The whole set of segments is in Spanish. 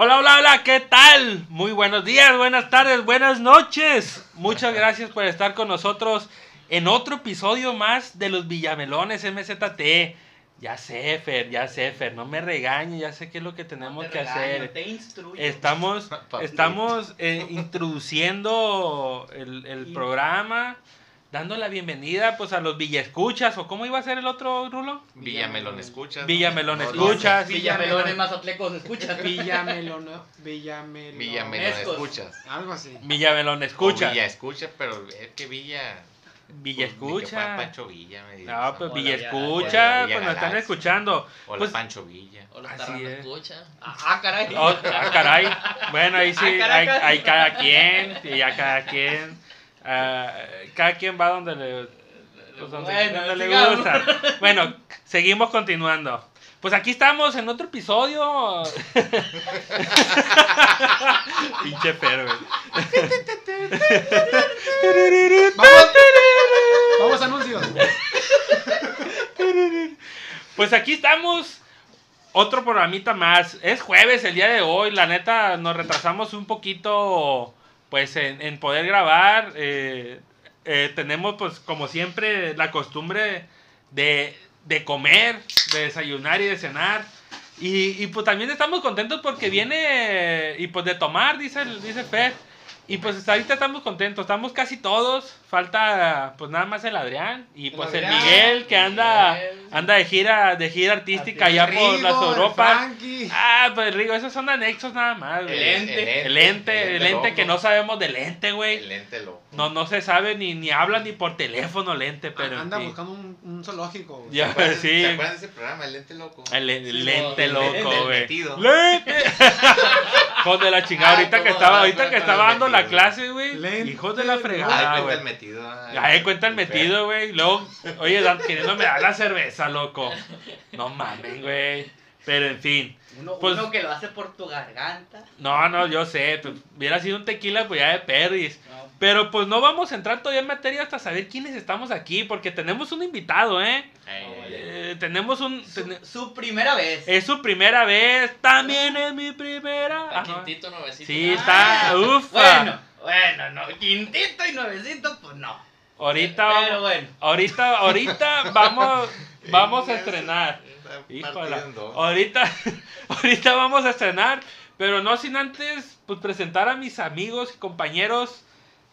Hola, hola, hola, ¿qué tal? Muy buenos días, buenas tardes, buenas noches. Muchas gracias por estar con nosotros en otro episodio más de los Villamelones MZT. Ya sé, Fer, ya sé, Fer, no me regañes, ya sé qué es lo que tenemos te que regaño, hacer. Te instruyo. Estamos, estamos eh, introduciendo el, el programa, dando la bienvenida pues a los Villescuchas, o cómo iba a ser el otro, Rulo? Villamelón escuchas. Villamelón escuchas. Villamelones mazatlecos, escuchas. Villamelón, Villamelón. Villamelón escuchas. Algo así. Villamelón O escucha. Villa escucha, pero es que Villa. Villa pues, escucha. Pancho Villa. Me No, pues Hola, Villa Villa- escucha, Villa pues nos están escuchando. Hola Pues- Pancho Villa. Hola, Así Tarrano es. escucha. Ah, ah, caray. Oh, ah, caray. Bueno, ahí sí, Ah, hay, caray. hay cada quien, y ya cada quien. Ah, cada quien va donde le, pues, donde, Bueno, donde le sigamos. gusta. Bueno, seguimos continuando. Pues aquí estamos en otro episodio. Pinche güey. Vamos, vamos a anuncios. Pues aquí estamos. Otro programita más. Es jueves el día de hoy. La neta, nos retrasamos un poquito. Pues en, en poder grabar. Eh, eh, tenemos, pues, como siempre, la costumbre de, de comer, de desayunar y de cenar. Y, y, pues también estamos contentos porque viene. Y pues de tomar, dice, dice Fer. Y pues ahorita estamos contentos, estamos casi todos. Falta pues nada más el Adrián y pues el Adrián, Miguel que anda Miguel. Anda de gira de gira artística allá por Rigo, las el Europas. Ah, pues Rigo, esos son anexos nada más, güey. El ente. El ente, el ente que no sabemos del ente, El güey. ente loco. No, no se sabe ni, ni habla ni por teléfono el ente, pero en Anda buscando un, un zoológico. güey. Ya, ¿Se acuerdan- sí. ¿Se acuerdan de ese programa, El ente loco? El, el el loco, el güey. metido. Lente. Hijos de la chingada, Ah, ahorita que estaba, ahorita que el estaba dando la clase, güey. Lente Hijos de la Ah, fregada, de cuenta el metido. ah, de cuenta el metido, güey. Luego, oye, Dan, queriéndome dar la cerveza, loco. No mames, güey. Pero en fin. Uno, Pues- uno que lo hace por tu garganta. No, no, yo sé. Pues, hubiera sido un tequila, pues ya de perdis. No. Pero pues no vamos a entrar todavía en materia hasta saber quiénes estamos aquí. Porque tenemos un invitado, ¿eh? Eh, Eh, tenemos un. Su, ten- su primera vez. es su primera vez. También es mi primera. Ah. Quintito Nuevecito. Sí, Ah, está. Ufa. Bueno, bueno, no. Quintito y nuevecito, pues no. Ahorita Pero vamos. bueno. Ahorita, ahorita vamos. Vamos a estrenar. Está Híjole, ahorita, ahorita vamos a estrenar, pero no sin antes pues, presentar a mis amigos y compañeros.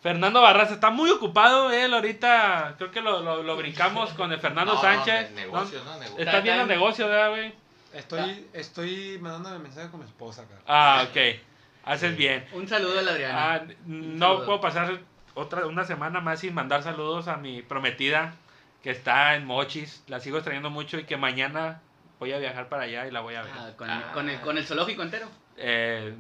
Fernando Barras está muy ocupado él ahorita, creo que lo, lo, lo brincamos con el Fernando No, no, Sánchez. ¿no? Negocio, ¿no? Negocio. Está bien el negocio, ¿verdad, güey? Estoy, estoy mandando mensaje con mi esposa, cara. Ah, ok. Haces bien. Un saludo a la Adriana. Ah, no puedo pasar otra una semana más sin mandar saludos a mi prometida que está en Mochis. La sigo extrañando mucho y que mañana voy a viajar para allá y la voy a ver. Ah, con, con el, con el zoológico entero. Eh,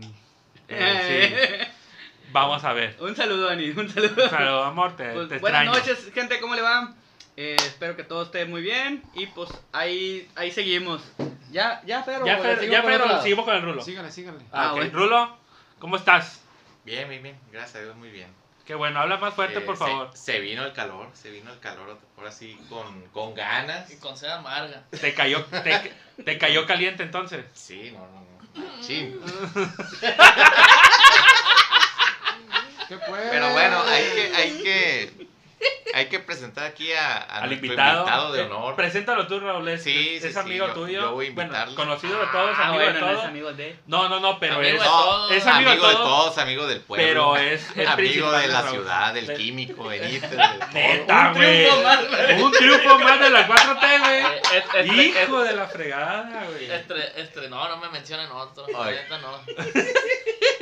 eh, sí. Vamos a ver. Un saludo, Ani. Un saludo. Claro, amor, te, Pues, te buenas noches, gente, ¿cómo le va? Eh, espero que todo esté muy bien. Y pues ahí, ahí seguimos. Ya, ya, pero. Ya, Fer- ya, pero seguimos con el Rulo. Síganle, síganle. Ah, Ah, ok. bueno. Rulo, ¿cómo estás? Bien, bien, bien. Gracias a Dios, muy bien. Qué bueno, habla más fuerte, Eh, por favor. Se, vino el calor, se vino el calor ahora sí con, con ganas. Y con sed amarga. ¿Te cayó, te, te cayó caliente entonces? Sí, no, no, no. Sí. ¿Qué? Pero bueno, hay que, hay que, hay que presentar aquí a, a Al invitado. de Eh, honor. preséntalo tú, Raúl. Es, Sí, es- sí, es sí, amigo yo- tuyo. yo voy a bueno, conocido de todos, Ah, amigo bueno, de no es todos. amigo de. No, no, no, pero Amigo es. de todos. es amigo de de todos, todos, amigo del pueblo. Pero es, es amigo de la Raúl. ciudad, del De- químico, Benítez. de Neta, Un güey. triunfo más, güey. Un triunfo más de la 4T, güey. Eh, Hijo de la fregada, güey. Estre, estre, no, no me mencionen otro. Neta no.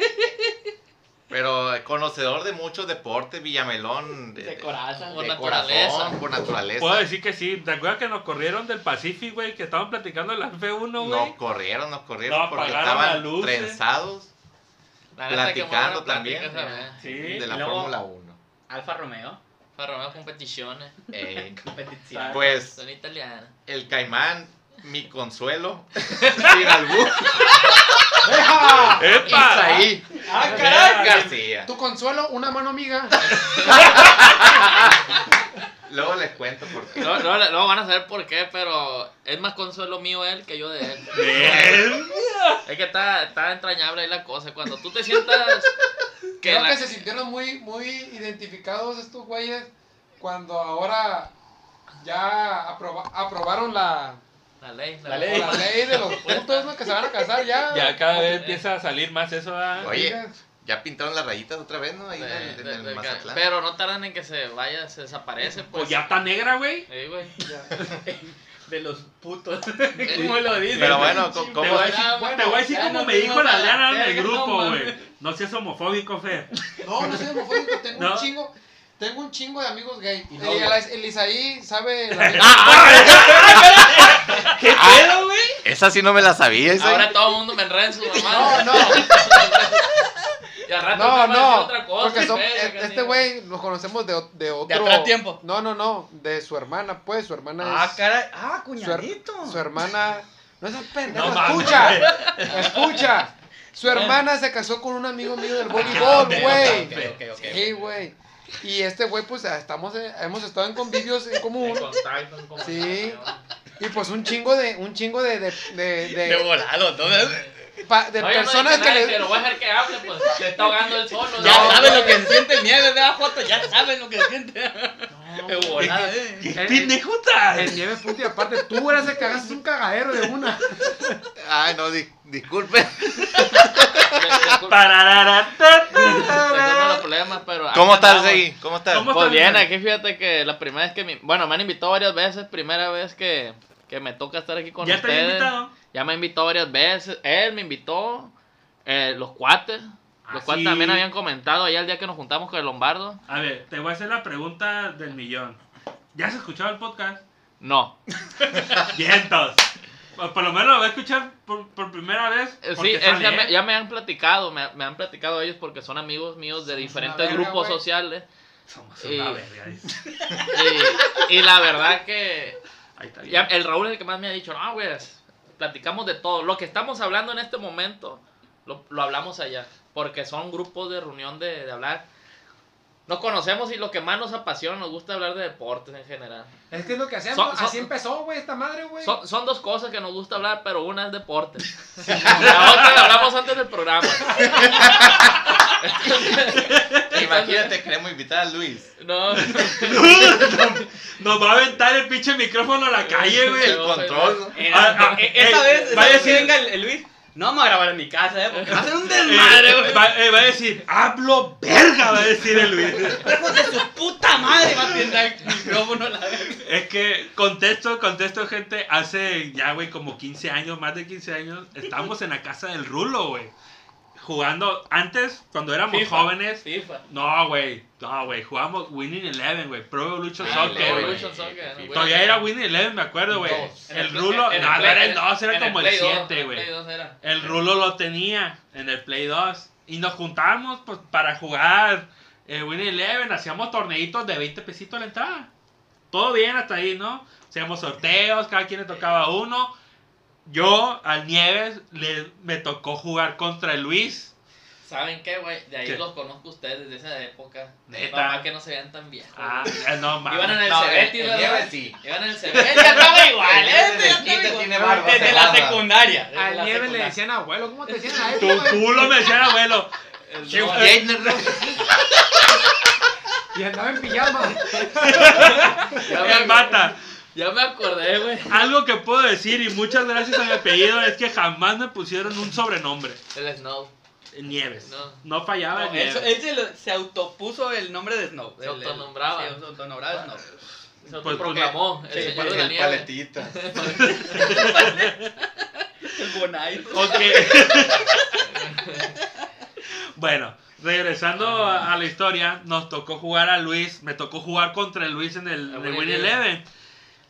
Pero conocedor de muchos deportes, Villamelón. De coraza. Por de naturaleza. corazón, por naturaleza. Puedo decir que sí. ¿Te acuerdas que nos corrieron del Pacífico, güey? Que estaban platicando en la F1, Nos güey. corrieron, nos corrieron porque estaban luces. trenzados La Platicando también. Sí. de la Fórmula 1. Alfa Romeo. Para Romeo competiciones. Eh, Competición. pues Son italianas. el caimán, mi consuelo, sin albur, ¡Epa! Isaí ¡Ah, caray! García. Tu consuelo, una mano amiga. Luego les cuento por qué. Luego, luego- luego van a saber por qué, pero es más consuelo mío él que yo de él. Bien. Es que está, está entrañable ahí la cosa. Cuando tú te sientas que Creo la- que se sintieron muy, muy identificados estos güeyes cuando ahora ya aproba- aprobaron la, la ley, La la ley. ley de los putos ¿no? que se van a casar ya. Ya cada vez empieza a salir más eso. Oye, ya pintaron las rayitas otra vez, ¿no? Ahí de- en el, en de- el de- Mazatlán. pero no tardan en que se vaya, se desaparece. Pues, Pues ya está negra, güey. Sí, güey. De los putos. ¿Cómo lo dices? Pero bueno, co- Te ¿cómo? voy a decir, Bueno, te voy a decir como no me dijo la a la Adriana en el verga, no grupo, güey. No seas homofóbico, Fer. No, no soy homofóbico, tengo ¿No? un chingo. Tengo un chingo de amigos gay. Y novios. el, el Isaí sabe la ¿Qué pedo, güey? Esa sí no me la sabía. esa. Ahora todo el mundo me enreda en su mamá. No, no, Y al rato no, no. otra cosa. Porque son- verga, e- este güey lo conocemos de, de otro. atrás tiempo. No, no, no. De su hermana, pues. Su hermana Ah, es. Ah, Su, her- cuñadito. su hermana. No seas pendejo, No escucha. Escucha. Su hermana se casó con un amigo mío del voleibol, güey. Ok, ok, ok. Sí, güey. Y este güey, pues estamos, eh, hemos estado en convivios en En común. contacto, en Sí. comunicación. Y pues un chingo de, un chingo de, de, de, de, De volado, entonces. Pa- de No, no personas dije que le. Pero voy a dejar que hable, pues. Se está ahogando el solo. Ya ¿no? saben lo que se siente el nieve de Joto, ya saben lo que se siente. De volada, eh. ¿Qué pendejota? En nieve, punto y aparte, tú eras el que hagas un cagadero de una. Ay, no, di- disculpe. ¿Cómo estás ahí? ¿Cómo estás? ¿Cómo Pues bien, aquí fíjate que la primera vez que me... Bueno, me han invitado varias veces, primera vez que, que me toca estar aquí con ¿Ya te ustedes. había invitado? Ya me invitó varias veces, él me invitó, eh, los cuates, los Ah, cuates sí. también habían comentado allá el día que nos juntamos con el Lombardo. A ver, te voy a hacer la pregunta del millón. ¿Ya has escuchado el podcast? No, Vientos. Por, por lo menos lo voy a escuchar por, por primera vez. Eh, sí, sale, ya, me, ¿eh? ya me han platicado, me, me han platicado ellos porque son amigos míos de Somos diferentes verga, grupos sociales. Somos y- una verga. y la verdad que Ahí el Raúl es el que más me ha dicho, no, güey, platicamos de todo. Lo que estamos hablando en este momento, lo, lo hablamos allá. Porque son grupos de reunión de, de hablar. Nos conocemos y lo que más nos apasiona, nos gusta hablar de deportes en general. Es que es lo que hacemos. Son- son- Así empezó, güey, esta madre, güey. Son, son dos cosas que nos gusta hablar, pero una es deporte. La otra la hablamos antes del programa. Imagínate, queremos invitar a Luis. No, Nos va a aventar el pinche micrófono a la calle, güey. El control. Ah, ah, esa eh, vez, vez a que decir- venga el, el Luis, no vamos a grabar en mi casa, eh, porque va a ser un Eh, desmadre, güey. va, eh, va a decir, hablo verga, va a decir el Luis. Hijos de su puta madre va a tener el micrófono la verga. Es que, contesto, contesto, gente, hace ya, güey, como 15 años, más de 15 años, estábamos en la casa del Rulo, güey. Jugando, antes, cuando éramos FIFA, jóvenes, FIFA. no, güey, no, güey, jugamos Winning Eleven, güey, Pro Evolution Ah, Soccer, güey. Evolution Soccer, ¿no? Todavía era Winning Eleven, me acuerdo, güey. El el- Rulo, en no, era el 2, era en como el Play 2, 7, en el güey. Play 2 era. El Rulo lo tenía en el Play 2. Y nos juntábamos pues, para jugar eh, Winning Eleven. Hacíamos torneitos de 20 pesitos a la entrada. Todo bien hasta ahí, ¿no? Hacíamos sorteos, cada quien le tocaba uno. Yo, al Nieves, le, me tocó jugar contra el Luis. ¿Saben qué, güey? De ahí ¿Qué? los conozco ustedes desde esa época. Neta. Papá que no se vean tan viejos. Ah, eh, no, mames. Iban en el No, Cebetis, el- el ¿verdad? Nieves sí. Iban en el Cebetis. Ya estaba igual, El ¿eh? Nieves desde la secundaria. Al la nieve le decían abuelo. ¿Cómo te decían a él? Tu culo me decía abuelo. ¿no? Y andaba en pijama. ya, me, mata. Ya me acordé, güey. Algo que puedo decir, y muchas gracias a mi apellido, es que jamás me pusieron un sobrenombre. El Snow. Nieves. No. No fallaba No, el él, Nieves. él se, lo- se autopuso el nombre de Snow. Se El- el- autonombraba. Se autonombraba Snow. Se Pues, autoproclamó. sí, el señor de la El nieve. paletita. El Bonai. Ok. bueno, regresando a, a la historia, nos tocó jugar a Luis, me tocó jugar contra el Luis en el el Win Win Eleven.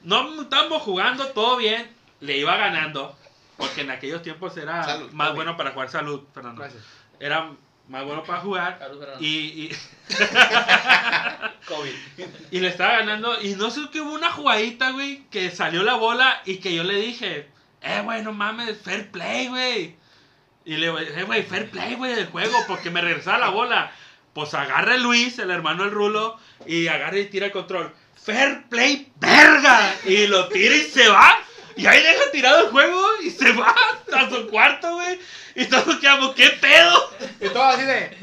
No estábamos jugando todo bien, le iba ganando, porque en aquellos tiempos era Salud, más bueno para jugar salud, Fernando. Gracias. Era más bueno para jugar Salud, y, y, COVID. y le estaba ganando y no sé qué hubo una jugadita, güey, que salió la bola y que yo le dije, eh, güey, no mames, fair play, güey. Y le digo, eh, güey, fair play, güey, del juego, porque me regresaba la bola. Pues agarra Luis, el hermano del Rulo, y agarra y tira el control. Fair play, verga. Y lo tira y se va. Y ahí deja tirado el juego y se va a su cuarto, güey. Y todos quedamos, ¿qué pedo? Y todo así de.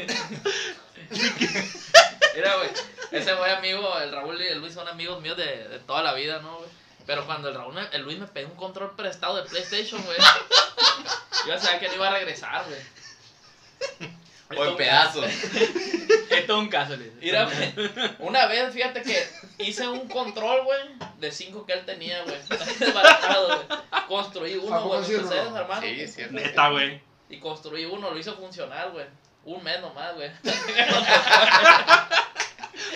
Mira, güey, ese güey amigo, el Raúl y el Luis son amigos míos de, de toda la vida, ¿no, güey? Pero cuando el Raúl, me- el Luis me pegó un control prestado de PlayStation, güey. Yo ya sabía que no iba a regresar, güey. O en pedazos. Esto es un caso, le dice. Mira, una vez, fíjate que hice un control, güey, de cinco que él tenía, güey. Construí ¿A uno, güey, sí. Sí, es cierto. Neta, güey. Y construí uno, lo hizo funcionar, güey. Un mes nomás, güey.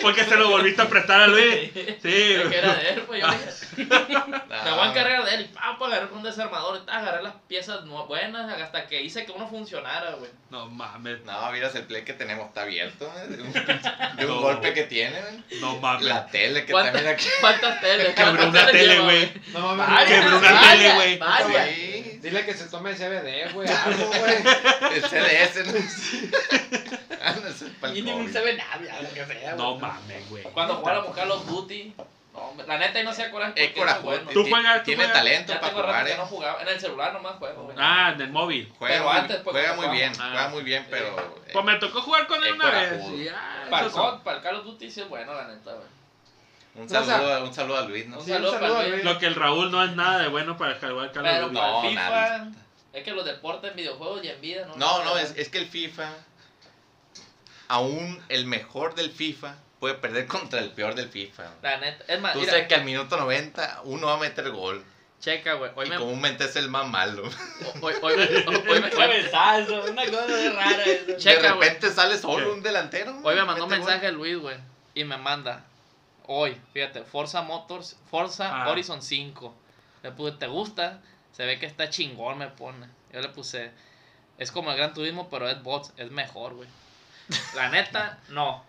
Porque se lo volviste a prestar a Luis. Sí, que era de él, pues yo le dije, Me voy a encargar de él y pa, pa, agarré un desarmador agarré las piezas buenas hasta que hice que uno funcionara, güey. No mames. No, miras el play que tenemos, está abierto, ¿eh? De un, de un No. golpe que tiene, ¿eh? No mames. La tele que ¿Cuántas- también aquí. ¿Cuántas teles? Quebró ¿Cuántas una tele, güey. No mames. Vaya, Quebró una vaya, tele, güey. Dile que se tome CBD, güey. Algo, güey. el CDS, ¿no? Ah, Y ni ve nada, lo que sea. No mames, güey. Cuando jugaba la mujer los Duty. No, la neta, y no se acuerdan Es corajudo. bueno. Tú juegas, tú Tiene juegas. talento Ya para jugar, ¿eh? no jugaba. En el celular nomás juego, güey. Ah, en el móvil. Juega, Pero muy, antes, pues, juega muy bien, jugamos. juega Ah. muy bien, pero... eh, Pues me tocó jugar con él Es una vez. ah, Para son- para el Call of Duty sí es bueno, la neta, güey. un, O sea, saludo, un saludo a Luis, ¿no? Un Sí, saludo un para saludo a Luis. Lo que el Raúl no es nada de bueno para jugar Call of Pero Duty. para No, FIFA, nada. es que los deportes en videojuegos y en vida, ¿no? No, no, es, es que el FIFA, aún el mejor del FIFA, puede perder contra el peor del FIFA. La neta, es más, Tú mira, sabes que al minuto 90 uno va a meter gol. checa, güey. Hoy y me, comúnmente es el más malo. hoy, hoy, me- hoy me- Un cabezazo, una cosa de rara eso. Checa, de güey. repente sale solo un delantero. Hoy me mandó un mete gol. mensaje Luis, güey, y me manda, hoy, fíjate, Forza Motors, Forza Ah. Horizon 5. Le puse, ¿te gusta? Se ve que está chingón, me pone. Yo le puse, es como el Gran Turismo, pero es bots, es mejor, güey. La neta, no.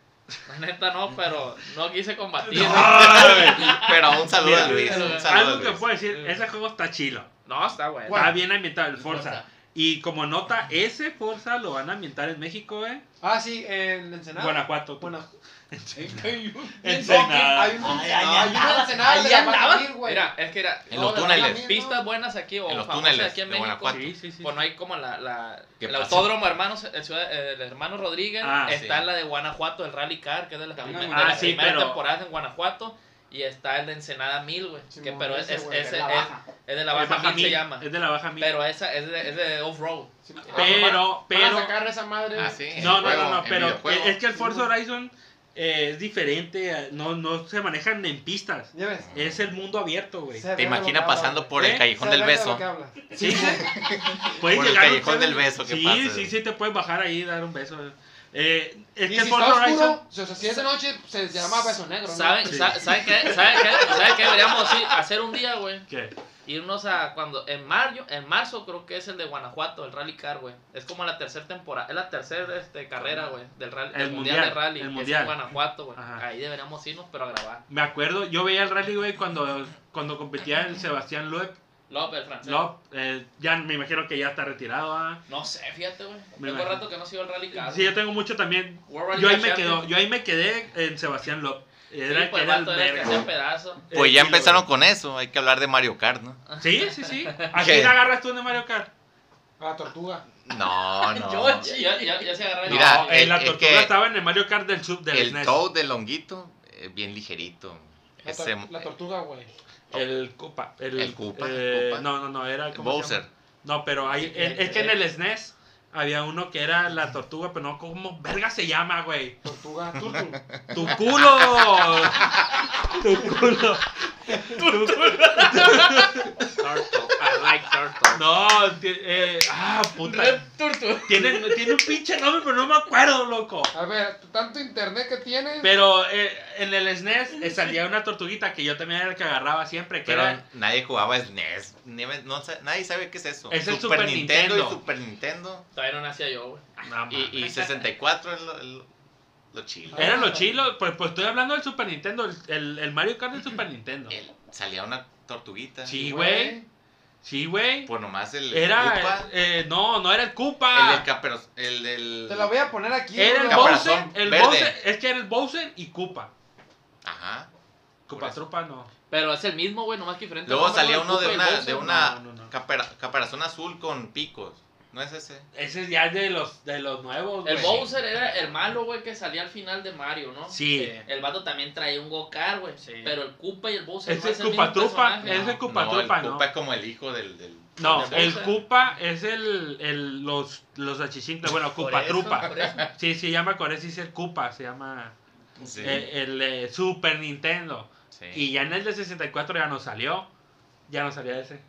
La neta no, pero no quise combatir. Pero un saludo Mira, a Luis. pero Un saludo a Algo que puedo decir, ese juego está chilo. No, está bueno. Está bien ambientado el Forza. Forza. Y como nota, ese Forza lo van a ambientar en México, eh. Ah, sí, en Ensenada. Guanajuato. Bueno. hay un Ay, hay Ensenada ahí de la andaba. Mira, es que era, En los no, túneles. pistas buenas aquí o En los túneles aquí en México. Guanajuato. Sí, sí, sí. Pues no hay como la, la ¿Qué el pasa? autódromo hermanos, el, ciudad- el hermano Rodríguez, Ah, está sí. la de Guanajuato, el Rally Car, que es de las, Ah, ah, primeras pero- temporadas en Guanajuato, y está el de Ensenada 1000, güey, que pero es, ese, es, es- de la es- baja. es de la Es Baja, Mil se Mil, llama, Es de la Baja Mil. pero esa es de, es de off-road. Sí, Pero, pero. sacar esa madre. Ah. No, en no, no, no, en pero es que el Forza Horizon eh, es diferente. eh, No, no se manejan en pistas. ¿Ya ves? Es el mundo abierto, güey. Se ve Te lo imaginas que pasando habla, por ¿Eh? el callejón güey. del ve de beso. lo que habla. Sí, sí. Puedes Por el llegar, callejón ¿sabes? del beso, ¿qué sí, pasa? Sí, sí, te puedes bajar ahí y dar un beso. Eh, es Y que si el está Forza Horizon. oscuro, o sea, si es de noche, se llama beso negro, ¿no? ¿Saben, Sí. sa- ¿saben qué? ¿Saben qué? ¿Saben qué deberíamos ir- hacer un día, güey? ¿Qué? Irnos a cuando en mayo, en marzo creo que es el de Guanajuato, el Rally Car, güey. Es como la tercera temporada, es la tercera este, carrera, güey, del rally, El del mundial, mundial, de rally, el que es mundial. en Guanajuato, güey. Ajá. Ahí deberíamos irnos, pero a grabar. Me acuerdo, yo veía el rally, güey, cuando, cuando competía el Sebastián Loeb. López, el francés. Loeb, eh, ya me imagino que ya está retirado. ¿ah? No sé, fíjate, güey. Tengo imagino. rato que no sigo el Rally Car. Sí, yo tengo mucho también. Yo ahí me quedo, yo ahí me quedé en Sebastián. Sí, Era, pues el era el vato era que pedazo. Pues Eh, ya sí, empezaron con eso. Hay que hablar de Mario Kart, ¿no? Sí, sí, sí. ¿A ¿Qué? quién agarras tú en el Mario Kart? A la tortuga. No, no. Yo, Ya, ya, ya se agarraron. Mira, no, eh, el- la es tortuga que estaba en el Mario Kart del sub del El SNES. Toad de Longuito, eh, bien ligerito. La, Ese, la tortuga, güey. El Koopa. El, El Koopa, eh, Koopa. No, no, no, era ¿cómo se Bowser. No, pero hay, es que en el SNES había uno que era la tortuga, pero no, ¿cómo verga se llama, güey? Tortuga, turtu. ¡Tu culo! ¡Tu culo! ¡Tu culo! Turtle. I like turtle. No, eh, ah, puta. Tiene, tiene un pinche nombre, pero no me acuerdo, loco. A ver, tanto internet que tienes. Pero eh, en el SNES eh, salía una tortuguita que yo también era el que agarraba siempre, que Pero era... nadie jugaba SNES. Ni- no nadie sabe qué es eso. Es el Super Nintendo, Nintendo. y Super Nintendo. Todavía no nacía yo, güey. No, Y, y 64 es lo, lo, lo chido. Era lo chilo, pues, pues estoy hablando del Super Nintendo, el, el, el Mario Kart del Super Nintendo. El- salía una tortuguita. Sí, güey. Sí, güey. Por nomás el Era, Koopa, eh, no, no era el el Koopa. del capero- el del... Te la voy a poner aquí. Era el Bowser, el verde. Bowser, es que era el Bowser y Koopa. Ajá. Koopa. Trupa no. Pero es el mismo, güey, nomás que diferente. Luego salía uno de una, Bowser. de una No, no, no. capera- caparazón azul con picos. ¿No es ese? Ese ya es de los, de los nuevos, El güey. Bowser era el malo, güey, que salía al final de Mario, ¿no? Sí. El vato también traía un Gokar, güey. Sí. Pero el Koopa y el Bowser Ese es el mismo Koopa Trupa. es Koopa no, Trupa, el ¿no? Koopa es como el hijo del... del No, el. Koopa es el, el los, los achichincles. Bueno, Koopa eso, Trupa. eso. Sí, se llama con ese, dice el Koopa, se llama Sí, eh, el eh, Super Nintendo. sí. Y ya en el de 64 ya no salió. Ya no salía ese.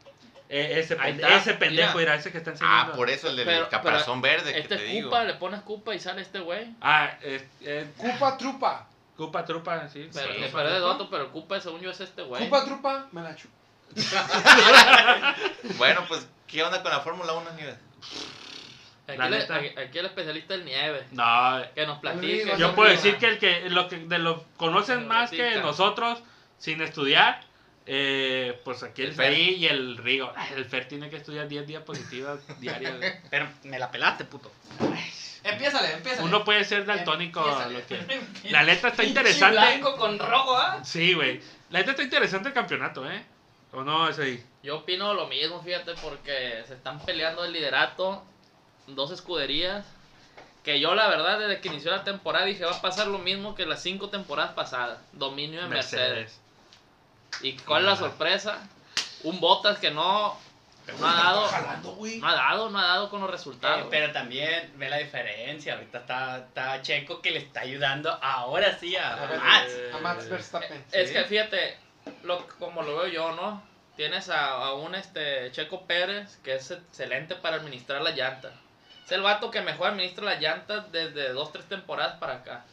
Eh, ese, Ahí pende- está, ese pendejo mira. era ese que está enseñando. Ah, por eso el del Pero- caparazón verde que Este te es digo. Koopa, le pones Koopa y sale este güey. Ah, es, es Cupa Trupa. Koopa Trupa, sí. Pero, sí. pero es de Doto, pero el Koopa, según yo, es este güey. Cupa Trupa, me la chupo. Bueno, pues, ¿qué onda con la Fórmula 1, Nieves? Aquí, La neta. aquí- aquí el especialista del nieve. No, Que nos platique. Yo puedo decir que el que lo que de lo conocen más que nosotros sin estudiar, eh, pues aquí El el Fer. Y el Rigo. El Fer tiene que estudiar 10 diapositivas diarias. Pero me la pelaste, puto. Empiézale, empiézale. Uno puede ser daltónico. lo que- La neta está interesante. blanco con rojo, ¿ah? Sí, güey. La neta está interesante el campeonato, ¿eh? ¿O no es ahí? Yo opino lo mismo, fíjate, porque se están peleando el liderato, dos escuderías. Que yo, la verdad, desde que inició la temporada dije va a pasar lo mismo que las cinco temporadas pasadas: dominio de Mercedes. ¿Y cuál es la sorpresa? Un Bottas que no, no ha dado, Jalando, no ha dado, no ha dado con los Eh, resultados. pero también ve la diferencia. Ahorita está, está Checo que le está ayudando ahora sí a, A ver, Max. A Max Verstappen. Es Sí. que fíjate, lo, como lo veo yo, ¿no? Tienes a, a un este Checo Pérez que es excelente para administrar la llanta. Es el vato que mejor administra las llantas desde dos, tres temporadas para acá.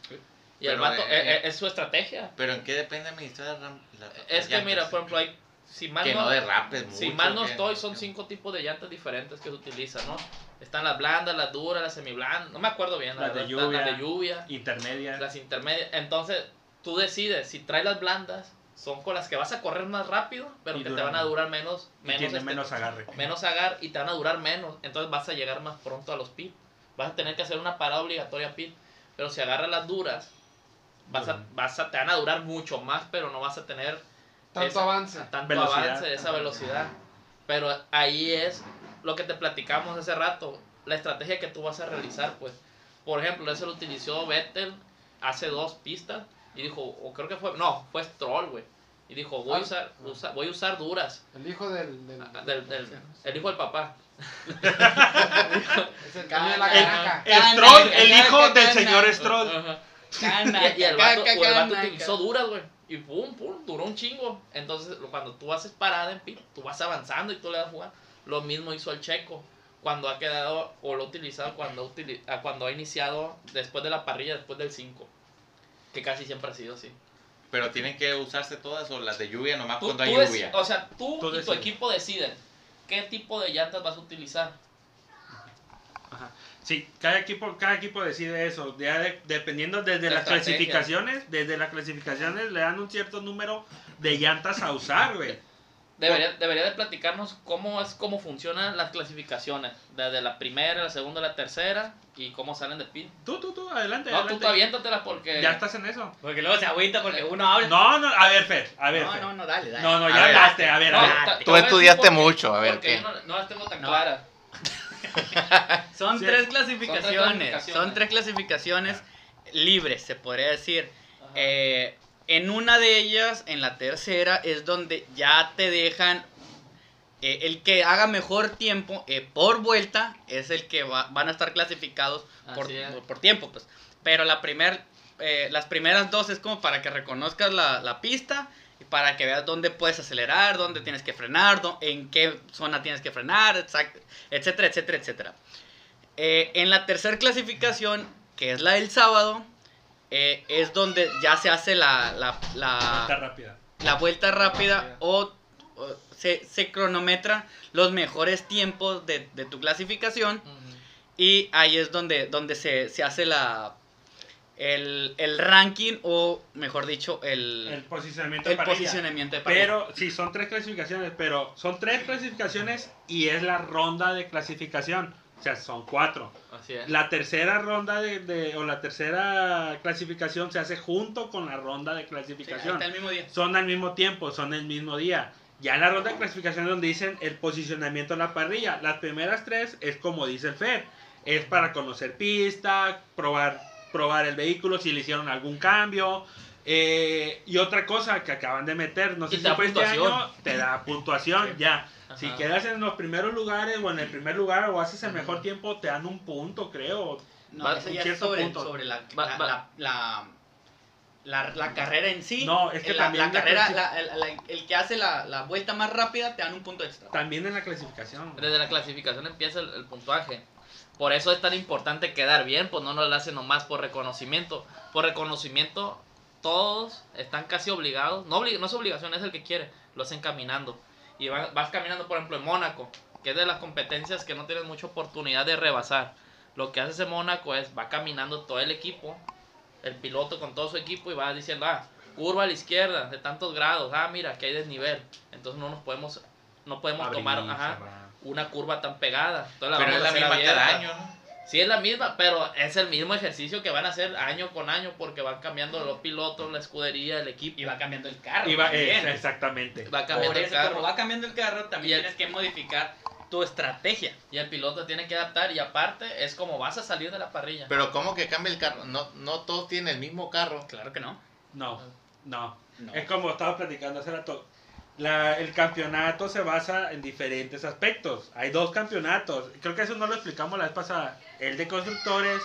Y el vato, eh, eh, es su estrategia. ¿Pero en qué depende administrar la, la- Es que mira, por ejemplo, hay, si mal Que no, no derrapes si mal no que- estoy, son cinco tipos de llantas diferentes que se utilizan, ¿no? Están las blandas, las duras, las semiblandas, no me acuerdo bien, la Las de lluvia. las de lluvia. Intermedia. las intermedias. Entonces, tú decides si traes las blandas, son con las que vas a correr más rápido, pero Y que te van a durar menos, menos, este, menos agarre. menos agar y te van a durar menos. Entonces vas a llegar más pronto a los pit. Vas a tener que hacer una parada obligatoria pit. Pero si agarras las duras, vas a, vas a, te van a durar mucho más, pero no vas a tener Tanto esa- avance. tanto Velocidad. avance, esa velocidad. Pero ahí es lo que te platicamos hace rato, la estrategia que tú vas a realizar, pues. Por ejemplo, eso lo utilizó Vettel hace dos pistas y dijo, o creo que fue, no, fue Stroll, güey. Y dijo, voy a Ah. usar, usa- voy a usar duras. El hijo del. del, Ah, Del, del- el hijo del papá. Es el dueño de la El-. El Stroll, el hijo del señor Stroll. Ajá. Cana, Y, y el caca, vato, o el vato cana, utilizó duras, güey. Y pum, pum, duró un chingo. Entonces, cuando tú haces parada en pit, tú vas avanzando y tú le das a jugar. Lo mismo hizo el Checo. Cuando ha quedado, o lo ha utilizado cuando, ha utili- ah, cuando ha iniciado después de la parrilla, después del 5. Que casi siempre ha sido así. Pero tienen que usarse todas o las de lluvia nomás Tú, cuando tú hay lluvia. o sea, tú, Tú y tu decides. equipo deciden qué tipo de llantas vas a utilizar. Ajá. Sí, cada equipo, cada equipo decide eso. Ya de- dependiendo desde La las clasificaciones, desde las clasificaciones le dan un cierto número de llantas a usar, güey. Debería, debería de platicarnos cómo es cómo funcionan las clasificaciones. Desde la primera, la segunda, la tercera y cómo salen de pit. Tú, tú, tú, adelante. No, tú adelante. tú aviéntatelas porque... Ya estás en eso. Porque luego se agüita porque uno habla. No, no, a ver, Fer, a ver, no, Fer. no, no, dale, dale. No, no, A ya ver. hablaste, a ver, No, a ver. ta- te Tú a estudiaste mucho, a ver, Porque ¿qué? yo no, no las tengo tan No. claras. Son Sí. tres clasificaciones. Son tres clasificaciones libres, se podría decir. Eh, en una de ellas, en la tercera, es donde ya te dejan. eh, el que haga mejor tiempo eh, por vuelta es el que va- van a estar clasificados por, es. por- por tiempo. Pues. Pero la primer, eh, las primeras dos es como para que reconozcas la, la pista para que veas dónde puedes acelerar, dónde tienes que frenar, en qué zona tienes que frenar, etcétera, etcétera, etcétera. Eh, en la tercera clasificación, que es la del sábado, eh, es donde ya se hace la, la, la- Está rápida. la vuelta rápida o, o se, se cronometra los mejores tiempos de, de tu clasificación y ahí es donde, donde se, se hace la, el, el ranking o, mejor dicho, el, El posicionamiento el de parrilla. posicionamiento de parrilla. Pero sí, son tres clasificaciones, pero son tres clasificaciones y es la ronda de clasificación. O sea, son cuatro. Así es. La tercera ronda de, de- o la tercera clasificación se hace junto con la ronda de clasificación. está el mismo día. son al mismo tiempo, son el mismo día. Ya en la ronda de clasificación es donde dicen el posicionamiento en la parrilla. Las primeras tres es como dice el Fer. Es para conocer pista, probar, probar el vehículo, si le hicieron algún cambio. Eh, y otra cosa que acaban de meter, no sé si te da fue este puntuación. año, te da puntuación, ya. Si quedas en los primeros lugares o en el primer lugar o haces el mejor tiempo, te dan un punto, creo. No, Va- eso un ya es cierto sobre, punto. sobre la, Va- la, va- la, la, la- la carrera en sí. No, es que la, también la la carrera, el, la- el que hace la, la vuelta más rápida te dan un punto extra. También en la clasificación. Desde la clasificación empieza el, el puntuaje. Por eso es tan importante quedar bien, pues no lo hacen nomás por reconocimiento. Por reconocimiento, todos están casi obligados. No, obli- no es obligación, es el que quiere. Lo hacen caminando. Y va- vas caminando, por ejemplo, en Mónaco, que es de las competencias que no tienes mucha oportunidad de rebasar. Lo que hace ese Mónaco es, va caminando todo el equipo, el piloto con todo su equipo, y va diciendo, ah, curva a la izquierda, de tantos grados, ah, mira, aquí hay desnivel. Entonces no nos podemos, no podemos Abrir, tomar, ajá. Una curva tan pegada. Entonces la Pero vamos es la misma cada año, ¿no? Sí, es la misma, pero es el mismo ejercicio que van a hacer año con año porque van cambiando los pilotos, la escudería, el equipo. Y va cambiando el carro. Y va- también. eh, exactamente. Va cambiando Por el carro. como va cambiando el carro, también el- tienes que modificar tu estrategia. Y el piloto tiene que adaptar y aparte es como vas a salir de la parrilla. Pero ¿cómo que cambia el carro? No, no todos tienen el mismo carro. Claro que no. No, no. No. Es como estaba platicando hace rato. La, el campeonato se basa en diferentes aspectos. Hay dos campeonatos. Creo que eso no lo explicamos la vez pasada. El de constructores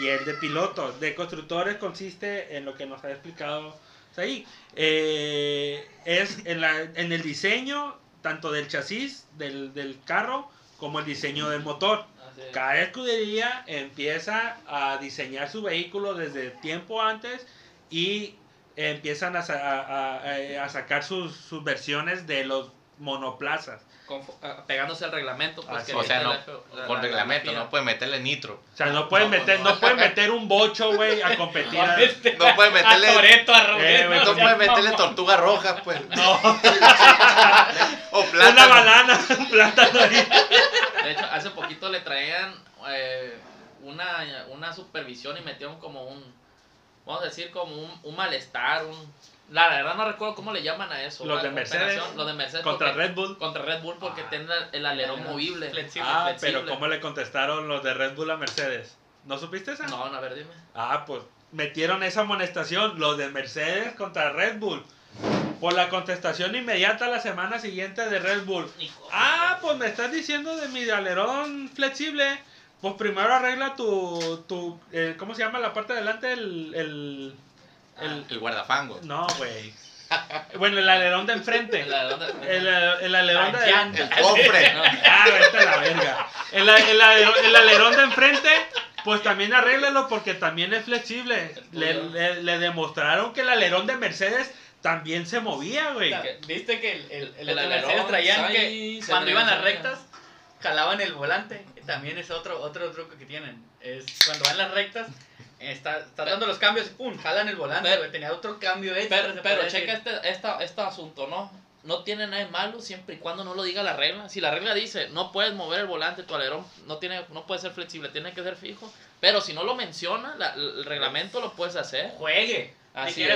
y el de pilotos. De constructores consiste en lo que nos ha explicado ahí. Eh, es en, la, en el diseño tanto del chasis del, del carro como el diseño del motor. Es. Cada escudería empieza a diseñar su vehículo desde tiempo antes y empiezan a, sa- a- a- a sacar sus, sus versiones de los monoplazas. Ah, pegándose al reglamento. Pues, Así que O sea, no, la F- la- con la- reglamento, la no puede meterle nitro. O sea, no pueden no, pues meter, no. no pueden meter un bocho, güey, a competir. a- No puede meterle, A Toreto, a. Eh, no no puede seas meterle tortuga roja, pues. No, O una plátano. banana, un plátano ahí. De hecho, hace poquito le traían eh, una, una supervisión y metieron como un, vamos a decir, como un, un malestar, un... La verdad no recuerdo cómo le llaman a eso. Los de Mercedes, Los de Mercedes. Contra porque- Red Bull. Contra Red Bull porque Ah. tienen el alerón Alerón movible. flexible. Ah, flexible. pero ¿cómo le contestaron los de Red Bull a Mercedes? ¿No supiste esa? No, no, a ver, dime. Ah, pues metieron esa amonestación los de Mercedes contra Red Bull. Por la contestación inmediata la semana siguiente de Red Bull. Ah, pues me estás diciendo de mi alerón flexible. Pues primero arregla tu, tu eh, ¿cómo se llama la parte de adelante? El, el, el- El guardafango. no, güey. Bueno, el alerón de enfrente. El alerón de- El, el alerón de. El cofre. No, Ah, vete a la verga. El, el alerón, el alerón de enfrente, pues también arréglalo porque también es flexible. Le, le- le demostraron que el alerón de Mercedes también se movía, güey. ¿Viste que el, el, el, alerón, Mercedes traían ahí que cuando iban las veía. rectas jalaban el volante? También es otro otro truco que tienen. Es cuando van las rectas, está, estás dando los cambios y pum, jalan el volante. Pero-. Tenía otro cambio extra. Pero, pero checa este, esta, este asunto, ¿no? No tiene nada de malo siempre y cuando no lo diga la regla. Si la regla dice no puedes mover el volante, tu alerón no tiene, no puede ser flexible, tiene que ser fijo. Pero si no lo menciona, la- el reglamento lo puedes hacer. Juegue. Así es.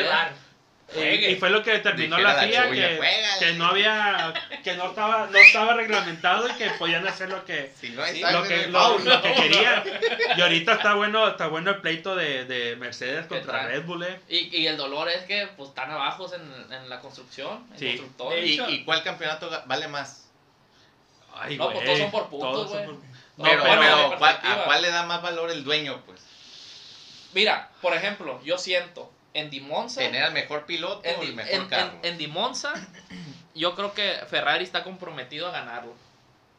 Y, Juegue. y fue lo que determinó Dijera la FIA que, que no había que no estaba no estaba reglamentado y que podían hacer lo que Si no lo que, lo, que querían. Y ahorita está bueno, está bueno el pleito de, de Mercedes contra? Red Bull, eh. Y, y el dolor es que pues están abajo en, en la construcción, en Sí. ¿Y, y cuál campeonato vale más? Ay, No, pues güey, todos son por puntos, güey. por- No, pero, pero- pero, de ¿cuál- perspectiva. ¿a cuál le da más valor el dueño? Pues, Mira, por ejemplo, yo siento en Dimonza, ¿tener al mejor piloto en, o el Di- mejor en- carro? en- en Dimonza, yo creo que Ferrari está comprometido a ganarlo.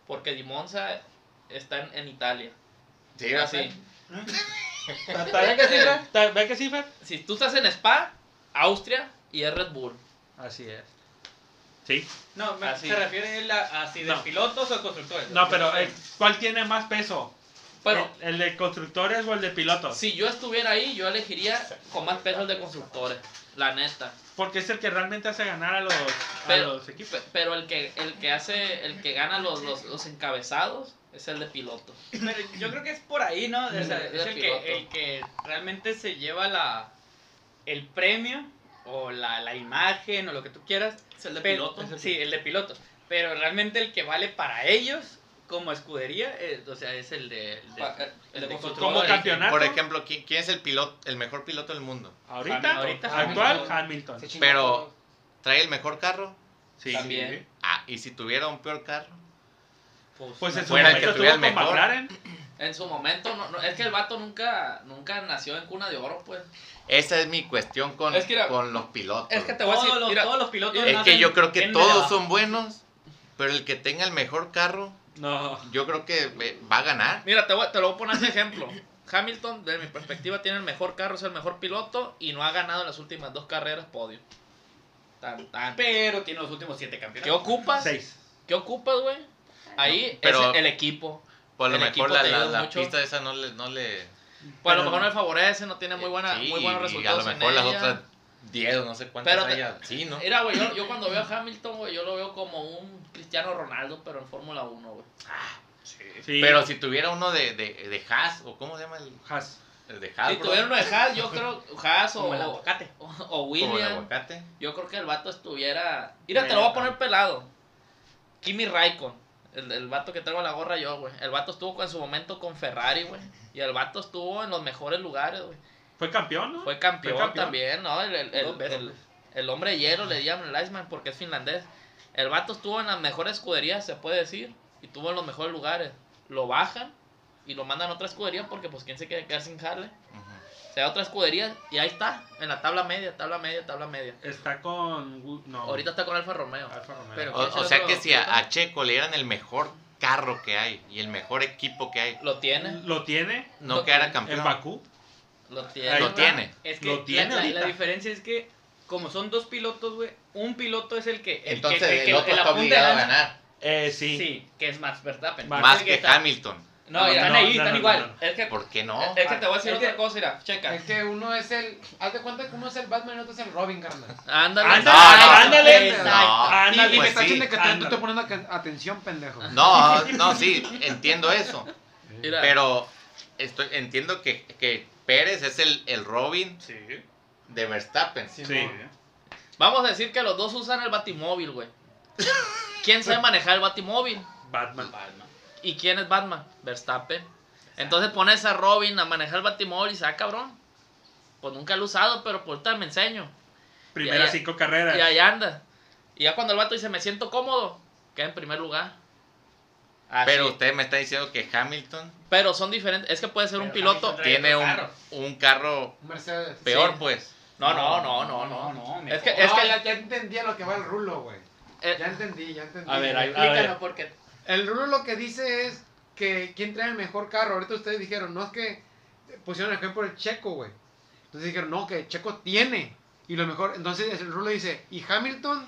Porque Dimonza está en, en Italia. sí, Así. ¿Ven que sí, Fer? ¿Ven que sí, Fer? Si tú estás en Spa, Austria y es Red Bull. Así es. Sí. No, me- se refiere él a, a si de No. pilotos o constructores. No, pero eh, ¿cuál tiene más peso? Pero ¿El, el de constructores o el de pilotos? si yo estuviera ahí, yo elegiría con más peso el de constructores. La neta. Porque es el que realmente hace ganar a los, a Pero, los equipos. pe- pero el que el que hace, el que gana los, los, los encabezados es el de piloto. Pero yo creo que es por ahí, ¿no? Es el- es que, el que realmente se lleva la el premio o la, la imagen o lo que tú quieras. Es el de Pero- piloto. Sí, el de piloto. Pero realmente el que vale para ellos como escudería, eh, o sea, es el de... el de- de. Como campeonato. Por ejemplo, ¿quién, quién es el piloto, el mejor piloto del mundo? Ahorita, Hamilton. Ahorita actual, Hamilton. Pero-. ¿Trae el mejor carro? Sí. También. Ah, y si tuviera un peor carro. Pues en su Fuera el momento que tuviera el mejor. McLaren. En su momento, no, no, es que el vato nunca, nunca nació en cuna de oro, pues. Esa es mi cuestión con, Es que era- con los pilotos. Es que te voy a Todos decir, los, mira, todos los pilotos Es que yo creo que todos son buenos, pero el que tenga el mejor carro, No. yo creo que eh, va a ganar. Mira, te, voy- te lo voy a poner ese ejemplo. Hamilton, desde mi perspectiva, tiene el mejor carro, es el mejor piloto y no ha ganado en las últimas dos carreras podio. Tan, tan. Pero tiene los últimos siete ¿Qué campeonatos. ocupas? Seis. ¿Qué ocupas, güey? Ahí Pero- es el equipo. Por lo El mejor equipo la, la, la pista esa no le... No le Pues a lo Pero- mejor no le favorece, no tiene muy, buena, Sí, muy buenos y resultados. a lo en mejor las ella. otras 10 o no sé cuántas Pero te-. Sí, ¿no? Mira, güey, yo, yo cuando veo a Hamilton, güey, yo lo veo como un Cristiano Ronaldo, pero en Fórmula 1, güey. Sí. Pero si tuviera uno de, de, de Haas, o ¿cómo se llama el, Haas. el de Haas? Si bro? tuviera uno de Haas, yo creo, Haas o, Como el aguacate. o, o Como el William, aguacate. yo creo que el vato estuviera... Mira, te lo voy a poner pelado. Kimi Raikkonen, el, el vato que traigo la gorra yo, güey. El vato estuvo en su momento con Ferrari, güey. Y el vato estuvo en los mejores lugares, güey. Fue campeón, ¿no? Fue campeón, Fue campeón. también, ¿no? El, el, el- el- el hombre de hielo le llaman el Iceman porque es finlandés. El vato estuvo en las mejores escuderías, se puede decir, y estuvo en los mejores lugares. Lo bajan y lo mandan a otra escudería porque, pues, ¿quién se quiere quedar sin? Ujú. Se da a otra escudería y ahí está, en la tabla media, tabla media, tabla media. Está con. No. Ahorita está con Alfa Romeo. Alfa Romeo. Pero- O, ¿Quién o es sea otro que si a, Checo le dieran el mejor carro que hay y el mejor equipo que hay, Lo tiene, Lo tiene no Lo quedara tiene. campeón. en Bakú. Lo tiene. Lo tiene. Es que Lo la- tiene la, la diferencia es que, como son dos pilotos, güey, un piloto es el que. El Entonces que, el, que- otro el está obligado a ganar. Eh, sí. Sí. que es Max Verstappen. Más Más que está- Hamilton. No, están no, ahí, no, están no, igual. no, no. Es que, ¿Por qué no? es que te voy a decir Es otra que- cosa, mira, checa. Es que uno es el. Haz de cuenta que uno es el Batman y otro es el Robin, carnal. Ándale. Ándale, No, no, ándale. Ándale. y me pues está sí. que tú te poniendo aten- atención, pendejo. No, no, sí, entiendo eso. Mira. Pero estoy, entiendo que, que Pérez es el, el Robin Sí. de Verstappen. Sí. Vamos a decir que los dos usan el batimóvil, güey. ¿Quién sabe manejar el batimóvil? Batman. ¿Y quién es Batman? Verstappen. Entonces pones a Robin a manejar el batimóvil y dice, ah, cabrón. Pues nunca lo he usado, pero por ahorita me enseño. Primeras cinco carreras. Y ahí anda. Y ya cuando el vato dice, me siento cómodo, queda en primer lugar. Así. Pero usted me está diciendo que Hamilton Pero son diferentes. Es que puede ser un piloto. Tiene un, carro. un carro Mercedes. peor, Sí. pues. No, no, no, no, No, no. no, Es que, es No, que. ya, ya entendí a lo que va el rulo, güey. eh, Ya entendí, ya entendí. A ver, ahí- Explícanos porque. El rulo lo que dice es que quién trae el mejor carro. Ahorita ustedes dijeron, no es que pusieron el ejemplo del Checo, güey. Entonces dijeron, no, que Checo tiene. Y lo mejor, entonces el rulo dice, ¿y Hamilton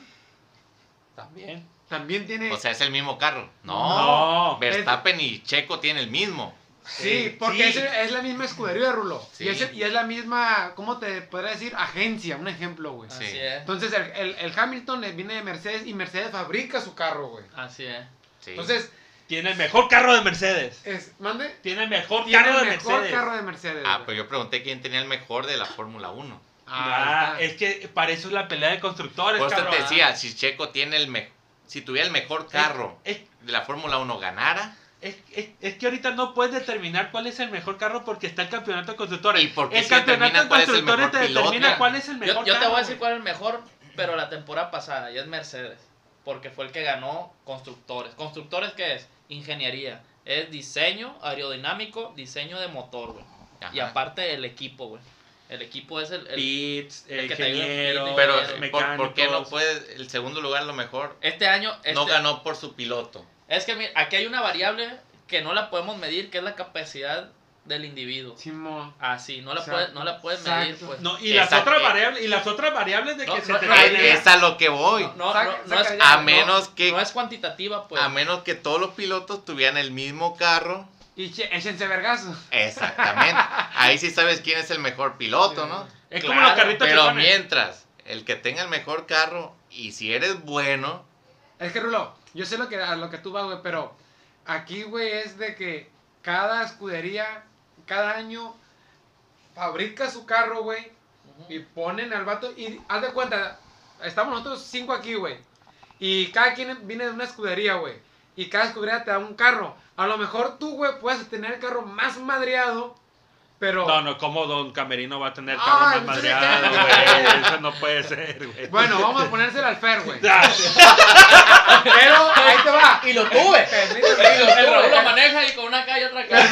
También. También tiene? O sea, es el mismo carro. No. No. Verstappen y Checo tienen el mismo. sí, porque sí. Es, es la misma escudería, rulo. Sí. Y, es, y es la misma, ¿cómo te podría decir? Agencia, un ejemplo, güey. Sí. Así es. Entonces el, el- el Hamilton viene de Mercedes y Mercedes fabrica su carro, güey. Así es. Sí. Entonces, Tiene el mejor carro de Mercedes. es, mande, Tiene el mejor tiene carro el de mejor Mercedes. carro de Mercedes. ah, güey. pues yo pregunté quién tenía el mejor de la Fórmula 1. Ah, ahí es que para eso es la pelea de constructores, Por eso te decía, si Checo tiene el mejor. Si tuviera el mejor carro Es, de la Fórmula 1 ganara, es, es- es que ahorita no puedes determinar cuál es el mejor carro porque está el campeonato de constructores. ¿Y por qué el campeonato de constructores te piloto? determina cuál es el mejor Yo, yo te voy a decir cuál es el mejor, pero la temporada pasada, y es Mercedes. Porque fue el que ganó constructores. ¿Constructores qué es? Ingeniería. Es diseño aerodinámico, diseño de motor, güey. Y aparte el equipo, güey. El equipo es el... el- Pits, el que te ayuda pero ¿por, por qué no puede el segundo lugar lo mejor? este año... No este- ganó por su piloto. Es que mira, aquí hay una variable que no la podemos medir, que es la capacidad del individuo. Simón. Así, no la puedes, no la puedes medir, Exacto. pues. No, y las Exacto. otras variables, y las otras variables de No, que se no, te no. Es a lo que voy. No, no, Saca- no es, A no, menos que no es cuantitativa, pues. a menos que todos los pilotos tuvieran el mismo carro. Y che- échense vergazo. Exactamente. Ahí sí sabes quién es el mejor piloto, ¿no? Es como los carritos Pero chocones. mientras, el que tenga el mejor carro y si eres bueno, Es que, Rulo, yo sé lo que, a lo que tú vas, güey, pero Aquí, güey, es de que cada escudería, cada año, fabrica su carro, güey, y ponen al vato. Y haz de cuenta, estamos nosotros cinco aquí, güey. Y cada quien viene de una escudería, güey. Y cada escudería te da un carro. A lo mejor tú, güey, puedes tener el carro más madreado, pero. No, no, ¿cómo Don Camerino va a tener carro Ah, más entonces, madreado, güey? Eso no puede ser, güey. Bueno, vamos a ponérsela al Fer, güey. Pero ahí te va. Y lo tuve. Permíteme, El Raúl lo maneja y con una y otra acá.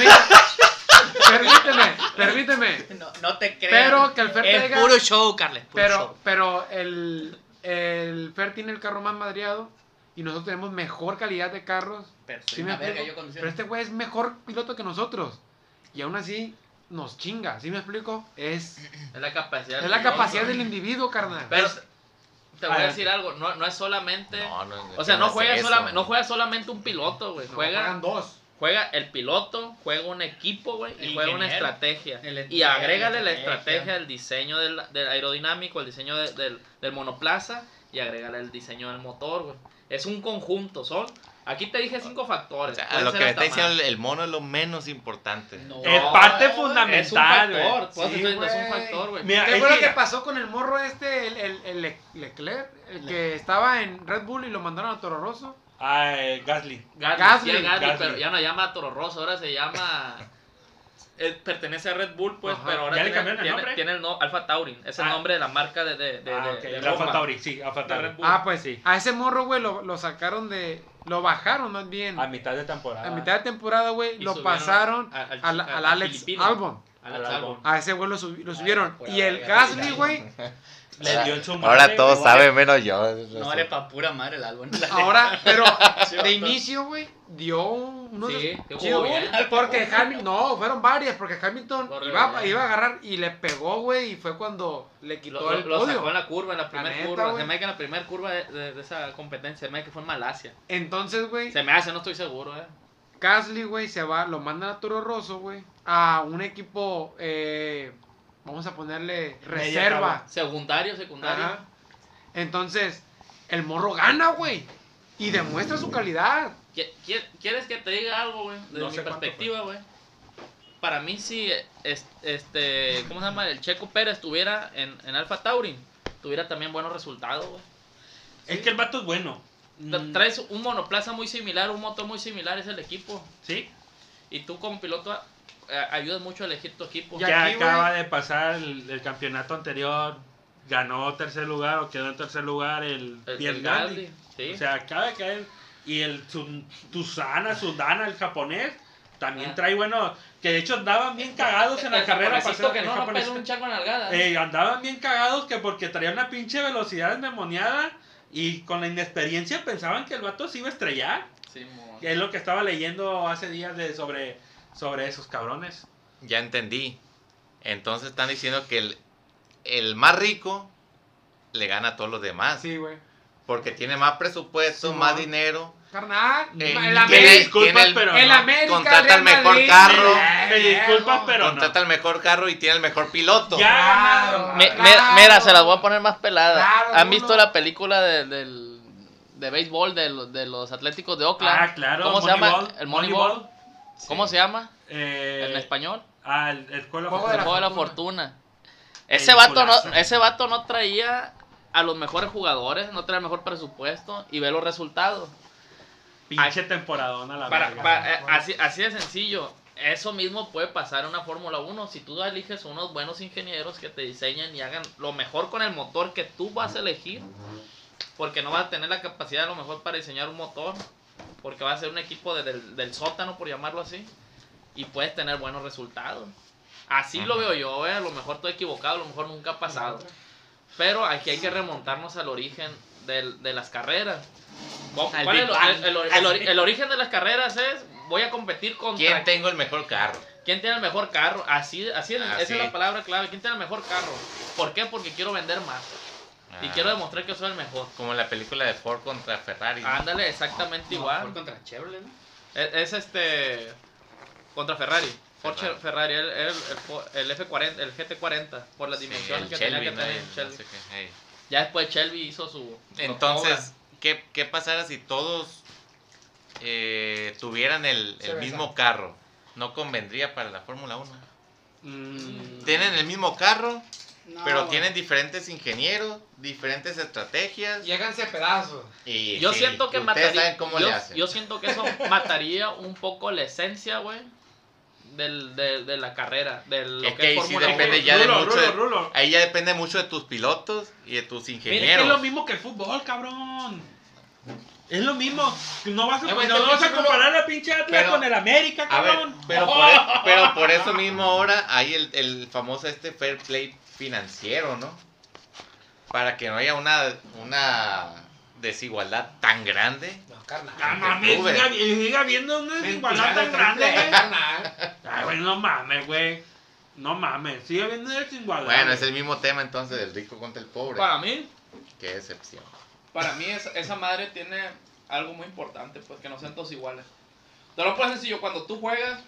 permíteme, permíteme. No, no te creas. Pero que el Fer Es puro show, Carles. puro Pero, show. pero el, el Fer tiene el carro más madreado y nosotros tenemos mejor calidad de carros. Pero soy ¿Sí me verga yo. Pero este güey es mejor piloto que nosotros. Y aún así nos chinga, ¿sí me explico? Es, Es la capacidad. es del la piloto. capacidad del individuo, carnal. Pero te voy A decir algo, no, no es solamente. No, no, o sea, no juega, eso. solamente, no juega solamente un piloto, güey. No, Juega, juegan dos. juega el piloto, juega un equipo, güey, y juega una estrategia. Y agrégale la la estrategia. estrategia, el diseño del, del aerodinámico, el diseño de- del, del monoplaza y agrégale el diseño del motor, güey. Es un conjunto, son. Aquí te dije cinco O factores. sea, a lo que me está diciendo el, mono es lo menos importante. No. Es parte Es un fundamental, factor, güey. es un factor, güey. ¿Qué es fue lo que- pasó con el morro este, el, el, el Le- Leclerc? El que estaba en Red Bull y lo mandaron a Toro Rosso. Ah, eh, Gasly. Gasly, Gasly, sí, Gasly, Gasly. pero ya no llama Toro Rosso, ahora se llama. eh, pertenece a Red Bull, pues, Ajá. pero ahora ¿Ya le tiene, cambiaron el tiene- nombre? tiene el no, Alfa Taurin, es el Ah. nombre de la marca de, de, de, Ah, de- ok. de Alfa Roma. Tauri, sí, Alfa De Tauri. Red Bull. Ah, pues Sí. A ese morro, güey, lo, lo sacaron de... Lo bajaron más bien. A mitad de temporada. A mitad de temporada, güey, lo pasaron al- al, al- al al Alex. Albon. A ese güey lo, subi- lo subieron. y el Gasly, güey, Le dio en su madre, Ahora todos güey. saben menos yo. No vale pa' pura madre el álbum. ahora, pero de inicio, güey, dio unos... Sí, chido, bien. Porque Hamilton, no, fueron varias, porque Hamilton Corre iba, a agarrar y le pegó, güey, y fue cuando le quitó Lo, el lo podio. sacó en la curva, en la primera curva. güey. Se me hace que en la primera curva de, de- de esa competencia, se me hace que fue en Malasia. Entonces, güey, Se me hace, no estoy seguro, eh. Gasly, güey, se va, lo mandan a Toro Rosso, güey, a un equipo, eh, vamos a ponerle reserva. Secundario, secundario. Ajá. Entonces, el morro gana, güey, y demuestra su calidad. ¿Qui- qui- ¿Quieres que te diga algo, güey? Desde No mi perspectiva, güey. Para mí, si es- este, ¿cómo se llama? El Checo Pérez estuviera en, en Alfa Taurin, tuviera también buenos resultados, güey. Es que el vato es bueno. Mm, Traes un monoplaza muy similar, un motor muy similar, es el equipo. Sí. Y tú como piloto eh, ayudas mucho a elegir tu equipo. Ya- aquí, acaba güey. de pasar el, el campeonato anterior. Ganó tercer lugar o quedó en tercer lugar el, El- Pierre el Gasly. Gasly, sí. O sea, acaba de caer. Y el Tusana, Sundana, el japonés, también Ah. trae bueno. Que de hecho andaban bien cagados en la El carrera pasada. que el no, no japonesito. pegó un chaco en nalgada. Eh, andaban bien cagados que porque traía una pinche velocidad endemoniada y con la inexperiencia pensaban que el vato se iba a estrellar. Sí. Que es lo que estaba leyendo hace días de sobre, sobre esos cabrones. Ya entendí. Entonces están diciendo que el, el más rico le gana a todos los demás. Sí, güey. Porque tiene más presupuesto, Sí, más dinero. Carnal, Eh, el América, disculpas, el- pero el no. América, Contrata Real el mejor Madrid. carro. Me disculpas, pero contrata el mejor carro y tiene el mejor piloto. Ya Claro, ganaron. Me- Claro. me- mira, se las voy a poner más peladas. Claro, ¿Han uno. visto la película de, del, de béisbol de, los- de los Atléticos de Oakland? Ah, claro. ¿Cómo se llama? El Moneyball. Moneyball. ¿Cómo se llama Eh, en español? Ah, el, el Juego de la juego de la fortuna. Ese vato, no, ese vato no traía a los mejores jugadores, no traía el mejor presupuesto y ve los resultados. Pinche temporadona la Para, verga. para- eh, así, así de sencillo. Eso mismo puede pasar en una Fórmula 1 si tú eliges unos buenos ingenieros que te diseñen y hagan lo mejor con el motor que tú vas a elegir. Porque no vas a tener la capacidad a lo mejor para diseñar un motor. Porque va a ser un equipo de- del, del sótano, por llamarlo así. Y puedes tener buenos resultados. Así lo veo yo, eh, a lo mejor estoy equivocado, a lo mejor nunca ha pasado. Pero aquí hay que remontarnos al origen del- de las carreras. ¿Cuál es el, el- el- el ori- el origen de las carreras es, voy a competir contra ¿Quién tengo el mejor carro? quién tiene el mejor carro. Así, así, es- esa Así. es la palabra clave. ¿Quién tiene el mejor carro? ¿Por qué? Porque quiero vender más. Y Ah, quiero demostrar que soy el mejor. Como en la película de Ford contra Ferrari. Ándale, exactamente igual. Ford contra Chevrolet, ¿no? Es, es este. Contra Ferrari. Ford Ferrari. Ferrari, el, el, el el F40, el GT40, por las Sí, dimensiones que Shelby, tenía que ¿no? tener El el no Shelby. sé qué, hey. Ya después Shelby hizo su. su Entonces, ¿qué, ¿qué pasara si todos eh, tuvieran el, el mismo carro, ¿no convendría para la Fórmula 1? Mm, Tienen el mismo carro, No, pero güey. tienen diferentes ingenieros, diferentes estrategias. Lléganse pedazos. Y Yo sí, siento que ustedes mataría. saben cómo yo, le hacen. yo siento que eso mataría un poco la esencia, güey. Del, de, de la carrera, de lo Es que que ahí es sí Fórmula depende 1. ya de Rulo, mucho Rulo, de- Rulo. Ahí ya depende mucho de tus pilotos y de tus Mira, es que ingenieros. es lo mismo que el fútbol, cabrón. Es lo mismo. No vas a, Eh, no vas a comparar la pinche Atlas Pero- con el América, A ver, cabrón. pero por, e- pero por eso mismo ahora hay el, el famoso este fair play financiero, ¿no? Para que no haya una, una desigualdad tan grande. No, carnal. Ah, mames, siga, siga habiendo una desigualdad tan grande, güey. Ay, güey, no mames, güey. No mames, sigue habiendo desigualdad. Bueno, güey. es el mismo tema entonces del rico contra el pobre. Para mí, Qué excepción. para mí esa, esa madre tiene algo muy importante, pues que no sean todos iguales. Te lo puedo sencillo, cuando tú juegas,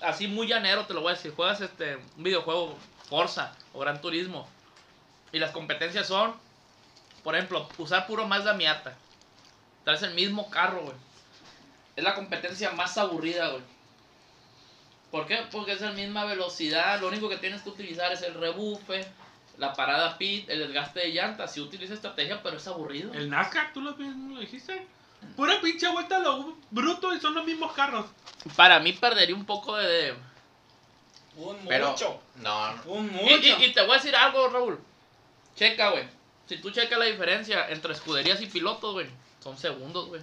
así muy llanero, te lo voy a decir, juegas este, un videojuego Forza o Gran Turismo, y las competencias son, por ejemplo, usar puro Mazda Miata. Traes el mismo carro, güey. Es la competencia más aburrida, güey. ¿Por qué? Porque es la misma velocidad, lo único que tienes que utilizar es el rebufe, la parada pit, el desgaste de llantas. Si utiliza estrategia, pero es aburrido. El NASCAR, tú lo, lo dijiste. Pura pinche vuelta a lo bruto y son los mismos carros. Para mí perdería un poco de... de- Un Pero, mucho. no, no. Un mucho. y- y te voy a decir algo, Raúl. Checa, güey. Si tú checas la diferencia entre escuderías y pilotos, güey, son segundos, güey.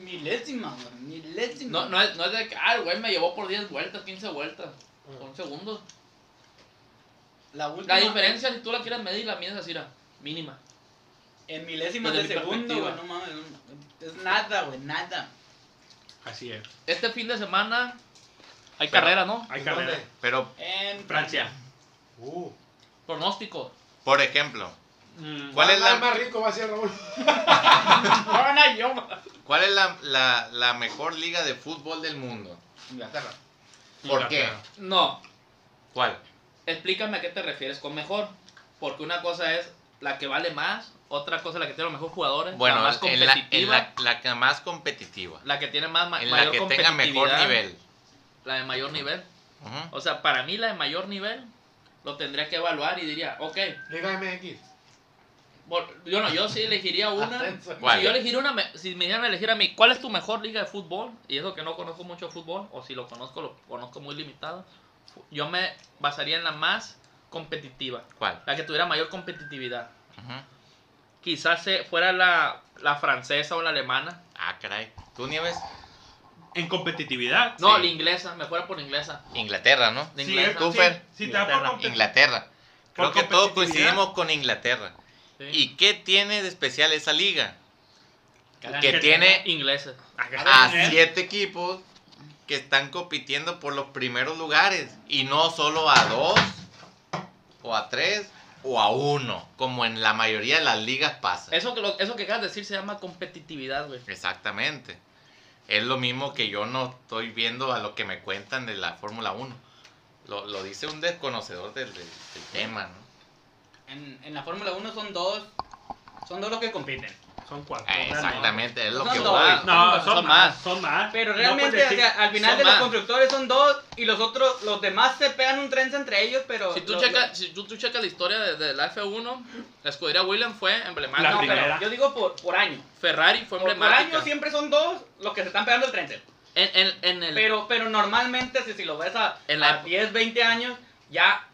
Milésima, güey. Milésima. No, no, es, no es de que, ah, el güey me llevó por 10 vueltas, 15 vueltas. Son segundos. La última. La diferencia, si tú la quieres medir, la mides así, era mínima. En milésimas de Desde segundo, güey. No mames. Es nada, güey. Nada. Así es. Este fin de semana hay Pero- carrera, ¿no? Hay ¿Dónde? carrera. Pero, En Francia. Uh. Pronóstico. por ejemplo, Mm, ¿Cuál es la- más rico va a ser Raúl? Yo. ¿cuál es la, la, la mejor liga de fútbol del mundo? Inglaterra. ¿Por qué? Inglaterra. No. ¿Cuál? Explícame a qué te refieres con mejor. Porque una cosa es la que vale más, otra cosa es la que tiene los mejores jugadores, Bueno, la más en la, competitiva, en la, la que más competitiva. la que tiene más ma- En mayor la que tenga mejor competitividad, nivel. La de mayor nivel. O sea, para mí la de mayor nivel lo tendría que evaluar y diría, ok, Liga MX. yo no, yo sí elegiría una. Si yo elegiría una, me- si me dieran a elegir a mí, ¿cuál es tu mejor liga de fútbol? Y eso que no conozco mucho fútbol, o si lo conozco, lo conozco muy limitado. Yo me basaría en la más competitiva, ¿Cuál? la que tuviera mayor competitividad. Quizás se- fuera la, la francesa o la alemana. Ah, caray. ¿Tú, Nieves? En competitividad. No, Sí. la inglesa, me fuera por inglesa. Inglaterra, ¿no? Sí, inglesa. Inglaterra. Inglaterra. Creo Por que todos coincidimos con Inglaterra. Sí. ¿Y qué tiene de especial esa liga? Que que tiene Ingleses. a siete equipos que están compitiendo por los primeros lugares. Y no solo a dos, o a tres, o a uno, como en la mayoría de las ligas pasa. Eso que, lo- eso que acabas de decir se llama competitividad, güey. Exactamente. Es lo mismo que yo no estoy viendo a lo que me cuentan de la Fórmula 1. Lo, lo dice un desconocedor del, del- tema, ¿no? En, en la Fórmula 1 son dos. Son dos los que compiten. Son cuatro. Eh, exactamente, es lo Son que dos. voy. No, son, Son más. más. Son más. Pero No realmente, o sea, al final de los constructores son dos y los otros, los demás se pegan un trenza entre ellos, pero. Si tú, lo- checas, si tú, tú checas la historia de, de la F1, la escudería Williams fue La emblemática. No, pero primera. yo digo por, por año. Ferrari fue Por, por emblemática. año siempre son dos los que se están pegando el trenza. En, en, en el, Pero, pero normalmente, si, si lo ves a, En la a 10, 20 años, ya,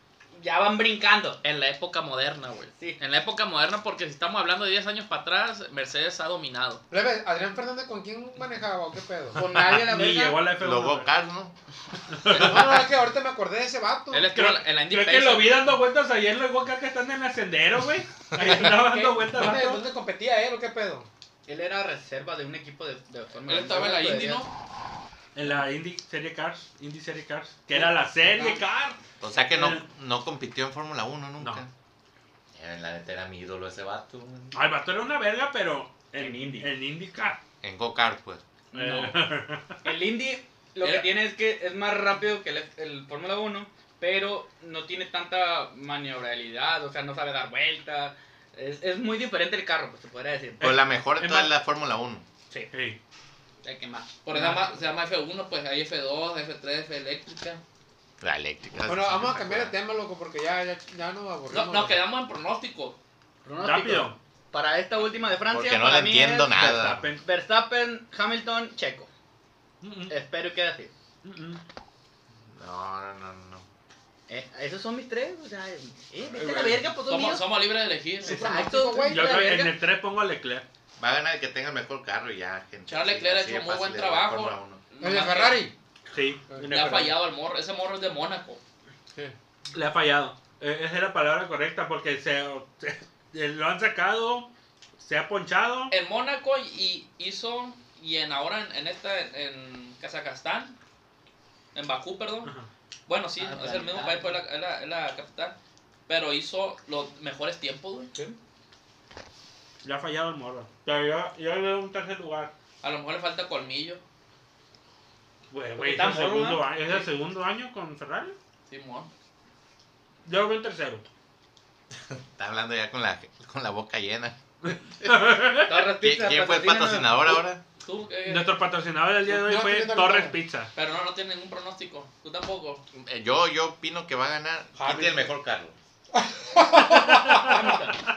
ya van brincando. en la época moderna, güey. Sí. En la época moderna, porque si estamos hablando de 10 años para atrás, Mercedes ha dominado. Adrián Fernández, ¿con quién manejaba o qué pedo? Con nadie la Ni verga. llegó a la F1. Los ¿no? No, no, es que ahorita me acordé de ese vato. Él estuvo Creo, en la Indy creo que lo vi dando vueltas ayer en los Walker que están en el sendero, güey. Ahí andaba dando vueltas. ¿Dónde, dónde competía él o qué pedo? Él era reserva de un equipo de, de Fórmula Él estaba en la Indy. ¿no? En la Indy Serie Cars. Indy Serie Cars. Que era la Serie Cars. O sea que no, no compitió en Fórmula 1 nunca. No. Eh, La neta era mi ídolo ese vato. Al vato era una verga, pero en, En Indy. En IndyCar. En go-kart, pues. Eh, El Indy lo que Era- tiene es que es más rápido que el, el Fórmula 1, pero no tiene tanta maniobrabilidad, o sea, no sabe dar vueltas. Es, es muy diferente el carro, pues se podría decir. Pues la mejor de más- es la Fórmula 1. sí. El que más. Porque se llama, se llama F1, pues hay F2, F3, F eléctrica. La eléctrica. Bueno, vamos a cambiar de tema, loco, porque ya, ya, ya nos aburrimos. No, nos quedamos en pronóstico. Pronóstico. Rápido. Para esta última de Francia, Porque no para le mí entiendo es nada. Verstappen. Verstappen, Hamilton, Checo. Mm, mm, Espero que así. mm, mm. No, no, no, no. Eh, esos son mis tres, o sea, eh, vete a la verga, pues Somos, míos. somos libres de elegir. Exacto, güey. Yo en el 3 pongo a Leclerc. Va a ganar el que tenga el mejor carro y ya, gente. Charles Leclerc ha hecho muy buen trabajo. ¿El de Ferrari? Sí. Le ha fallado al morro. Ese morro es de Mónaco. Sí. Le ha fallado. Eh, esa es la palabra correcta porque se, se- lo han sacado, se ha ponchado. En Mónaco y hizo. Y en ahora en, en esta. En Kazajstán. En Bakú, perdón. Ajá. Bueno, sí, Ah, es el mismo país, pues es la, es la, es la capital. Pero hizo los mejores tiempos, güey. Le ha fallado el morro. Pero yo, yo le doy un tercer lugar. A lo mejor le falta colmillo. Güey, güey, es, el morro, segundo ¿no? año- es el segundo año con Ferrari. Simón. Yo lo veo el tercero. Está hablando ya con la, con la boca llena. Torres ¿Quién, Pizza, quién fue el patrocínanos. patrocinador ahora? Tú, eh, Nuestro patrocinador del día de hoy No, fue Torres. Pizza. Pero no, no tiene ningún pronóstico. Tú tampoco. Eh, Yo, yo opino que va a ganar. ¿Quién tiene el mejor carro?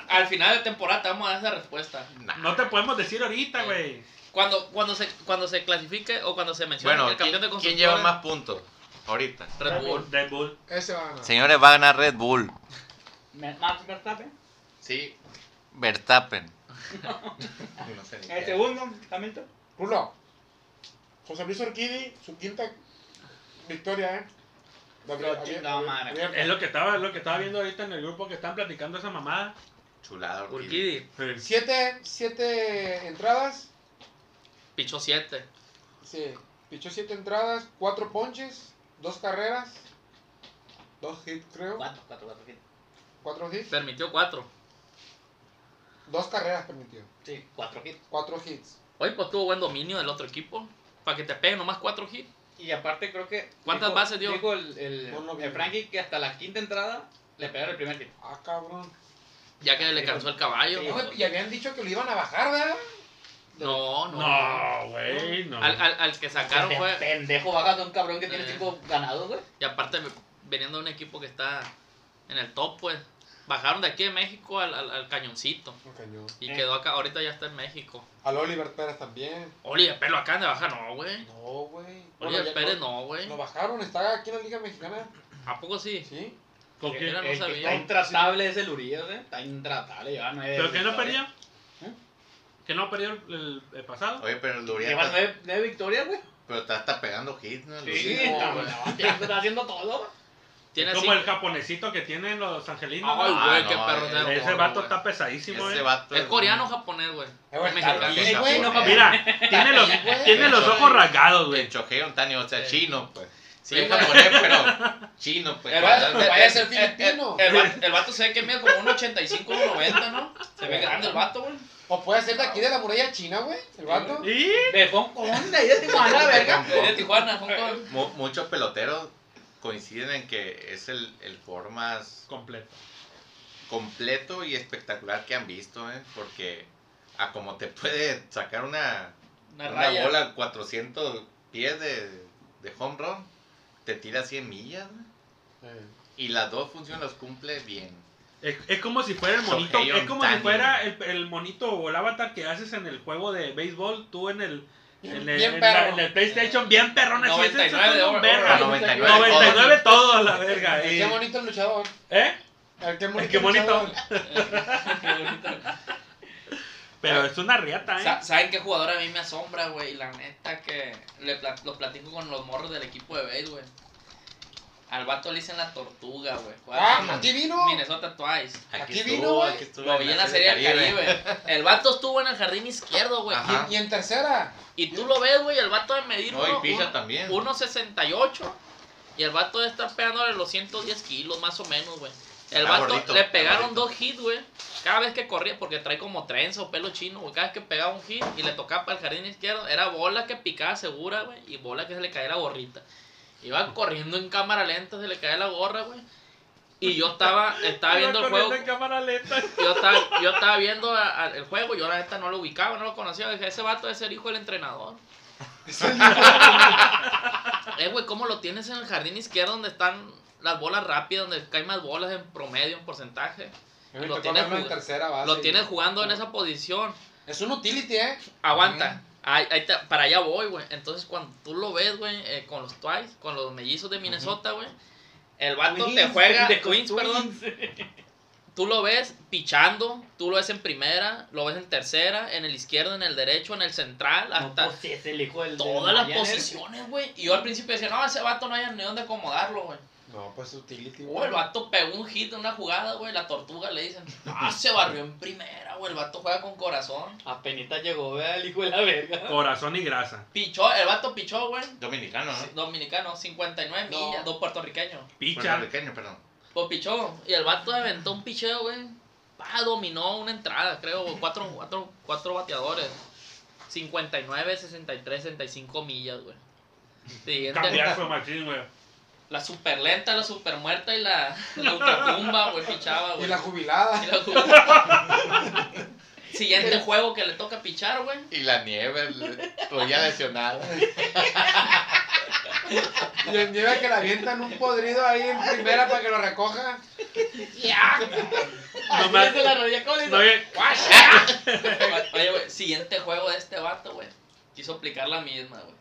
Al final de temporada te vamos a dar esa respuesta. Nah. No te podemos decir ahorita, güey. Cuando, cuando, se, cuando se clasifique o cuando se mencione Bueno, el campeón de ¿quién, lleva más puntos? Ahorita. Red Bull. Red Bull. Ese va a ganar. Señores, va a ganar Red Bull. Max Verstappen. Sí. Verstappen. no sé ni El segundo, Hamilton. Rulo. José Luis Orquidi, su quinta victoria, ¿eh? Chingado madre. Es lo que estaba, es lo que estaba viendo ahorita en el grupo que están platicando esa mamada. Chulada, Urquidi. Urquidi. Siete, siete entradas. Pichó 7. Sí. Pichó siete entradas, cuatro ponches, dos carreras, dos hits, creo. Cuatro, cuatro, cuatro. sí. Cuatro hits. Permitió 4. Dos carreras permitió. Sí, cuatro hits. Cuatro hits. Hoy pues tuvo buen dominio del otro equipo. Para que te peguen nomás 4 hits. Y aparte creo que... ¿Cuántas dijo- bases dio? Dijo el, el, vi. el Frankie que hasta la quinta entrada le pegaron el primer hit. Ah, cabrón. Ya que le cansó el caballo. sí, No, y habían dicho que lo iban a bajar, ¿verdad? No, no. No, güey, no. Al, al, al que sacaron fue. Pendejo bajas a un cabrón que tiene Eh. cinco ganados, güey. Y aparte, veniendo de un equipo que está en el top, pues. Bajaron de aquí de México al, al, al cañoncito. Un cañón. Y Eh. quedó acá, ahorita ya está en México. Al Oliver Pérez también. Oliver Pérez lo acaban de bajar, no, güey. No, güey. Oliver Bueno, ya Pérez no, güey. Lo bajaron, está aquí en la Liga Mexicana. ¿A poco sí? Sí. ¿Con quién? Era, no sabía. está intratable es el Urias, eh. Está intratable, lleva nueve. ¿Pero que no perdió? ¿Eh? ¿Que no perdió el, el- el pasado? Oye, pero el Durian Lleva nueve, nueve victorias, güey. pero está, está pegando hits, ¿no? Sí, está, no, ya está haciendo todo. Tiene Como cinco- el japonesito que tienen los angelinos. Ay, ¿no? Ah, güey, no, qué perro eh, de Ese morro, vato güey. está pesadísimo, Ese eh. vato Es coreano o japonés, güey. Eh, güey, Es mexicano. güey, no. Mira, tiene los, güey. tiene los ojos rasgados, güey. Chojeo Antonio, o sea, Sí. chino, pues. Sí, es güey. japonés, pero chino, pues. El Vaya- vato- vaya a ser filipino. El, el vato- el vato se ve que mide como un 85, un 90, ¿no? Se ve grande el vato, güey. O puede ser de aquí de la muralla china, güey. El vato. Y De Hong Kong, de ahí de Tijuana, verga. Es de Tijuana, Hong Kong. Mu- muchos peloteros coinciden en que es el, el jugador más completo. completo y espectacular que han visto, ¿eh? Porque a como te puede sacar una, Una una bola 400 pies de, de home run, te tira 100 millas. Eh. Y las dos funciones las cumple bien. Es, es como si fuera el monito, es como si fuera el, el monito o el avatar que haces en el juego de béisbol, tú en el, en el, Bien en perro. la- en el PlayStation, bien perrón, así es, 99 eso de oro, verga. oro, 99 99 todo a la verga. y- Qué bonito el luchador. ¿Eh? El qué bonito. Qué bonito. Pero es una riata, ¿eh? ¿Saben qué jugador a mí me asombra, güey? La neta que le pla- lo platico con los morros del equipo de base, güey. Al vato le dicen la tortuga, güey. Ah, aquí vino. Minnesota Twice. Aquí vino, güey. aquí estuvo Lo vi en la serie del Caribe. El vato estuvo en el jardín izquierdo, güey. Ajá. Y, y en tercera. Y tú lo ves, güey, el vato de medir No, y uno- pisa uno- también. 1.68. Y el vato de estar pegándole los 110 kilos, más o menos, güey. El vato gordito, le pegaron dos hits, güey. Cada vez que corría, porque trae como trenza o pelo chino, güey. Cada vez que pegaba un hit y le tocaba para el jardín izquierdo, era bola que picaba segura, güey. Y bola que se le caía la gorrita. Iba corriendo en cámara lenta, se le caía la gorra, güey. Y yo estaba, estaba viendo el juego. en cámara lenta. Yo estaba, yo estaba viendo a- a- el juego, yo la neta no lo ubicaba, no lo conocía. Dije, ese vato debe ser hijo del entrenador. Eh, güey, ¿cómo lo tienes en el jardín izquierdo donde están las bolas rápidas, donde caen más bolas en promedio, en porcentaje? Lo tienes verlo en jug- tercera base. Lo tienes jugando en esa posición. Es un utility, ¿eh? Aguanta. Ahí- ahí te- para allá voy, güey. Entonces, cuando tú lo ves, güey, eh, con los Twice, con los mellizos de Minnesota, güey, el vato te juega, pendejo, Twins, perdón, tú lo ves pichando, tú lo ves en primera, lo ves en tercera, en el izquierdo, en el derecho, en el central, No, hasta pues, es el hijo del. todas las posiciones, güey. Y yo al principio decía, no, ese vato no hay ni dónde acomodarlo, güey. No, pues utility, Oh, el vato pegó un hit en una jugada, güey, la tortuga le dicen, ah, se barrió en primera, güey, el vato juega con corazón. Apenita llegó, vea, el hijo de la verga. Corazón y grasa. Pichó, el vato pichó, güey, Dominicano, ¿no? Sí, Dominicano, 59 No. millas, dos puertorriqueños. Picha. Puertorriqueño, perdón. Pues pichó. Y el vato aventó un picheo, güey. Pa, dominó una entrada, creo. Cuatro, cuatro, cuatro bateadores. 59, 63, 65 millas, güey. Siguiente, Cambiazo, machín, güey. La super lenta, la super muerta y la, la ultratumba, güey, pichaba, güey. Y la jubilada. Y la jubilada. Siguiente juego que le toca pichar, güey. Y la nieve, rodilla lesionada. Y el nieve que la avientan un podrido ahí en primera para que lo recoja. No me- hizo la rodilla, oye, Oye, güey, siguiente juego de este vato, güey. Quiso aplicar la misma, güey.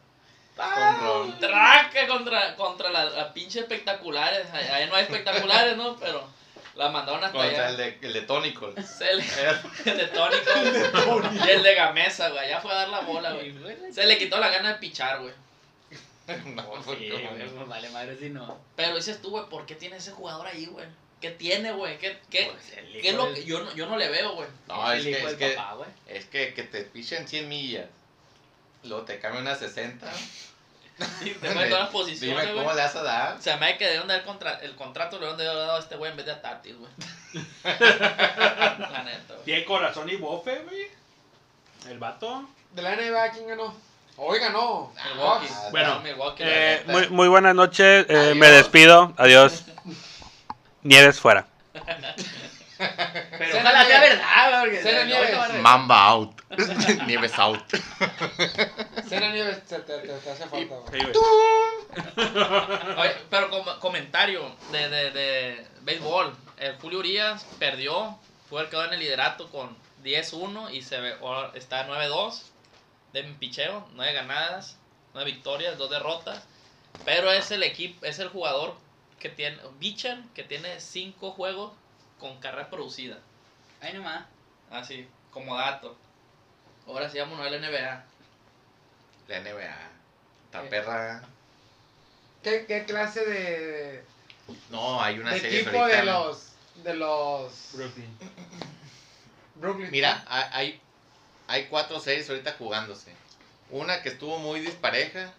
Con. Traca contra, contra las las pinches espectaculares. Ahí no hay espectaculares, ¿no? Pero la mandaron hasta Contra allá. el de, el de tónico. Se le- el de tónico y el de gamesa, güey. Ya fue a dar la bola, güey. Se le quitó la gana de pichar, güey. No, pues, sí, ¿cómo güey, no? pues, vale madre si no. Pero dices tú, güey, ¿por qué tiene ese jugador ahí, güey? ¿Qué tiene, güey? ¿Qué, qué, Pues, qué es lo del- que yo no, yo no le veo, güey? No, es el que, es que, papá, güey. es que, que te pichen 100 millas. Luego te cambian unas 60. Y te todas las Dime posiciones, cómo güey. le vas a dar. Se me ha que debieron dar contra, el contrato, le haber dado a este güey en vez de a Tatis, güey. la neta, güey. tiene corazón y bofe, güey. El vato. De la NBA, ¿quién ganó? Hoy ganó. Milwaukee. Ah, Bueno, Milwaukee, Eh, muy, muy buenas noches. eh, me despido. Adiós. Nieves fuera. Pero Cena ojalá sea verdad, porque Cena Nieves. Mamba out. Nieves out. Cena Nieves te, te, te, hace falta, güey. Oye, pero como comentario de, de, de béisbol, el Julio Urias perdió, fue el que quedó en el liderato con 10-1 y se ve, ahora está 9-2 de picheo, 9 ganadas, 9 victorias, 2 derrotas, pero es el equipo, es el jugador que tiene, Bicher, que tiene 5 juegos con carrera producida, Ahí nomás. así, como dato. Ahora sí vámonos a la NBA. La NBA. Esta perra. ¿Qué, ¿Qué clase de, No, hay una de serie equipo ahorita. de los, de los Brooklyn. Brooklyn? Mira, ha- hay, hay cuatro series ahorita jugándose. Una que estuvo muy dispareja,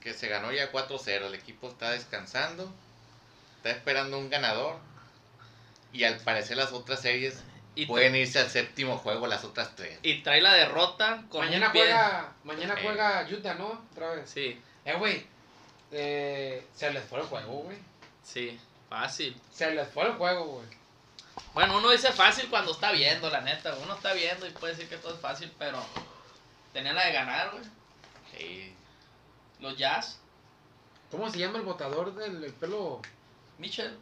que se ganó ya 4-0. El equipo está descansando, está esperando un ganador. Y al parecer las otras series Y, pueden irse al séptimo juego, las otras tres. y trae la derrota con Mañana un pie. juega, mañana Eh. juega Utah, ¿no? Otra vez. Sí, Eh, güey. Eh, se les fue el juego, güey. sí, fácil. Se les fue el juego, güey. Bueno, uno dice fácil cuando está viendo, la neta. Uno está viendo y puede decir que todo es fácil, pero tenían la de ganar, güey. Sí. Los Jazz, ¿Cómo se llama el botador del del pelo? Mitchell,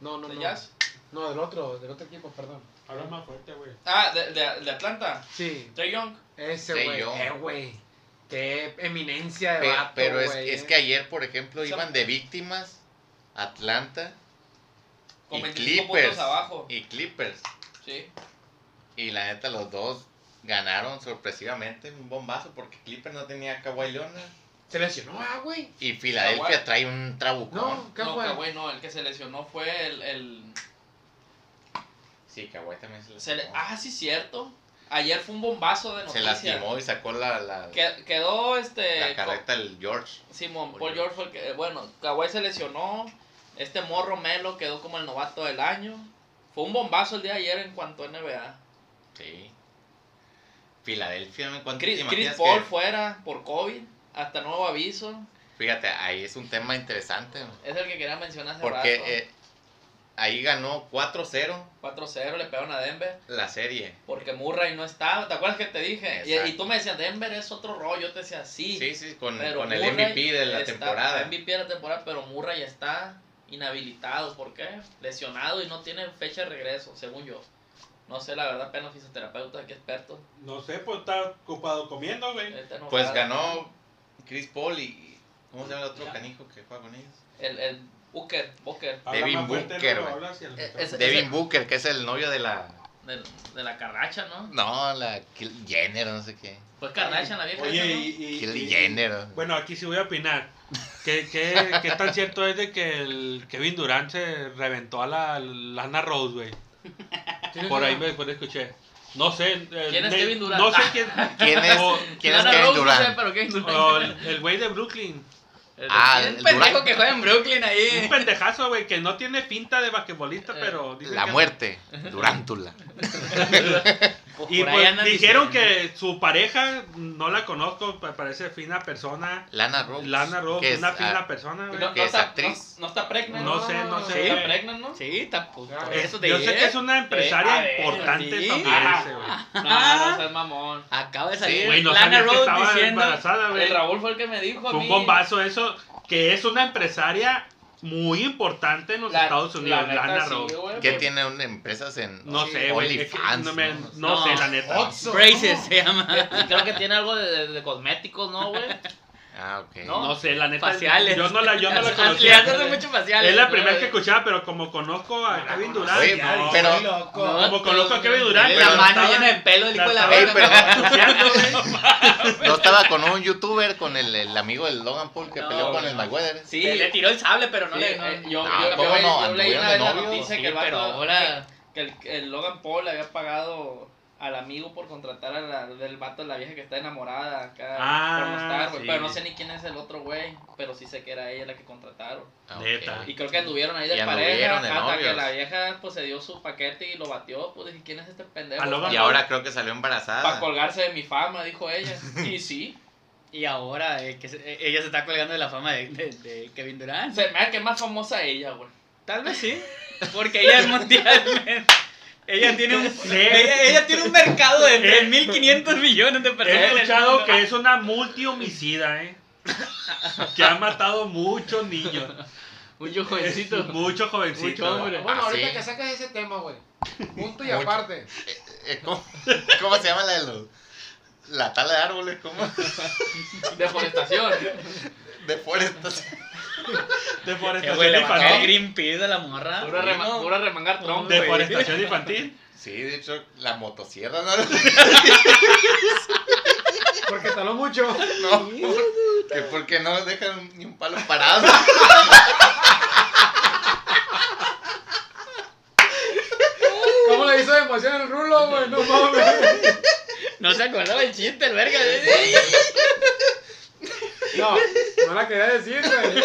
No, no, los no. Jazz. No, del otro, del otro equipo, perdón. Habla más fuerte, güey. Ah, de, de, de Atlanta, Sí, Trey Young. ese Sí, güey. Eh, güey. Qué eminencia de Pe- vato, pero es, es eh. que ayer, por ejemplo, O sea, iban de víctimas Atlanta Con y 25 Clippers. puntos abajo. Y Clippers. Sí. Y la neta, los dos ganaron sorpresivamente un bombazo porque Clippers no tenía a Kawhi Leonard. Se lesionó, ah, güey. Y Filadelfia trae un trabucón. No. Kawhi no, el que se lesionó fue el... el Sí, Kawhi también se se le- ah, sí, cierto. Ayer fue un bombazo de se noticias. lastimó y sacó la, la, Que- quedó este... la carreta del George. Simón, Paul Paul George fue el que, bueno, Kawhi se lesionó, este morro Melo quedó como el novato del año. Fue un bombazo el día de ayer en cuanto a NBA. Sí. Filadelfia, ¿en cuánto Chris, Chris Paul que- fuera por COVID, hasta nuevo aviso. Fíjate, ahí es un tema interesante. Es el que quería mencionar hace Porque rato. eh, ahí ganó 4-0 4-0 le pegaron a Denver. la serie. Porque Murray no estaba. ¿Te acuerdas que te dije? Y, y tú me decías, Denver es otro rollo. Yo te decía, sí. Sí, sí, con, con el MVP de la está- temporada. MVP de la temporada, pero Murray está inhabilitado. ¿Por qué? Lesionado y no tiene fecha de regreso, según yo. No sé, la verdad, apenas fisioterapeuta, aquí experto. No sé, pues está ocupado comiendo, güey. Este no Pues sabe. ganó Chris Paul y. ¿Cómo se llama el otro canijo que juega con ellos? El, el Booker, Booker. Devin Booker, güey. Eh, Devin Booker, que es el novio de la. De, de la Kardashian, ¿no? No, la Kyl- Jenner, no sé qué. Fue Kardashian la vieja. Oye, esa, ¿no? y, y- Kylie y- Jenner. Bueno, aquí sí voy a opinar. ¿Qué, qué, qué tan cierto es de que el Kevin Durant se reventó a la Lana Rose, güey? Por ahí me después escuché. No sé. eh, ¿Quién es Kevin Durant? No sé quién. ¿Quién es, o- ¿quién es Kevin Rose, no sé, Durant? pero Kevin Durant. o el el güey de Brooklyn. El- Ah, Un el pendejo que juega en Brooklyn Un ahí. pendejazo, güey, que no tiene finta de basquetbolista, Eh, pero. dicen La que- muerte. Durántula. Pues Y pues dijeron que su pareja, no la conozco, pa- parece fina persona. Lana Rose. Lana Rose, es, una ah, fina persona, güey. No, que no es está, actriz. No, no está pregnant. No sé, no Sí, sé. está pregnant, ¿no? Sí, tampoco. Claro. Es- Eso te yo sé que es una empresaria Eh, a ver, importante sí. estadounidense, güey. No, no seas mamón. Acaba de Sí, salir Güey, no Lana Rose estaba diciendo. embarazada, güey. El Raúl fue el que me dijo a Fue mí. un bombazo eso, que es una empresaria muy importante en los La- Estados Unidos, la neta, Lana sí, Rose. güey, Que por- tiene un- empresas en No sé, güey. es que OnlyFans. No, ¿no? no sé, la neta. Braces se llama. Creo que tiene algo de, de- de cosméticos, ¿no, güey? Ah, ok. No. No sé, la neta. Faciales. Yo no la, yo no la Le conocía. hacen mucho faciales. Es la primera que escuchaba, pero como conozco a Kevin Durant. Oye, no, pero-. No, como conozco a Kevin Durant. La mano estaba- llena de pelo, el hijo de la verga. No estaba con un youtuber, con el, el amigo del Logan Paul que No, peleó con el no. Mayweather. Sí, Le, le tiró el sable, pero no Sí, le. no- eh, yo, No, yo, ¿cómo yo- no? yo leí una ¿Anduvieron vez la noticia Sí, que el pero vato- ahora- que el, el Logan Paul le había pagado al amigo por contratar a la, del vato de la vieja que está enamorada acá Ah, por mostrar, güey. sí. pero no sé ni quién es el otro güey, pero sí sé que era ella la que contrataron. Ah. Neta. Y creo que anduvieron ahí de Y pareja anduvieron de hasta que novios. la vieja pues se dio su paquete y lo batió, pues dije, ¿quién es este pendejo? Y ahora creo que salió Para embarazada. colgarse de mi fama, dijo ella. Y sí, Y ahora eh, que se- eh, ella se está colgando de la fama de, de- de Kevin Durant. se me hace que es más famosa ella, güey. Tal vez sí. Porque ella es mundialmente. Ella tiene un, ella, ella tiene un mercado de Eh, 3.500 millones de personas. He escuchado que es una multihomicida, ¿eh? que ha matado muchos niños. Un jovencito. Muchos jovencitos. Mucho hombre. Bueno, Ah, ahorita sí. que sacas ese tema, güey. Punto y Mucho. aparte. Eh, ¿Cómo, cómo se llama la de los... La tala de árboles, ¿cómo? Deforestación. Deforestación. Eh, Deforestación güey, le infantil. Greenpeace a la morra. Pura, rema- pura remangar tronco. Deforestación infantil. Sí, de hecho, la motosierra, ¿no? Porque taló mucho. No, que porque no dejan ni un palo parado. ¿Cómo le hizo de emoción el rulo, güey? No mames. No se acordaba el chiste, el verga. No, no la quería decir, güey.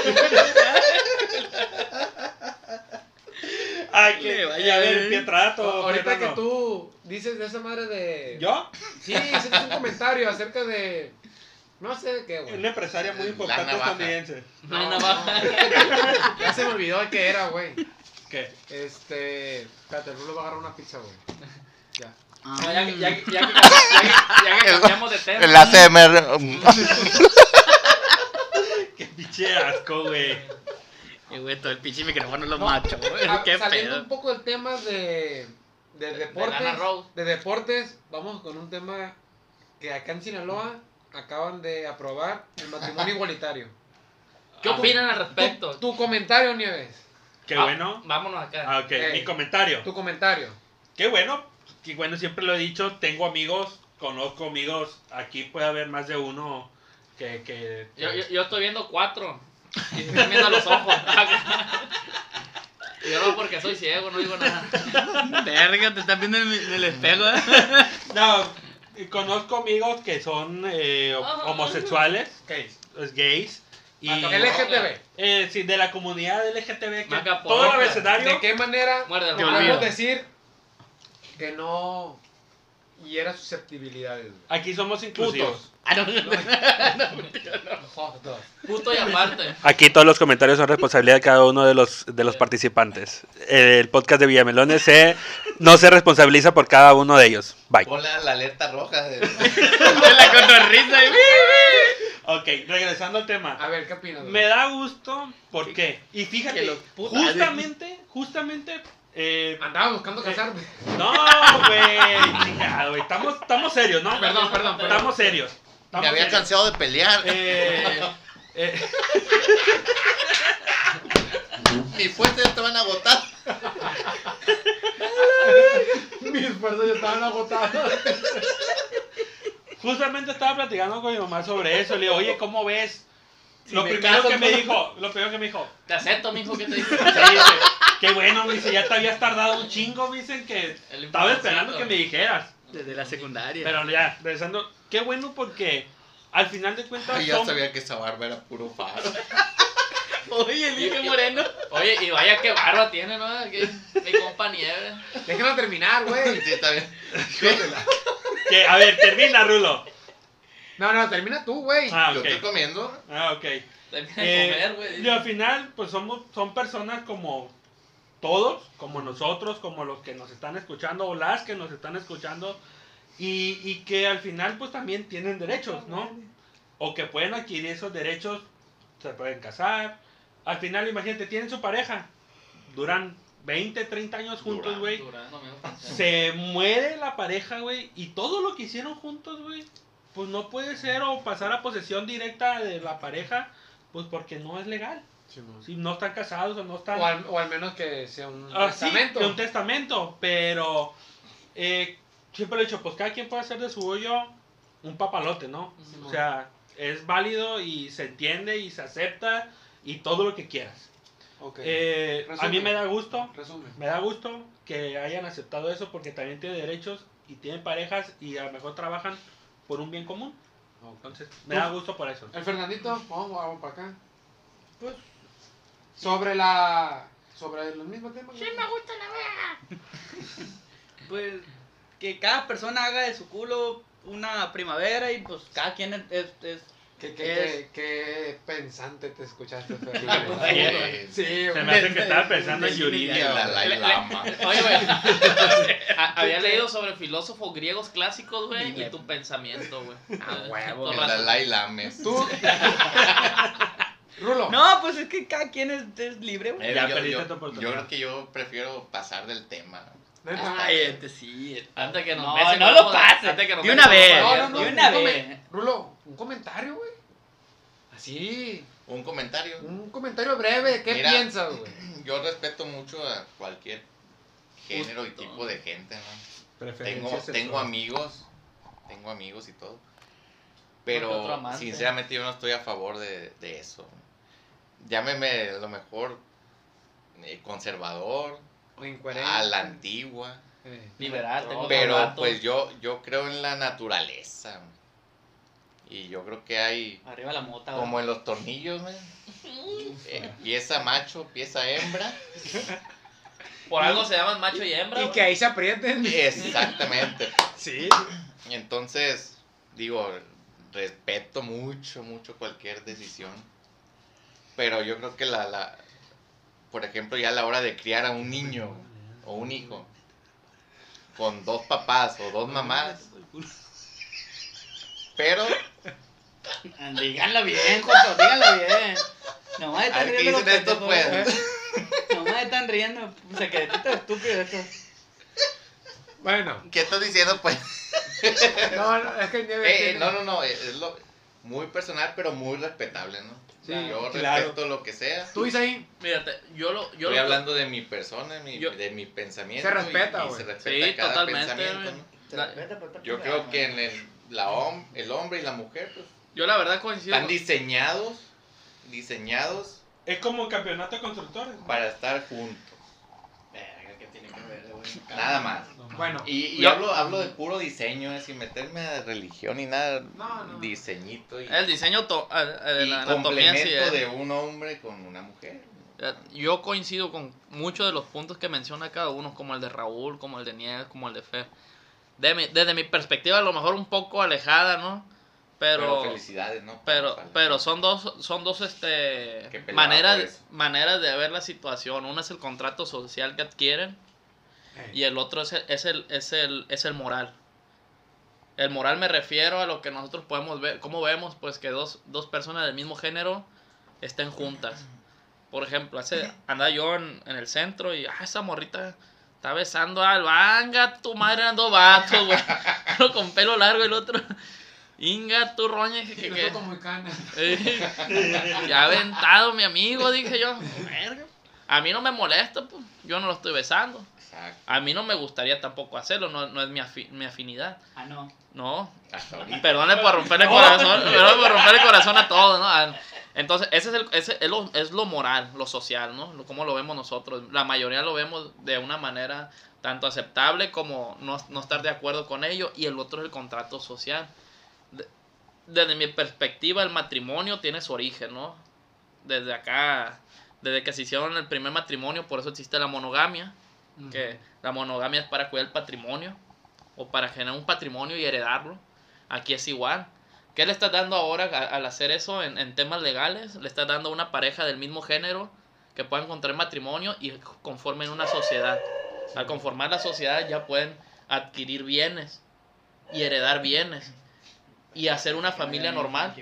Ay, que vaya a ver, Pietrato. Ahorita que tú dices de esa madre de. ¿Yo? Sí, hiciste un comentario acerca de. No sé de qué, güey. Una empresaria muy La importante estadounidense. No hay navaja. Ya se me olvidó de qué era, güey. ¿Qué? Este. Espérate, el rulo va a agarrar una pizza, güey. Ya. No, ya, que- ya, ya, que- ya que- ya que cambiamos de tema. El ACMR. Qué pinche asco, güey. Y güey, todo el pinche micrófono lo No, macho, güey. Ah, Qué saliendo pedo. un poco del tema de. De deportes. Rose. de deportes, vamos con un tema que acá en Sinaloa acaban de aprobar el matrimonio igualitario. ¿Qué opinan al respecto? Tu, tu comentario, Nieves. Qué Ah, bueno. Vámonos acá. Ah, ok, Eh. mi comentario. Tu comentario. Qué bueno. Qué bueno, siempre lo he dicho. Tengo amigos, conozco amigos. Aquí puede haber más de uno que. que, que- Yo, yo, yo estoy viendo cuatro. Y se están viendo los ojos. Y yo no porque soy ciego, no digo nada. Verga, te estás viendo en el, en el espejo, ¿eh? No, conozco amigos que son eh, Ah. homosexuales, es gays. Y, Acá- LGTB. eh, sí, de la comunidad LGTB, que Maca todo el abecedario. ¿De qué manera podemos decir que no hiera susceptibilidades. Aquí somos inclusivos. Putos. Ah, no. Jodos. Puto y aparte. Aquí todos los comentarios son responsabilidad de cada uno de los, de los participantes. El podcast de Villamelones se, no se responsabiliza por cada uno de ellos. Bye. Ponle la alerta roja. De... la cotorrisa. y- Ok, regresando al tema. A ver, ¿qué opinas? Me da gusto, ¿por qué? Y fíjate, Que los putas- justamente, justamente, eh, Andaba buscando casarme. no, güey, chingado, güey, estamos, estamos serios, ¿no? Perdón, perdón, perdón. Estamos serios. Me había cansado de pelear. Eh, eh, Mis fuerzas ya te van a agotar. Mis esfuerzos ya estaban agotados. justamente estaba platicando con mi mamá sobre eso. Le digo, oye, ¿cómo ves? Si lo me primero caso, que me ¿cómo? dijo, lo primero que me dijo, Te acepto, mijo, que te dice, qué bueno, me dice, ya te habías tardado un chingo, me dicen que El estaba esperando que me dijeras. Desde la secundaria. Pero ya, regresando, qué bueno porque al final de cuentas Ay, ya son- sabía que esa barba era puro faro. Oye, el Inge Moreno. Oye, y vaya qué barba tiene, ¿no? Mi compa Nieve. Déjenlo terminar, güey. Sí, está bien. que, a ver, termina, Rulo. No, no, termina tú, güey. Ah, Yo ok. estoy comiendo. Ah, ok. Termina de Eh, comer, güey. y al final, pues somos, son personas como todos, como nosotros, como los que nos están escuchando o las que nos están escuchando y, y que al final pues también tienen derechos, ¿no? O que pueden adquirir esos derechos, se pueden casar. Al final, imagínate, tienen su pareja, duran 20, 30 años juntos, güey. Se muere la pareja, güey, y todo lo que hicieron juntos, güey, pues no puede ser o pasar a posesión directa de la pareja, pues porque no es legal. Si no están casados o no están... O al, o al menos que sea un Ah, sí, testamento. de un testamento, pero eh, siempre lo he dicho, pues cada quien puede hacer de su hoyo un papalote, ¿no? Simón. O sea, es válido y se entiende y se acepta y todo lo que quieras. Ok. Eh, a mí me da gusto, Resumen. me da gusto que hayan aceptado eso porque también tienen derechos y tienen parejas y a lo mejor trabajan por un bien común. Entonces, me da gusto por eso. El Fernandito, vamos, vamos para acá. Pues, sobre la. Sobre los mismos temas. Sí, me gusta. Pues que cada persona haga de su culo una primavera y pues cada quien es, es, es- Qué, qué, Es- qué, qué pensante te escuchaste, Sí, Fernando. güey. sí, Se me hace que estaba pensando en Y Yuridia. Lama. Oye, güey. a- Había leído sobre filósofos griegos clásicos, güey, y tu pensamiento, güey. Ah, huevo. El. Dalai Lames. Tú. Rulo. No, pues es que cada quien es, es libre, güey. Eh, Ya yo, perdiste yo- tu oportunidad. yo creo que yo prefiero pasar del tema. Ay, este sí. Antes que nos No, besen no lo pases. antes que nos De besen una vez. ojos No, no, abiertos. no. De una un vez. Rulo, un comentario, güey. Así. Un comentario. Un comentario breve. ¿Qué Mira. piensas, güey? Yo respeto mucho a cualquier género y tipo de gente, ¿no? Tengo, tengo amigos, tengo amigos y todo. Pero sinceramente yo no estoy a favor de, de eso. Llámeme a lo mejor eh, conservador, a la antigua. Eh. Liberal, tengo Pero pues yo, yo creo en la naturaleza. Y yo creo que hay, Arriba la mota, como en los tornillos, man, eh, pieza macho, pieza hembra. Por algo se llaman macho y hembra. Y que ahí se aprieten. Exactamente. Sí. Entonces, digo, respeto mucho, mucho cualquier decisión. Pero yo creo que la, la, por ejemplo, ya a la hora de criar a un niño o un hijo con dos papás o dos mamás, pero, Díganlo bien, Joto, díganlo bien. Nomás a están riendo los pues. güey. Nomás están riendo. Secretito estúpido esto. Bueno. ¿Qué estás diciendo pues? No, no, es que Eh, eh, no, no, no, es lo muy personal, pero muy respetable, ¿no? Sí, yo claro. respeto lo que sea. Tú, Isaí. Mírate, yo lo. Yo Estoy lo- hablando de mi persona, mi- Yo- de mi pensamiento. Se respeta, güey. se respeta Sí, cada totalmente, pensamiento. ¿no? Se La- Yo creo que en el, la hom- el hombre y la mujer pues, Yo la verdad coincido. están diseñados, diseñados Es como el campeonato de constructores. para estar juntos. Verga, ¿qué tiene que ver, güey? Nada más. Bueno. Y, y Yo- hablo, hablo de puro diseño, eh, sin meterme a religión ni nada. No, no. Diseñito y, El diseño to- eh, eh, de y la anatomía sí complemento es. de un hombre con una mujer. Eh, Yo coincido con muchos de los puntos que menciona cada uno, como el de Raúl, como el de Nieves, como el de Fer. de mi- desde mi perspectiva, a lo mejor un poco alejada, ¿no? Pero, Pero, felicidades, ¿no? pero, Vale. pero son dos, son dos, este, maneras, maneras de ver la situación. Una es el contrato social que adquieren y el otro es el, es el, es el, es el moral. El moral me refiero a lo que nosotros podemos ver, cómo vemos pues que dos, dos personas del mismo género estén juntas. Por ejemplo, hace, andaba yo en, en el centro y, ah, esa morrita está besando al vanga, tu madre ando vato, güey. Uno con pelo largo y el otro, inga, tu roña, que, que, ya aventado mi amigo, dije yo. "Verga". A mí no me molesta, pues. Yo no lo estoy besando. Exacto. A mí no me gustaría tampoco hacerlo, no, no es mi, afi- mi afinidad. Ah, no. No. Hasta ahorita. Perdone por romperle el corazón, perdone por romper el corazón a todos, ¿no? Entonces, ese es, el, ese es, lo, es lo moral, lo social, ¿no? Lo- Cómo lo vemos nosotros. La mayoría lo vemos de una manera tanto aceptable como no, no estar de acuerdo con ello. Y el otro es el contrato social. De- desde mi perspectiva, el matrimonio tiene su origen, ¿no? Desde acá, desde que se hicieron el primer matrimonio, por eso existe la monogamia. Que la monogamia es para cuidar el patrimonio o para generar un patrimonio y heredarlo. Aquí es igual. ¿Qué le estás dando ahora al hacer eso en, en temas legales? Le estás dando a una pareja del mismo género que puedan encontrar matrimonio y conformen una sociedad. Al conformar la sociedad ya pueden adquirir bienes y heredar bienes y hacer una familia normal.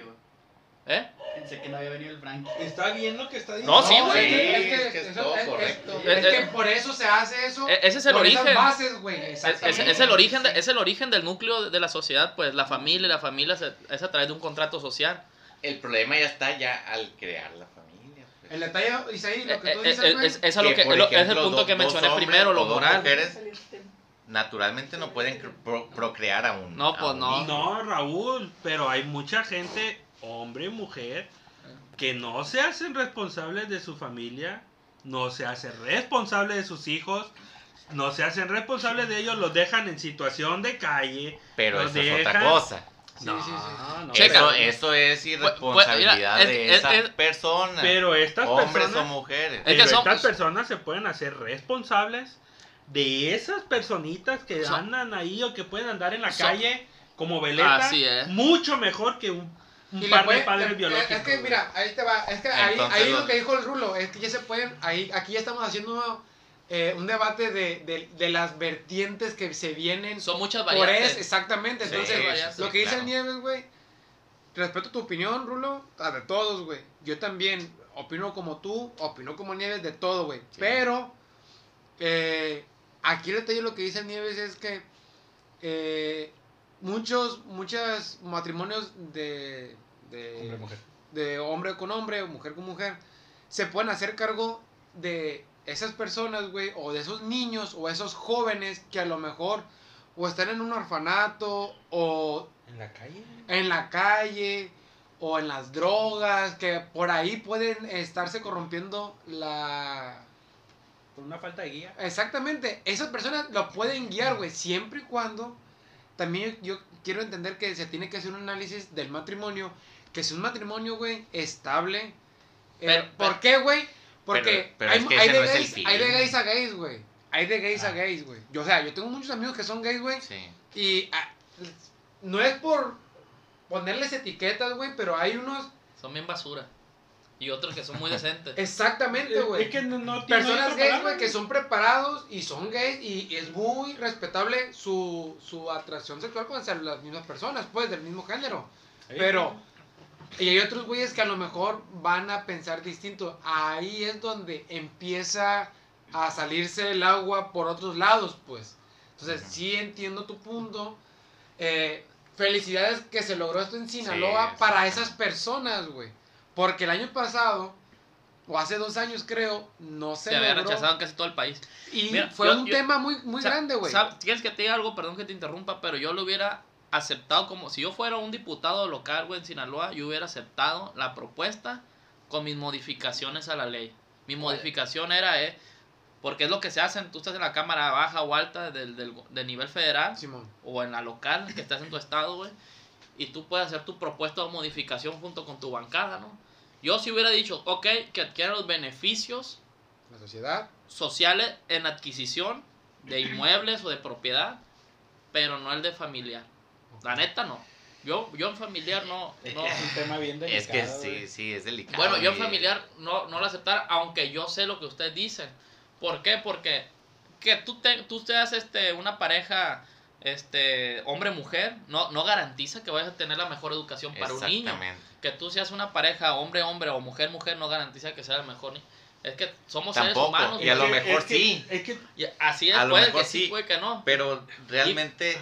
¿Eh? Pensé que no había venido el Frankie. Está bien lo que está diciendo. No, sí, güey. es que, es es todo es- es- correcto. es Eh, que eh, por eso se hace eso. E- ese es el por esas origen. bases, güey. Es, es- exactamente. es el origen de- es el origen del núcleo de- la sociedad, pues la familia y la familia se- es a través de un contrato social. El problema ya está ya al crear la familia. pues. El detalle, Isaí, lo que Eh, tú eh, dices, eh, güey. es, es lo Que, es es el punto que mencioné hombres primero, lo moral. mujeres naturalmente no pueden pro- procrear a un No, a pues un no. hijo. No, Raúl, pero hay mucha gente, hombre y mujer, que no se hacen responsables de su familia, no se hacen responsables de sus hijos, no se hacen responsables de ellos, los dejan en situación de calle. Pero eso es otra cosa. No, sí, sí. no, Checa. Eso, eso es irresponsabilidad mira, es- de es- esa es- persona. Pero estas hombres personas, o mujeres. Es pero que son- estas personas se pueden hacer responsables de esas personitas que Son- andan ahí o que pueden andar en la Son- calle como veleta, Así es. mucho mejor que un, un Y par puede- de padres le- biológicos. Es que, mira, ahí te va. Es que ahí, Entonces ahí los- lo que dijo el Rulo, es que ya se pueden. Ahí, aquí ya estamos haciendo eh, un debate de, de, de las vertientes que se vienen Son muchas por variantes. eso, exactamente. Entonces, sí, lo que dice claro. el Nieves, güey, respeto tu opinión, Rulo, a de todos, güey. Yo también opino como tú, opino como Nieves de todo, güey. Sí. Pero, eh, aquí el detalle lo que dice el Nieves es que eh, muchos, muchos matrimonios de, de, Hombre, mujer. de hombre con hombre o mujer con mujer se pueden hacer cargo de esas personas, güey, o de esos niños o esos jóvenes que a lo mejor o están en un orfanato o En la calle. en la calle o en las drogas, que por ahí pueden estarse corrompiendo la... Por una falta de guía. Exactamente, esas personas lo pueden guiar, güey, siempre y cuando también yo, yo quiero entender que se tiene que hacer un análisis del matrimonio, que es un matrimonio, güey, estable. Eh, Pero- ¿Por qué, güey? Porque Pero- hay, es que hay ese de no gays, hay de gays a gays, güey. Hay de gays a Ah. gays, güey. Yo, o sea, yo tengo muchos amigos que son gays, güey. Sí. Y ah, no es por ponerles etiquetas, güey, pero hay unos... Son bien basura. Y otros que son muy decentes. Exactamente, güey. Es que no, no tiene Personas gays, güey, que son preparados y son gays y, y es muy respetable su, su atracción sexual con hacia las mismas personas, pues, del mismo género. Sí. Pero, y hay otros güeyes que a lo mejor van a pensar distinto. Ahí es donde empieza a salirse el agua por otros lados, pues. Entonces, sí entiendo tu punto. Eh, felicidades que se logró esto en Sinaloa Sí, para esas personas, güey. Porque el año pasado, o hace dos años creo, no se, Se había rechazado en casi todo el país. Y Mira, fue yo- un yo- tema muy, muy O sea, grande, güey. ¿sab- ¿Quieres que te diga algo? Perdón que te interrumpa, pero yo lo hubiera aceptado como si yo fuera un diputado local, güey, en Sinaloa, yo hubiera aceptado la propuesta con mis modificaciones a la ley. Mi modificación era, eh, porque es lo que se hace, tú estás en la cámara baja o alta del, del, del nivel federal Simón. o en la local que estás en tu estado, güey, y tú puedes hacer tu propuesta de modificación junto con tu bancada, ¿no? Yo si hubiera dicho, ok, que adquieran los beneficios La sociedad. sociales en adquisición de inmuebles o de propiedad, pero no el de familiar. La neta no. Yo, yo en familiar no, no. Es un tema bien delicado. Es que sí, sí, es delicado. Bueno, yo en familiar no, no lo aceptar, aunque yo sé lo que ustedes dicen. ¿Por qué? Porque que tú, te, tú seas este, una pareja este hombre-mujer no, no garantiza que vayas a tener la mejor educación para un niño. Exactamente. Que tú seas una pareja hombre-hombre o mujer-mujer no garantiza que sea el mejor niño. Es que somos seres Tampoco, humanos. y a lo mejor es que- sí. Es que y así es, a lo puede mejor que sí, puede que no. Pero realmente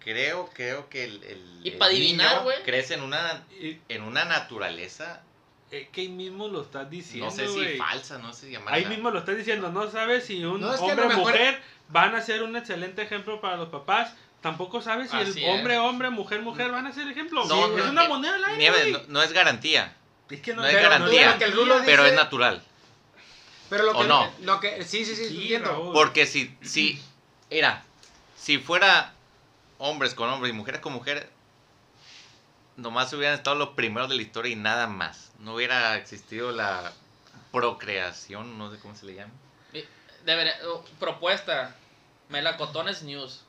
creo, creo que el, el- Y el adivinar, niño güey. crece en una, en una naturaleza, es que ahí mismo lo estás diciendo, no sé si güey. falsa, no sé si llamarla. Ahí mismo lo estás diciendo, no sabes si un No, es que a hombre o mejor- mujer van a ser un excelente ejemplo para los papás. Tampoco sabes si Así el es. hombre, hombre, mujer, mujer van a ser ejemplo. No, es no, una eh, moneda al aire, Nieves, güey. no, no es garantía, Es que no es Pero garantía, pero es natural. Pero lo ¿O que, no? lo que sí, sí, sí, Sí, entiendo. Raúl. Porque si, si, mira, si fuera hombres con hombres y mujeres con mujeres, nomás hubieran estado los primeros de la historia y nada más. No hubiera existido la procreación, no sé cómo se le llama. Debería- oh, propuesta, Melacotones News.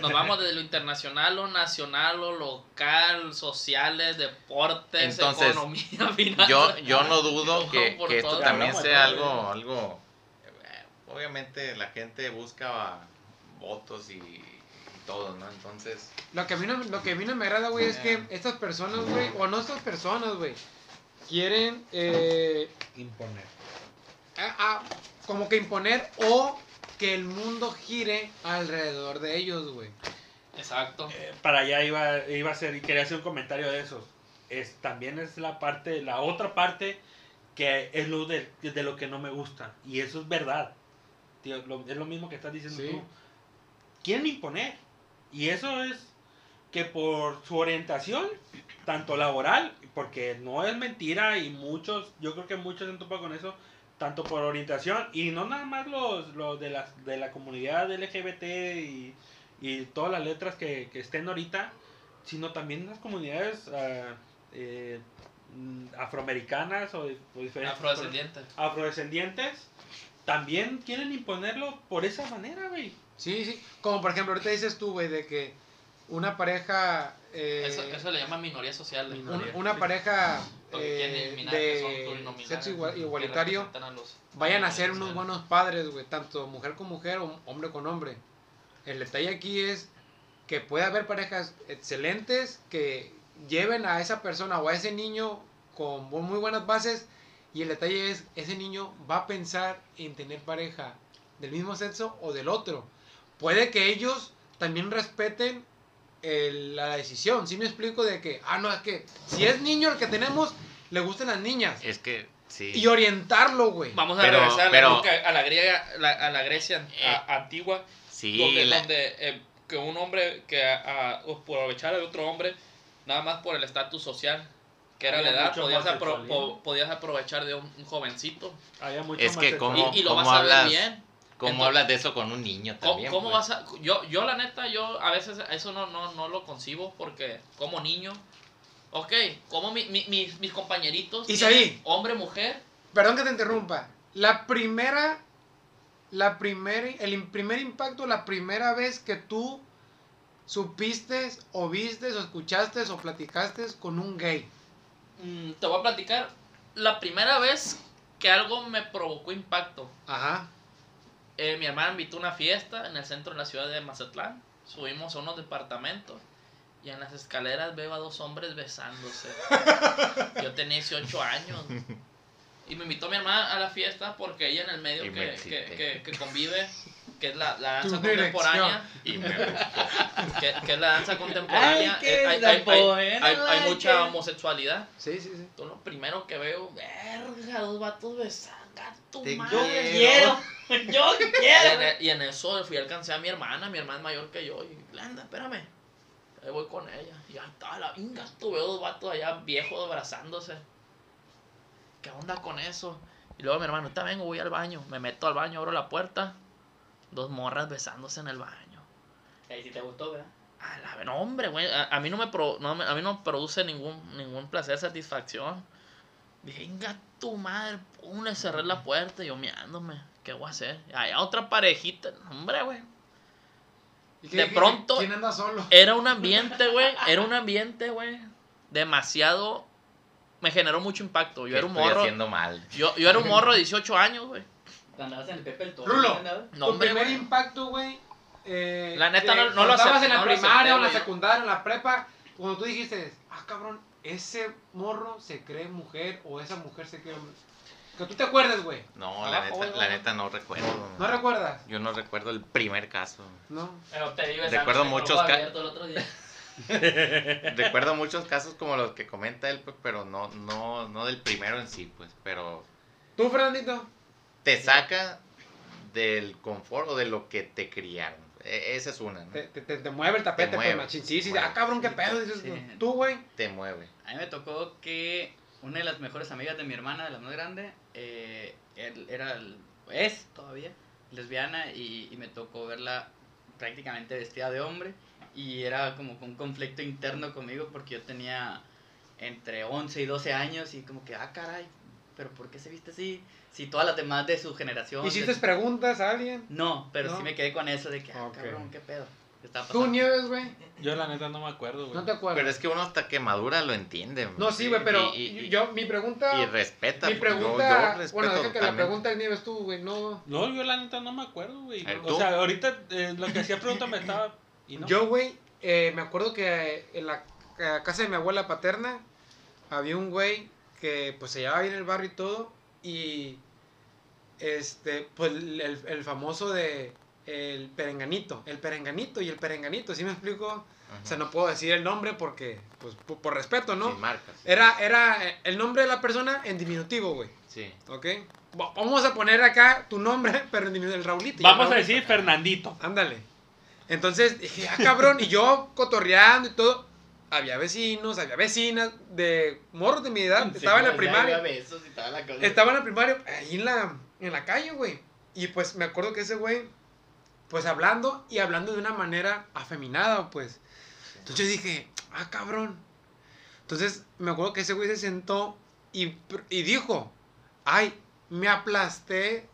Nos vamos desde lo internacional, lo nacional, lo local, sociales, deportes, Entonces, economía, finanzas. Yo, yo no dudo que, que esto también sea algo, algo, eh, obviamente la gente busca votos y, y todo, ¿no? Entonces, Lo que a mí no, lo que a mí no me agrada, güey, es que estas personas, güey, o no estas personas, güey, quieren eh, Imponer. a- a- como que imponer o que el mundo gire alrededor de ellos, güey. Exacto. Eh, para allá iba, iba a ser y quería hacer un comentario de eso. Es, también es la parte, la otra parte que es lo de, de lo que no me gusta. Y eso es verdad. Tío, lo- es lo mismo que estás diciendo Sí. tú. Quieren imponer. Y eso es que por su orientación, tanto laboral, porque no es mentira y muchos, yo creo que muchos se han topado con eso, tanto por orientación y no nada más los, los de, la, de la comunidad LGBT y, y todas las letras que, que estén ahorita, sino también las comunidades ah, eh, afroamericanas o, o diferentes Afrodescendiente. afrodescendientes, también quieren imponerlo por esa manera, güey. Sí, sí. Como por ejemplo, ahorita dices tú, güey, de que una pareja. eh, Eso, eso le llama minoría social. un- una pareja eh, son de sexo igual- igualitario a vayan a ser unos buenos padres, güey, tanto mujer con mujer o hombre con hombre. El detalle aquí es que puede haber parejas excelentes que lleven a esa persona o a ese niño con muy buenas bases y el detalle es ese niño va a pensar en tener pareja del mismo sexo o del otro. Puede que ellos también respeten el- la decisión. Si me explico de que, ah, no, es que si es niño el que tenemos, le gustan las niñas. es que sí. Y orientarlo, güey. Vamos a Pero- regresar a, pero- a la griega, la- a la Grecia Eh, a- antigua, sí, donde, la- donde, eh, que un hombre que a, a- aprovechar al otro hombre nada más por el estatus social que era Había la edad podías, apro- po- podías aprovechar de un, un jovencito Había mucho Es que. ¿Cómo- y, y lo cómo vas a ver hablas? bien ¿Cómo entonces- hablas de eso con un niño ¿Cómo, también? cómo pues? vas a.? Yo, yo, la neta, yo a veces eso no, no, no lo concibo porque, como niño, ok, como mi- mi- mis, mis compañeritos. Isaí. Hombre, mujer. Perdón que te interrumpa. La primera, la primer, el im- primer impacto, la primera vez que tú supiste o viste o escuchaste o platicaste con un gay. mm, te voy a platicar. La primera vez que algo me provocó impacto. Ajá. Eh, mi hermana me invitó a una fiesta en el centro de la ciudad de Mazatlán. Subimos a unos departamentos. Y en las escaleras veo a dos hombres besándose. Yo tenía 18 años. Y me invitó mi hermana a la fiesta porque ella en el medio que, que, que- que convive, que es la, la danza Tuve contemporánea, Y me- que, que es la danza contemporánea, Ay, eh, hay, hay- hay- hay- hay ay, mucha homosexualidad. Sí, sí, sí. Yo lo primero que veo, verga, dos vatos besando a tu Te madre. Quiero, yo Y en, quiero. e- y en eso fui a alcanzar a mi hermana, mi hermana es mayor que yo. Y, Glenda, espérame. Ahí voy con ella. Y ahí estaba la vinga, tú veo dos vatos allá viejos abrazándose. ¿Qué onda con eso? Y luego mi hermano, ahorita vengo, voy al baño. Me meto al baño, abro la puerta. Dos morras besándose en el baño. Ahí si te gustó, ¿verdad? A la no, hombre, güey. A, a mí no me pro- no a mí no me produce ningún, ningún placer, satisfacción. Venga tu madre, pum, le cerré la puerta y yo mirándome. ¿Qué voy a hacer? Allá otra parejita. Hombre, güey. ¿Y qué de pronto ¿Quién anda solo? era un ambiente, güey, era un ambiente, güey, demasiado me generó mucho impacto. Yo ¿Qué era un estoy morro, haciendo mal. yo, yo era un morro de 18 años, güey. Andabas en el Pepe el Toro. Rulo. ¿no tu hombre, primer güey. impacto, güey. eh, La neta, que no- no lo cuando estabas acepté, en la no lo primaria acepté, o en la güey. secundaria, en la prepa, cuando tú dijiste, ah, cabrón, ese morro se cree mujer o esa mujer se cree hombre. Que tú te acuerdas, güey. No, la Abajo, neta, la neta no recuerdo. ¿No recuerdas? Yo no recuerdo el primer caso. No. Pero te vives Recuerdo antes, muchos ojo ca- abierto el otro día. Recuerdo muchos casos como los que comenta él, pues, pero no, no, no del primero en sí, pues. Pero ¿Tú, Fernandito? te saca del confort o de lo que te criaron. E- esa es una, ¿no? Te, te, te- te mueve el tapete, Te mueve, pues, machín. Sí, sí, mueve. ah, cabrón, qué pedo. Dices, Sí. tú, güey. Te mueve. A mí me tocó que una de las mejores amigas de mi hermana, de la más grande, eh, él era, es todavía, lesbiana y, y me tocó verla prácticamente vestida de hombre y era como con un conflicto interno conmigo porque yo tenía entre 11 y 12 años y como que, ah, caray, pero ¿por qué se viste así? Si todas las demás de su generación... ¿Hiciste preguntas a alguien? No, pero ¿No? sí me quedé con eso de que, ah, Ok. cabrón, qué pedo. ¿Qué estaba ¿Tú? Nieves, güey? Yo la neta no me acuerdo, güey. No te acuerdas. Pero es que uno hasta que madura lo entiende. No, sí, güey, pero Y, y- yo, mi pregunta... y respeta. mi pues, yo- pregunta... yo respeto bueno, la totalmente. pregunta de Nieves tú, güey, no... No, yo la neta no me acuerdo, güey. A ver, O ¿tú? sea, ahorita eh, lo que hacía pregunta me estaba... y no. Yo, güey, eh, me acuerdo que en la ca- casa de mi abuela paterna había un güey que pues se llevaba bien el barrio y todo y este pues el, el famoso de el perenganito, el perenganito y el perenganito, ¿sí me explico? Ajá. O sea, no puedo decir el nombre porque pues por, por respeto, ¿no? Sin marcas. Era era eh, el nombre de la persona en diminutivo, güey, Sí. ¿ok? Va- Vamos a poner acá tu nombre, pero en diminutivo, el Raulito. Vamos a decir Fernandito. Ándale. Entonces dije, ah, cabrón, y yo cotorreando y todo. Había vecinos, había vecinas de morros de mi edad. Estaba en la primaria. Besos y toda la cosa. Estaba en la primaria, ahí en la, en la calle, güey. Y pues me acuerdo que ese güey, pues hablando y hablando de una manera afeminada, pues. Entonces yo dije, ah, cabrón. Entonces me acuerdo que ese güey se sentó y, y dijo, ay, me aplasté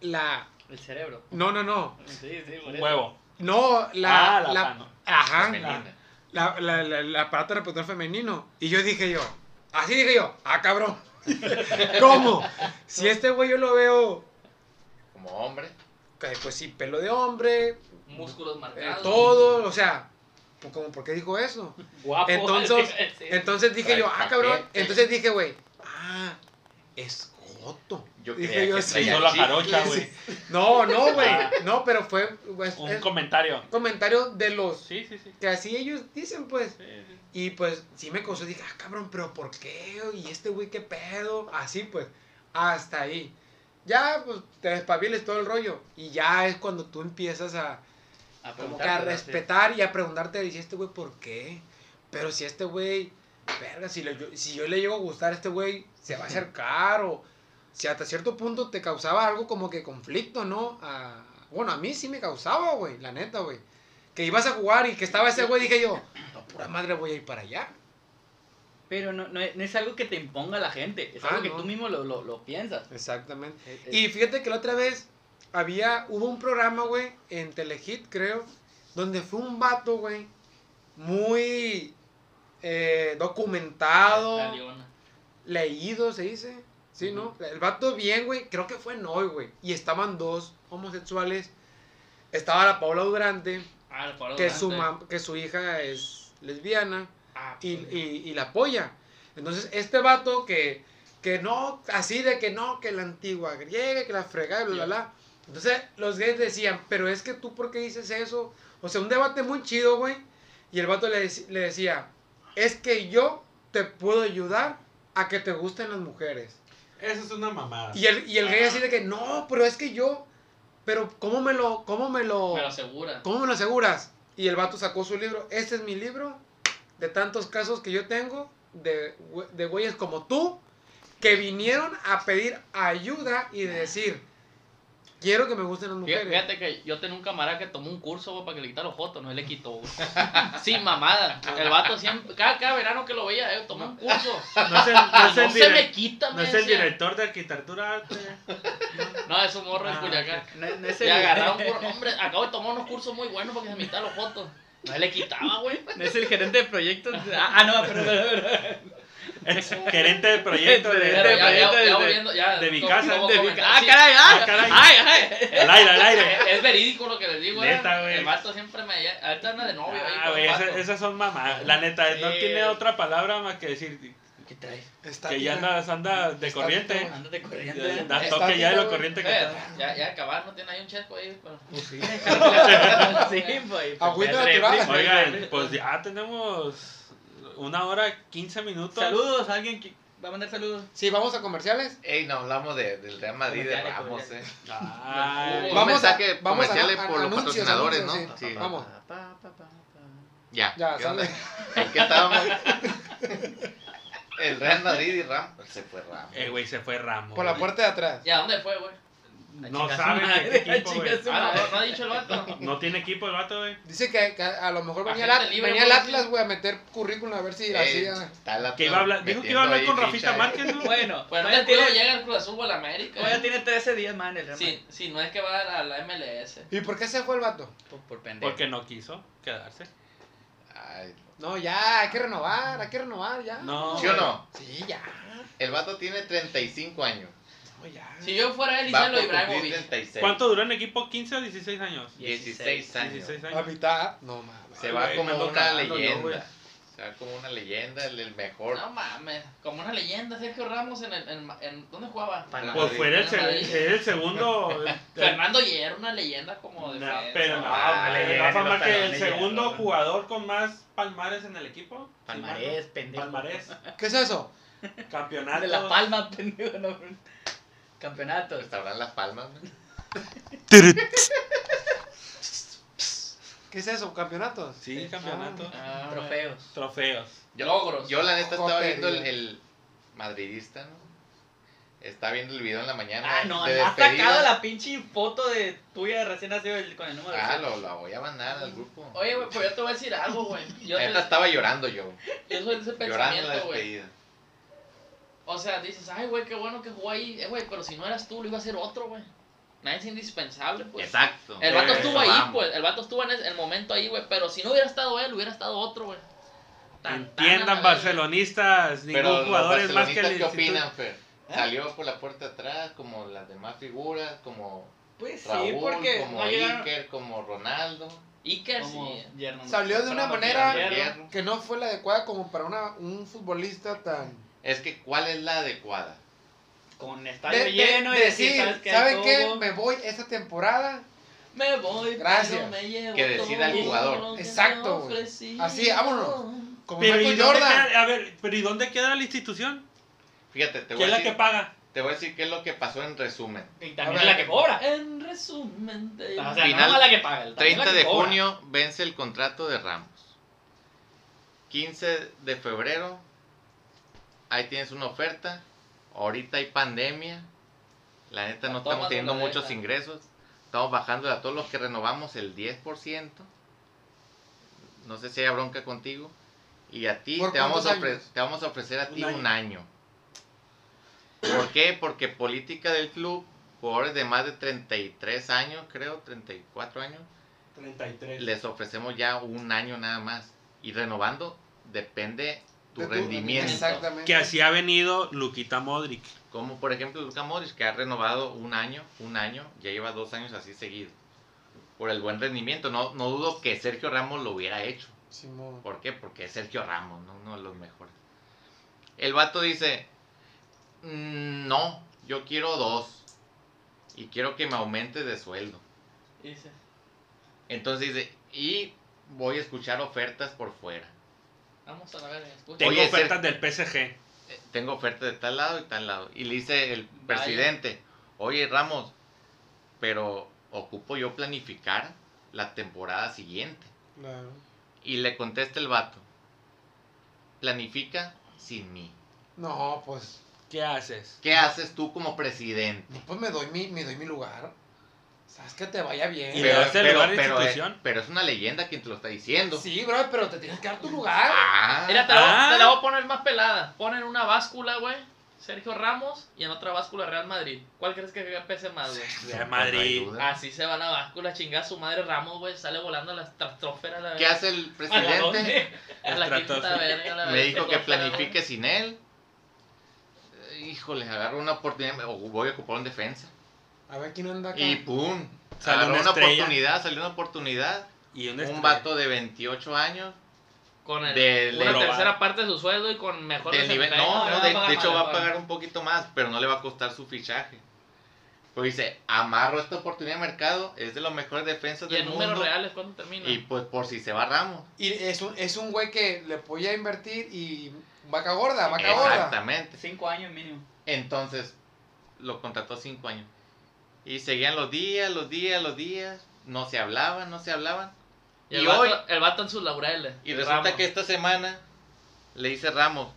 la... El cerebro. No, no, no. Sí, sí, por eso. huevo. No, la... ah, la, la-. Ajá. Femenina. La, la, la- el aparato reproductor femenino. Y yo dije yo, así dije yo, ah, cabrón. ¿Cómo? Si este güey yo lo veo, Como hombre. Que, pues sí, pelo de hombre, Músculos eh, marcados. todo, o sea, pues, como, ¿por qué dijo eso? Guapo. Entonces-. Entonces dije yo, ah, cabrón. Entonces dije, güey, ah, es Joto. Yo Dije creía yo, que sí. Se traía hizo la jarocha, Sí. güey. No, no, güey. Ah. No, pero fue pues, Un es comentario. comentario de los Sí, sí, sí. que así ellos dicen, pues. Sí, sí. Y pues sí me causó, dije, ah, cabrón, pero ¿por qué? Y este güey, ¿qué pedo? Así pues, hasta ahí. Ya, pues te despabiles todo el rollo. Y ya es cuando tú empiezas a, A como que a respetar y a preguntarte, dice este güey, ¿por qué? Pero si este güey, verga, si, le- yo- si yo le llego a gustar a este güey, se va a acercar o si hasta cierto punto te causaba algo como que conflicto, ¿no? A- bueno, a mí sí me causaba, güey, la neta, güey. Que ibas a jugar y que estaba ese güey, dije yo, no, pura madre voy a ir para allá. Pero no, no, es, no es algo que te imponga la gente, es Ah, algo que no. tú mismo lo, lo, lo piensas. Exactamente. Es- es- Y fíjate que la otra vez había, hubo un programa, güey, en Telehit, creo, donde fue un vato, güey, muy eh, documentado, leído, se dice. Sí, ¿no? El vato bien, güey, creo que fue en hoy, güey. Y estaban dos homosexuales. Estaba la Paula Durante, Ah, que su, Durante. mam- que su hija es lesbiana Ah, y, y, y la apoya. Entonces, este vato que, que no, así de que no, que la antigua griega, que la fregada, bla, bla, bla. Entonces, los gays decían, pero es que tú, ¿por qué dices eso? O sea, un debate muy chido, güey. Y el vato le, le decía, es que yo te puedo ayudar a que te gusten las mujeres. Eso es una mamada. Y el, y el gay así de que, no, pero es que yo, pero ¿cómo me lo, cómo me lo, Me lo asegura. ¿Cómo me lo aseguras? Y el vato sacó su libro. Este es mi libro de tantos casos que yo tengo de, de güeyes como tú que vinieron a pedir ayuda y de decir, quiero que me gusten las mujeres. Fíjate que yo tenía un camarada que tomó un curso güey, para que le quitara los jotos, no él le quitó. Sin mamada. El vato siempre, cada, cada verano que lo veía, eh, tomó un curso. No es el, no es No se me direc- quita, no me es el director de arquitectura arte. No, es un morro en Ah, Culiacán. No, no es Y el, agarraron puro, hombre, acabo de tomar unos cursos muy buenos porque se me quitaban los fotos. No le quitaba, güey. no es el gerente de proyectos. Ah, ah, no, pero, pero, pero- Es gerente de proyecto de, ya, ya. de mi ¿cómo- casa, de mi- comentar? Ah, Sí, caray, ah, Ah, caray. ay, ay. al aire, al aire. Es verídico lo que les digo, Neta, ¿eh? güey. El vato siempre me. Ahorita anda de novio. Ah, güey, esas son mamás. La neta, no Sí. tiene otra palabra más que decir ¿Qué traes? Está que ya andas, anda de Está corriente. Ándate Ya- corriente. Da Está toque ya de lo corriente que Eh, está. ya, ya acabar, no tiene ahí un chesco ahí. Pero... Sí, pues. Agüita pues, natural. Oigan, pues ya tenemos una hora 15 minutos. Saludos, alguien que va a mandar saludos. Sí, vamos a comerciales. Ey, no hablamos de, del Real Madrid de Comerciales, Ramos, eh. comerciales. Ay, Vamos a- mensaje vamos a- comerciales a- por los anuncios, patrocinadores, anuncios, ¿no? sí. Sí. Vamos. Ya. Ya, sale. ¿En qué estábamos? El Real Madrid y Ramos. Se fue Ramos. eh, güey, se fue Ramos. Por la puerta de atrás. ¿Y a dónde fue, güey? No sabe madre, qué equipo, güey. Ah, no, no ha dicho el vato. No tiene equipo el vato, güey. Dice que, que a lo mejor venía, el, At- libre, venía el. Atlas, güey, a meter currículum a ver si Eh, hacía. el Que iba a hablar, dijo que iba a hablar con Rafita ficha, Márquez, ¿no? Bueno, el culo tiene, llega al Cruz Azul o América. todavía tiene 13 días más en el Real. Sí, sí, no es que va a la MLS. ¿Y por qué se fue el vato? Por, por pendejo. Porque no quiso quedarse. Ay, No, ya, hay que renovar, hay que renovar, ya. No. ¿Sí o no? Sí, ya. El vato tiene 35 años. No, ya. Si yo fuera él, cumplir Ibrahimovic. 36. ¿Cuánto duró en equipo? ¿15 o 16 años? 16 años. 16 A años. mitad. No, mames. Se Ay, va me como ando una yo, leyenda. Güey. Se va como una leyenda, el, el mejor. No mames, como una leyenda, Sergio Ramos en el. En, en- ¿Dónde jugaba? Pues fue el, se- el segundo. Fernando Hierro, una leyenda como de. No, pero no, Ah, fama no, el segundo no. jugador con más palmares en el equipo. Palmarés, Sí, pendejo. Palmarés. ¿Qué es eso? Campeonato. De la palma, pendejo. No. Campeonatos. Restauran Las Palmas. ¿Qué es eso? ¿Campeonatos? Sí, campeonato. Ah, Trofeos. Trofeos. Yo, Logros. yo la neta estaba Joder, viendo el, el madridista, ¿no? Estaba viendo el video en la mañana. Ah, no, de has sacado la pinche foto de tuya de recién nacido el- con el número Ah, de lo, lo voy a mandar al grupo. Oye, güey, pues yo te voy a decir algo, güey. Yo, Neta te- estaba llorando yo. yo soy de ese Llorando en la pensamiento, güey. despedida. O sea, dices, ay, güey, qué bueno que jugó ahí. Eh, güey, pero si no eras tú, lo iba a hacer otro, güey. Nadie es indispensable, pues. Exacto. El vato Eh, estuvo ahí, Ramos. pues. El vato estuvo en el, momento ahí, güey. Pero si no hubiera estado él, hubiera estado otro, güey. Entiendan, barcelonistas. Pero Ningún los jugador es más que el ¿qué instituto. opinan, Fer? Salió por la puerta atrás, como las demás figuras, como Pues sí, Raúl, porque como no llegaron. Iker, como Ronaldo. Iker, Como sí. Yerno- Salió de una manera-. Que no fue la adecuada como para una, un futbolista tan. Es que, ¿cuál es la adecuada? Con De, estadio de- lleno y de decir, decir, ¿sabes qué? ¿saben qué? Me voy esta temporada. Me voy, Gracias. pero me llevo Que decida el jugador. Exacto, güey. Así, vámonos. Como Pero ¿y Michael dónde Jordan. queda, a ver, pero ¿y dónde queda la institución? Fíjate, te ¿Quién voy, es a la decir, que paga? te voy a decir qué es lo que pasó en resumen. Y también ver. la que cobra. En resumen, te O sea, Final- no la que paga. también 30 la que de cobra. junio vence el contrato de Ramos. 15 de febrero, ahí tienes una oferta. Ahorita hay pandemia. La neta no estamos teniendo muchos ingresos. Estamos bajando a todos los que renovamos el 10%. No sé si hay bronca contigo. Y a ti ¿Por te vamos, a te vamos a ofrecer a Un ti año. un año. ¿Por qué? Porque política del club, jugadores de más de 33 años, creo, 34 años, 33. les ofrecemos ya un año nada más. Y renovando depende tu De rendimiento. Exactamente. Que así ha venido Luquita Modric. Como por ejemplo Luka Modric, que ha renovado un año, un año, ya lleva dos años así seguido. Por el buen rendimiento. No, no dudo que Sergio Ramos lo hubiera hecho. Simón. ¿Por qué? Porque es Sergio Ramos, ¿no? uno de los mejores. El vato dice, "Mm, no, yo quiero dos. Y quiero que me aumente de sueldo. Dice, Entonces dice, y voy a escuchar ofertas por fuera. Vamos a la verga, escucha. Tengo Oye, ofertas del PSG. Eh, tengo oferta de tal lado y tal lado. Y le dice el Vaya. presidente, oye Ramos, pero ocupo yo planificar la temporada siguiente. Claro. Y le contesta el vato, planifica sin mí. No, pues. ¿Qué haces? ¿Qué haces tú como presidente? Pues me doy mi, me doy mi lugar. Sabes que te vaya bien. Y le das el lugar de pero, institución. es, pero es una leyenda quien te lo está diciendo. Sí, bro, pero te tienes que dar tu lugar. Ah, Mira, te la, voy- Ah. te la voy a poner más pelada. Ponen una báscula, güey. Sergio Ramos y en otra báscula Real Madrid. ¿Cuál crees que pese más, güey? Real Madrid. Así se van a báscula, chinga su madre Ramos, güey. Sale volando a la estratosfera. La ¿Qué hace el ¿A la presidente? A la quinta verga, la Me verga, dijo que planifique sin él. Eh, Híjole, agarro una oportunidad, o voy a ocupar un defensa. A ver quién anda acá. Y pum, agarró una oportunidad, salió una oportunidad. Y un, vato de 28 años. Con el, Del- una tercera parte de su sueldo y con mejor del nivel, no, no, va a de, pagar de hecho va a pagar un poquito más, pero no le va a costar su fichaje. Pues dice, amarro esta oportunidad de mercado, es de los mejores defensas Y del en números mundo. reales, ¿cuándo termina? Y pues por si se va Ramos. Y es un, es un güey que le voy a invertir y vaca gorda, vaca gorda. Exactamente. Cinco años mínimo. Entonces, lo contrató cinco años. Y seguían los días, los días, los días. No se hablaban, no se hablaban. y el, y vato, hoy- el vato en sus laureles. Y resulta Ramos. que esta semana le dice Ramos,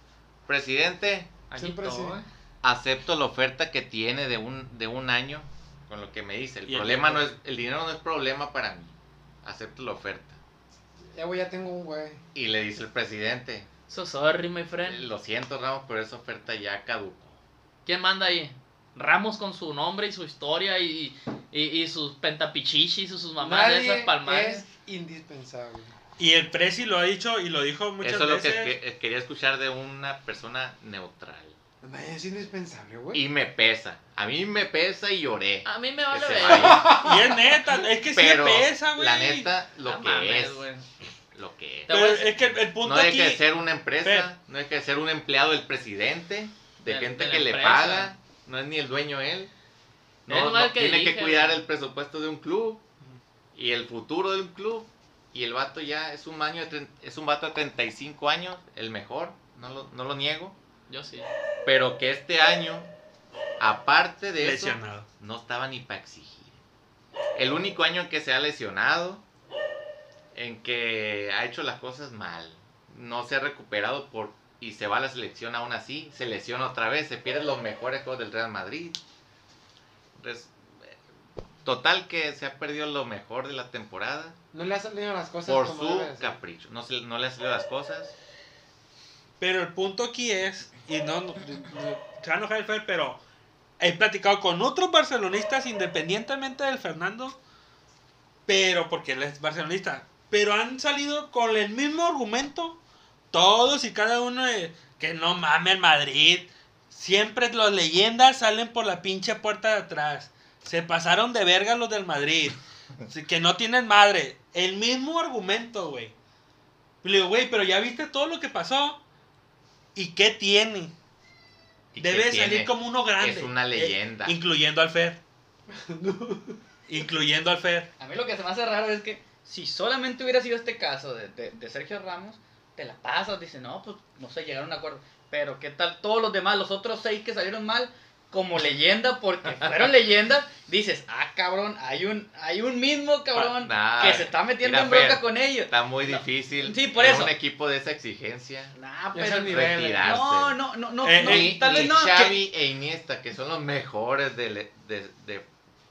presidente, Aquí Siempre todo, sí. ¿eh? acepto la oferta que tiene de un, de un año con lo que me dice. El Y el problema no es, el dinero no es problema para mí. Acepto la oferta. Ya güey, ya tengo un güey. Y le dice el presidente, So sorry, my friend. lo siento Ramos, pero esa oferta ya caducó. ¿Quién manda ahí? Ramos con su nombre y su historia y, y, y sus pentapichichis y sus mamás de esas palmares. es indispensable. Y el Prezi lo ha dicho y lo dijo muchas Eso es lo que, veces. que- quería escuchar de una persona neutral. Nadie es indispensable, güey. Y me pesa. A mí me pesa y lloré. A mí me vale ver. Y es neta, es que sí Pero pesa, güey. la neta, lo No que mames, es. Lo que es. Pero es que el, punto No hay aquí. que ser una empresa, no hay que ser un empleado del presidente, de, De- gente de que le paga, no es ni el dueño él. No, que tiene dirige, que cuidar el presupuesto de un club y el futuro del club. Y el vato ya es un, año de tre- es un vato de 35 años, el mejor, no lo, no lo niego. Yo sí. Pero que este año, aparte de eso, no estaba ni para exigir. El único año en que se ha lesionado, en que ha hecho las cosas mal, no se ha recuperado por y se va a la selección aún así, se lesiona otra vez, se pierden los mejores juegos del Real Madrid. Res- total que se ha perdido lo mejor de la temporada No le ha salido las cosas por como su capricho. No, se, no le han salido las cosas. Pero el punto aquí es, y no, no- se va a enojar el Fer, pero he platicado con otros barcelonistas independientemente del Fernando, pero porque él es barcelonista, pero han salido con el mismo argumento, todos y cada uno, de que no mames el Madrid, siempre las leyendas salen por la pinche puerta de atrás, se pasaron de verga los del Madrid, que no tienen madre, el mismo argumento, güey. Y Le digo, güey, pero ya viste todo lo que pasó. ¿Y qué tiene? ¿Y Debe qué salir tiene? como uno grande. Es una Eh, leyenda. incluyendo al Fer. incluyendo al Fer. A mí lo que se me hace raro es que si solamente hubiera sido este caso de, de- de Sergio Ramos, te la pasas, dice, no, pues no sé, llegaron a un acuerdo. Pero ¿qué tal todos los demás, los otros seis que salieron mal, como leyenda, porque fueron leyendas? Dices, ah, cabrón, hay un, hay un mismo cabrón Nah, que se está metiendo mira, en bronca Fer, con ellos. Está muy No. difícil. Sí, por eso. un equipo de esa exigencia. Nah, es pero nivel. retirarse. no, no, no, no, Eh, no, eh, tal vez no. Xavi e Iniesta, que son los mejores de, de, de, de-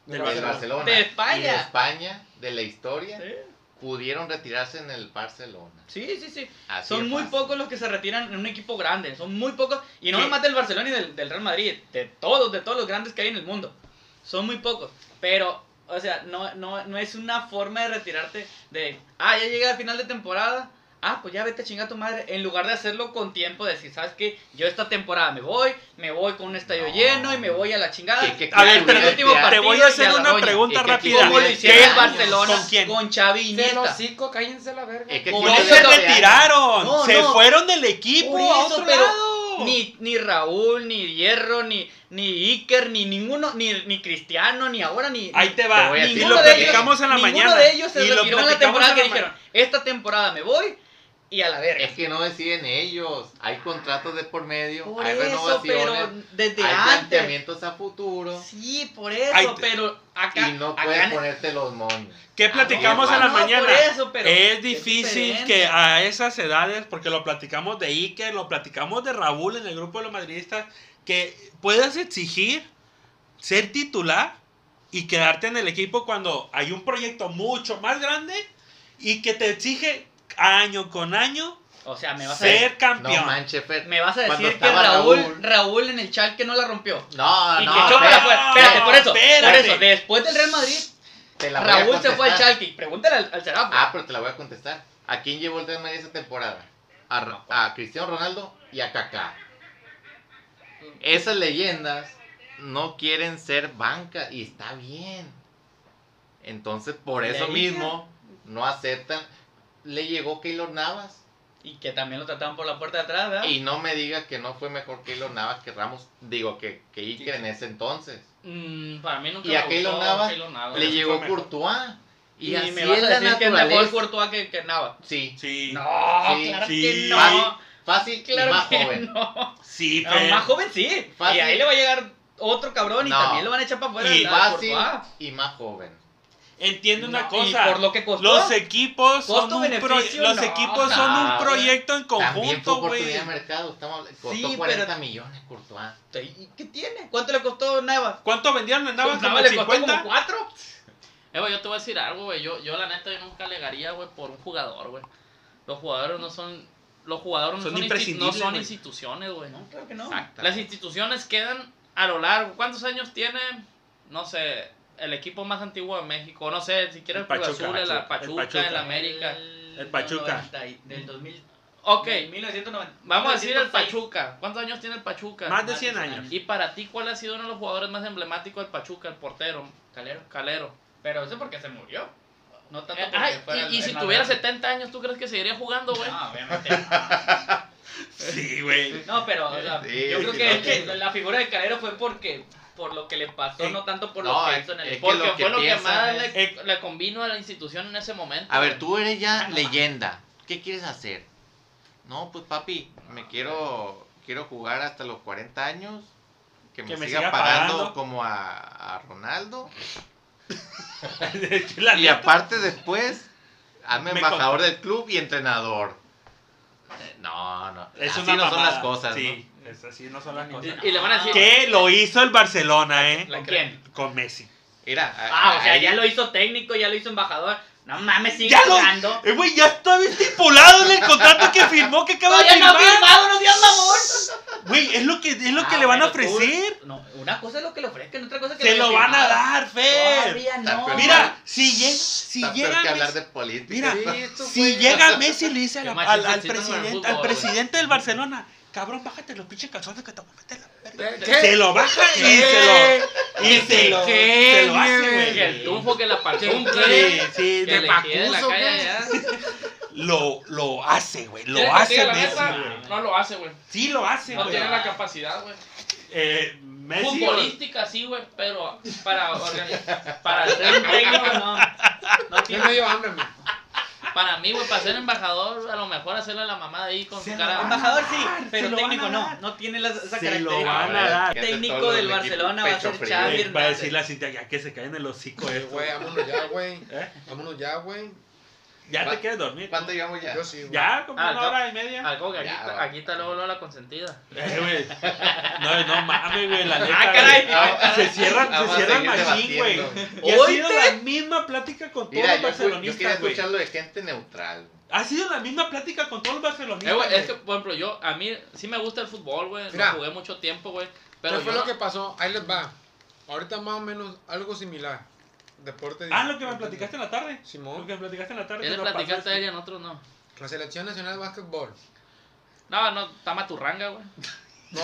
De Barcelona. Barcelona. De España. Y de España, de la historia, Sí, pudieron retirarse en el Barcelona. Sí, sí, sí. Así Son muy fácil. pocos los que se retiran en un equipo grande. Son muy pocos. Y no nomás del Barcelona y del, del Real Madrid. De todos, de todos los grandes que hay en el mundo. Son muy pocos. Pero, o sea, no, no, no es una forma de retirarte de, ah, ya llegué al final de temporada. Ah, pues ya vete a chingar a tu madre. En lugar de hacerlo con tiempo, decir, ¿sabes qué? Yo esta temporada me voy, me voy con un estadio No. lleno y me voy a la chingada. ¿Qué- qué A ver, pero último tirado? te voy partido a hacer una roña. pregunta ¿Y qué rápida. Como lo ¿Qué hicieron? Barcelona ¿Con quién? con Xavi hocico, cállense la verga. Es que No eso se te- retiraron, No, se no. fueron del equipo Por a eso, otro pero lado. Ni, ni Raúl, ni Hierro, ni, ni Iker, ni ninguno, ni, ni Cristiano, ni ahora, ni. Ahí te va. Te voy a Y lo ninguno de ellos- platicamos en la ninguno mañana. de ellos se Y retiró en la platicamos temporada en que la ma- dijeron, esta temporada me voy y a la verga. Es que no deciden ellos. Hay contratos de por medio, por hay eso, pero renovaciones, desde hay antes. planteamientos a futuro. Sí, por eso, pero acá. Y no acá puedes en- ponerte los moños. ¿Qué platicamos no, en la no, mañana? por eso, pero es difícil que a esas edades, porque lo platicamos de Iker, lo platicamos de Raúl en el grupo de los madridistas, que puedas exigir ser titular y quedarte en el equipo cuando hay un proyecto mucho más grande y que te exige año con año O sea, me vas a ser No campeón. manches, Fer. Me vas a decir que Raúl, Raúl, en el chat que no la rompió. No, y no. que Chopa Fer, la fue. Espérate, por eso. Por espérate. eso, después del Real Madrid, te la Raúl se fue al. Chalky. Pregúntale al, al. Ah, pero te la voy a contestar. ¿A quién llevó el Real Madrid esa temporada? A, a Cristiano Ronaldo y a Kaká. Esas leyendas no quieren ser banca y está bien. Entonces, por eso mismo, no aceptan. Le llegó Keylor Navas. Y que también lo trataban por la puerta de atrás, ¿verdad? Y no me diga que no fue mejor Keylor Navas que Ramos. Digo, que, que Iker en ese entonces. Mm, para mí nunca ¿Y a me Keylor gustó Navas? Keylor Navas. Le llegó. Courtois. Y, Y, así me vas es a la decir que es mejor. Courtois que, que Nava. Sí, Sí. No, Sí, claro sí. que Fácil, no. fácil Claro y más que joven. no. Sí, No, Fer. más joven sí. Fácil. Y ahí le va a llegar otro cabrón y No. también lo van a echar para afuera. Y la fácil y más joven. Entiende una No, cosa. Y por lo que costó. Los equipos son un pro- los no. equipos son Ah, un proyecto en conjunto, güey. de mercado. Estamos, costó Sí, 40 pero- millones Courtois. ¿Y qué tiene? ¿Cuánto le costó Nava? ¿Cuánto vendieron en Navas? Nava ¿Como le costó 50? como cuatro. Eh, güey, yo te voy a decir algo, güey. Yo, yo la neta, yo nunca alegaría, güey, por un jugador, güey. Los jugadores no son... Los jugadores no Son son, insti- no son güey. instituciones, güey. No, claro que no. Exacto. Las instituciones quedan a lo largo. ¿Cuántos años tiene? No sé, el equipo más antiguo de México. No sé, si quieres El Cruz Pachuca, Azul, el Pachuca, Pachuca, el Pachuca. el América. El Pachuca. 90 y- Del 2000. Ok, del 1990. vamos a decir el 1906. Pachuca. ¿Cuántos años tiene el Pachuca? Más de Más 100 de 100 años. Y para ti, ¿cuál ha sido uno de los jugadores más emblemáticos del Pachuca? El portero, Calero. Calero. Pero eso porque se murió. No tanto Eh, porque ay, fuera y, el- y el si tuviera grande. 70 años, ¿tú crees que seguiría jugando, güey? No, obviamente. Sí, güey. No, pero o sea, Sí, yo creo que, no, la figura de Calero fue porque por lo que le pasó, Eh, no tanto por no, lo que hizo en el es que Porque que fue lo que más es- le, le convino a la institución en ese momento. A ver, tú eres ya leyenda. ¿Qué quieres hacer? No, pues papi, me quiero quiero jugar hasta los 40 años. Que me, Que me siga, siga pagando, pagando. como a, a Ronaldo. Y aparte después, hazme Me embajador del club y entrenador. Eh, No, no. Es así no son las cosas, Sí, es así no son las cosas. y le van a decir... Que lo hizo el Barcelona, ¿eh? ¿La quién? Con Messi. Mira, Ah, o sea, ahí- ya lo hizo técnico, ya lo hizo embajador. No mames, sigue Ya lo- jugando. Eh, güey, ya estaba estipulado en el contrato que firmó, que acaba de Todavía no ha firmar. firmado, no seas mamón. Güey, es lo que, es lo que Ah, le van a tú- ofrecer. No, una cosa es lo que le ofrezcan, otra cosa es que Se haya lo van a dar, Fer. Todavía no. Mira, si llega, si llega que hablar Messi- de política. Mira, Sí, si llega Messi y le dice a la- Qué al, con presidente, al presidente del Barcelona, cabrón, bájate los pinches calzones que te voy a meter la verga. ¿Qué? Se lo baja y ¿Qué? se lo, y se lo, ¿Qué? se lo hace, ¿Qué? güey. Que el tufo, que la palcumpa, Sí, sí, que de Pacuso, calle ¿qué? allá. lo, lo hace, güey, lo ¿Quieres que hace Messi, güey. No lo hace, güey. Sí lo hace, No güey. tiene la capacidad, güey. Eh, Messi, Futbolística sí, güey, pero para organizar, para ser técnico no. No Yo tiene me dio hambre, man. Para mí, güey, para ser embajador, a lo mejor hacerle la mamada ahí con Se su lo cara. Embajador sí, pero lo técnico no. No tiene las, esa Se lo característica. van a dar. Técnico del Barcelona va a ser. Xavi. Eh, Va a Hernández. decir la Cintia, ya que se caen el hocico Eh, esto. Güey, vámonos ya, güey. ¿Eh? Vámonos ya, güey. Ya te ¿Cuánto- quieres dormir. ¿Cuánto llevamos ya? Yo sí, güey. Ya, como Ah, una no. hora y media. Algo que aquí, Ya, va. aquí está luego, luego la consentida. Eh, güey. No, no mames, güey, la neta. Ah, caray. güey. Ah, Se cierran, vamos se a cierran seguir machín, güey. debatiendo. Y ha sido la misma plática con todos Mira, los yo, fui- yo quería barcelonistas, güey. escucharlo de gente neutral. Ha sido la misma plática con todos los Eh, barcelonistas. güey, es que, por ejemplo, yo, a mí sí me gusta el fútbol, güey. Mira. Lo jugué mucho tiempo, güey. Pero ¿Qué fue yo lo no- que pasó? Ahí les va. Ahorita más o menos algo similar. Deporte. Ah, lo que me platicaste en la tarde. Lo Simón. que me platicaste en la tarde. Él que le no platicaste a él y esto. a nosotros no. La Selección Nacional de Básquetbol. No, no, está maturranga, güey. No.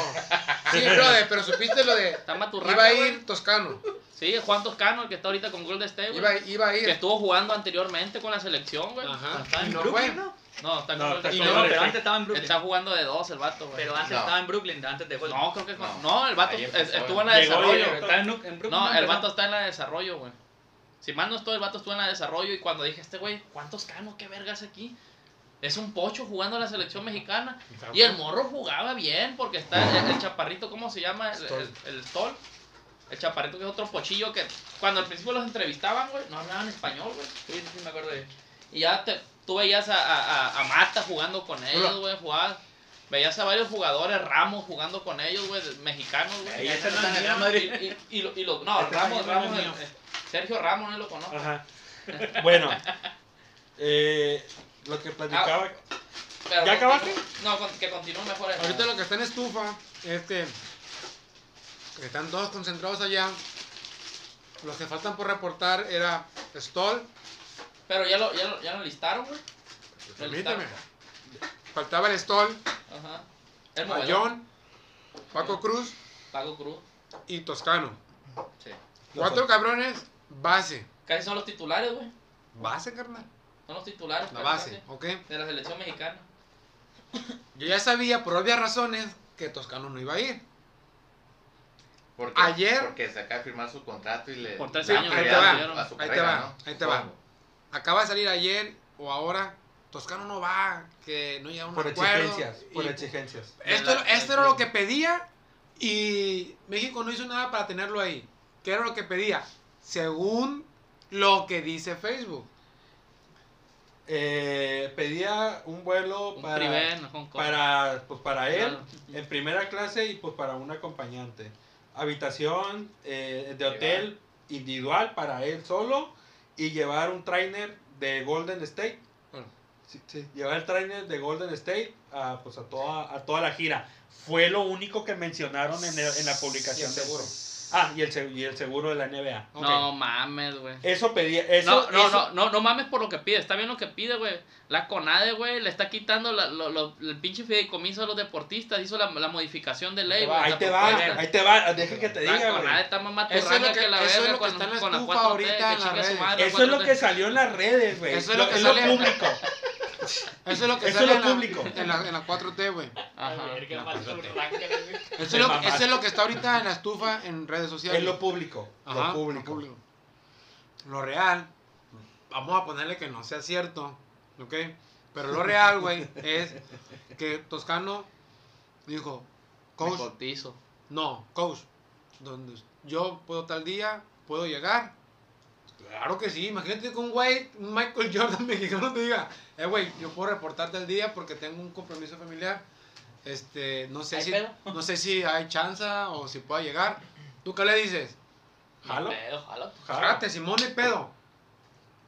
Sí, brother, pero supiste lo de. Está maturranga, Iba a ir Toscano. Sí, Juan Toscano, el que está ahorita con Golden State, güey. Iba, iba a Que ir. estuvo jugando anteriormente con la selección, güey. Ajá. Y en no. ¿no? No, está No, está no, pero antes estaba en Brooklyn. Está jugando de dos el vato, güey. Pero antes No. estaba en Brooklyn, antes de No, creo que No. no. el vato estuvo en la de desarrollo. Estaba en, en Brooklyn. No, el vato está en la de desarrollo, güey. Si mal no estoy, el vato estuvo en la de desarrollo y cuando dije, este güey, ¿cuántos canos? ¿Qué vergas aquí? Es un pocho jugando a la selección mexicana. Y el morro jugaba bien porque está el, el chaparrito, ¿cómo se llama? El, el, el Stoll. El chaparrito que es otro pochillo que cuando al principio los entrevistaban, güey, no hablaban español, güey. Sí, sí, me acuerdo de Y ya te, tú veías a, a, a- Mata jugando con ellos, güey, jugabas. Veías a varios jugadores, Ramos jugando con ellos, güey, mexicanos, güey. Y- y, y, y lo- y lo- no, Este Ramos, Ramos, Sergio Ramos, no lo conozco. Ajá. Bueno, eh, lo que platicaba. Pero ¿Ya acabaste? No, con- que continúe mejor. el- Ahorita lo que está en estufa es que, que están todos concentrados allá. Los que faltan por reportar era Stoll, Pero ya lo, ya lo, ya lo listaron, güey. Lo permíteme. listaron. Faltaba el Stoll, Ajá. El. Bayón, Paco Cruz Pago Cruz. y Toscano. Sí. Cuatro cabrones, base. Casi son los titulares, güey. Base, carnal. Son los titulares. La base, ok. De la selección mexicana. Yo ya sabía, por obvias razones, que Toscano no iba a ir. Porque, Ayer- Porque se acaba de firmar su contrato y le. Por tres años, ahí te va, a su ahí te carrera, va, ¿no? ahí te va. Acaba de salir ayer o ahora. Toscano no va, que no llega a un Por acuerdo. exigencias, por y- exigencias. Esto, esto era lo que pedía y México no hizo nada para tenerlo ahí. ¿Qué era lo que pedía? Según lo que dice Facebook. Eh, pedía un vuelo Un para, no para, pues para él, Claro. en primera clase y pues para un acompañante. Habitación eh, de hotel individual para él solo y llevar un trainer de Golden State. Bueno. Sí, sí, llevar el trainer de Golden State a, pues a, toda, a toda la gira. Fue lo único que mencionaron en, el- en la publicación. Seguro. Ah, y el, se- y el seguro de la NBA. No mames, güey. Eso pedía. Eso, No, no, eso- no, no, no mames por lo que pide. Está bien lo que pide, güey. La CONADE, güey, le está quitando la- lo- lo- el pinche fideicomiso a los deportistas. Hizo la, la modificación de ley, güey. Ahí la te va, propuesta. ahí te va, deja que te La diga, CONADE güey. está más Eso es lo maturranga que- que, la es verga con, está la con la estufa 4T, ahorita que en las chingue su redes. madre, Eso es lo 4T. que salió en las redes, güey. Eso es lo que Eso es sale- lo público. Eso es lo que Eso sale es lo en la- público. En la, en la 4T, güey. Ajá. Eso, es lo, mamaste. eso es lo que está ahorita en la estufa en redes sociales. Es lo público. Ajá, lo público. Lo real, vamos a ponerle que no sea cierto, ¿ok? Pero lo real, güey, es que Toscano dijo, Me coach, cotizo. no, coach, donde yo puedo tal día, puedo llegar. Claro que sí, imagínate que un güey, un Michael Jordan mexicano te diga, eh, güey, yo puedo reportarte al día porque tengo un compromiso familiar. Este, no sé ¿Hay si, pedo? no sé si hay chance o si pueda llegar. ¿Tú qué le dices? Jalo. Pedo, jalo. Jálate, Simón y pedo.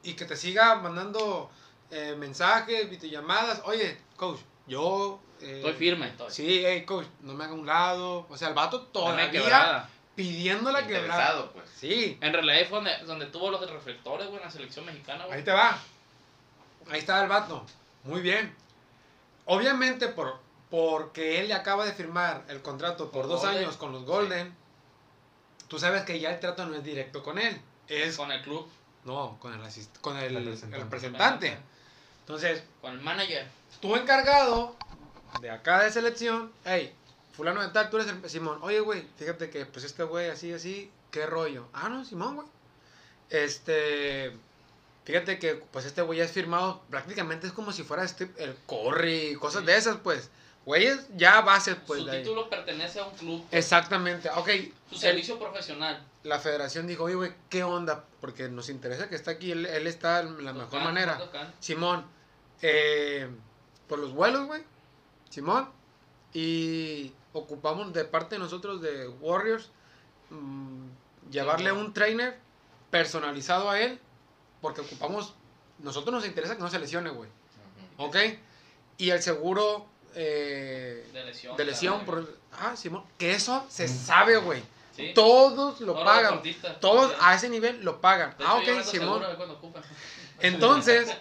Y que te siga mandando eh, mensajes, videollamadas. Oye, coach, yo. eh, Estoy firme. Sí, hey, coach, no me haga un lado. O sea, el vato todavía. Pidiendo la quebrada. Pues. Sí, En realidad ahí fue donde, donde tuvo los reflectores, güey, en la selección mexicana, güey. ahí te va. Ahí está el vato. Muy bien. Obviamente, por, porque él le acaba de firmar el contrato por Con dos Golden. años con los Golden, tú sabes que ya el trato no es directo con él. Es Con el club, No, con el, asist- con el, Representante. el representante. Entonces, con el manager. tú encargado de acá de selección, hey, fulano de tal, tú eres el Simón. Oye, güey, fíjate que pues este güey así, así, qué rollo. Ah, no, Simón, güey. Este, fíjate que pues este güey ya es firmado, prácticamente es como si fuera este, el corri, cosas de esas, pues. Güeyes ya bases, pues. Su de ahí. título pertenece a un club. Exactamente, ok. Su el- servicio profesional. la federación dijo, oye, güey, ¿qué onda? Porque nos interesa que está aquí, él, él está en la mejor manera. Tocán. Simón, eh, por los vuelos, güey. Simón. Y ocupamos de parte de nosotros de Warriors mm, llevarle un trainer personalizado a él. Porque ocupamos, nosotros nos interesa que no se lesione, güey. ¿Ok? Y el seguro eh, De lesión. de lesión por... Ah, Simón. Que eso se sabe, güey. Sí. Todos lo Todos pagan. Todos a ese nivel lo pagan. Ah, ok, Simón. Entonces,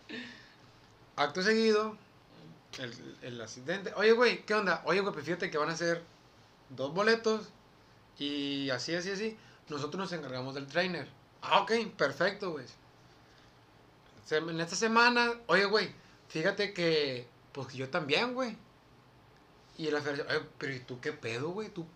acto seguido, el, el asistente, oye, güey, ¿qué onda? Oye, güey, pues fíjate que van a ser dos boletos y así, así, así. Nosotros nos encargamos del trainer. Ah, ok, perfecto, güey. Se- En esta semana, oye, güey, fíjate que, pues que yo también, güey. Y la federación, "Oye, pero ¿y tú qué pedo, güey? ¿Tú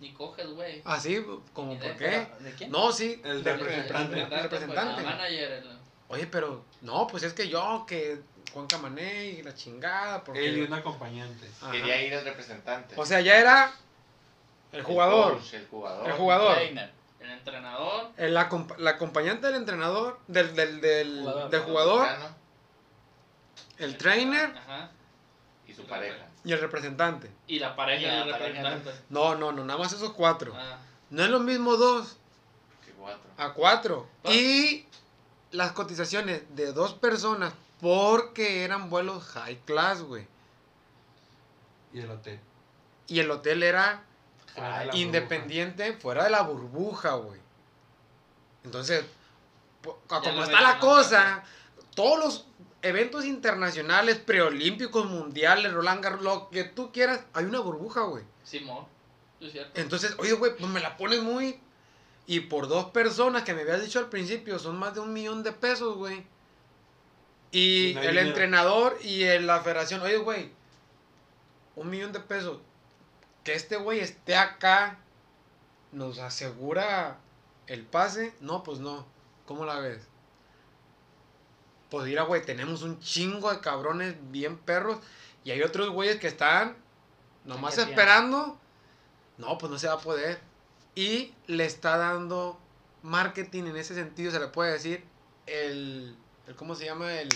Ni coges, güey. así, como Ni por de- qué? ¿De quién? No, sí. El del- representante. del representante. pues, el manager. el- Oye, pero no, pues es que yo, que Juan Camané y la chingada, porque... Él y un acompañante. Ajá. Quería ir el representante. O sea, ya era el jugador, coach, el jugador. el jugador, Trainer. El entrenador. el la acompañante del entrenador, del, del, del, Jugador. del jugador, el trainer Ajá. Y su pareja. y el representante. Y la pareja del pareja. representante. No, no, no, nada más esos cuatro. Ah. No es lo mismo dos Que cuatro. a cuatro. Y las cotizaciones de dos personas porque eran vuelos high class, güey. Y el hotel. Y el hotel era Fuera independiente, fuera de la burbuja, güey. Entonces, como está la cosa, todos los eventos internacionales, preolímpicos, mundiales, Roland Garros, lo que tú quieras, hay una burbuja, güey. Simón. Sí, es cierto. Entonces, oye, güey, pues me la pones muy... Y por dos personas que me habías dicho al principio, son más de un millón de pesos, güey. Y el entrenador y el- la federación, oye, güey, un millón de pesos. Que este güey esté acá, nos asegura el pase. No, pues no. ¿Cómo la ves? Pues mira, güey, tenemos un chingo de cabrones bien perros. Y hay otros güeyes que están nomás esperando. No, pues no se va a poder. Y le está dando marketing en ese sentido, se le puede decir, el, el ¿cómo se llama? El,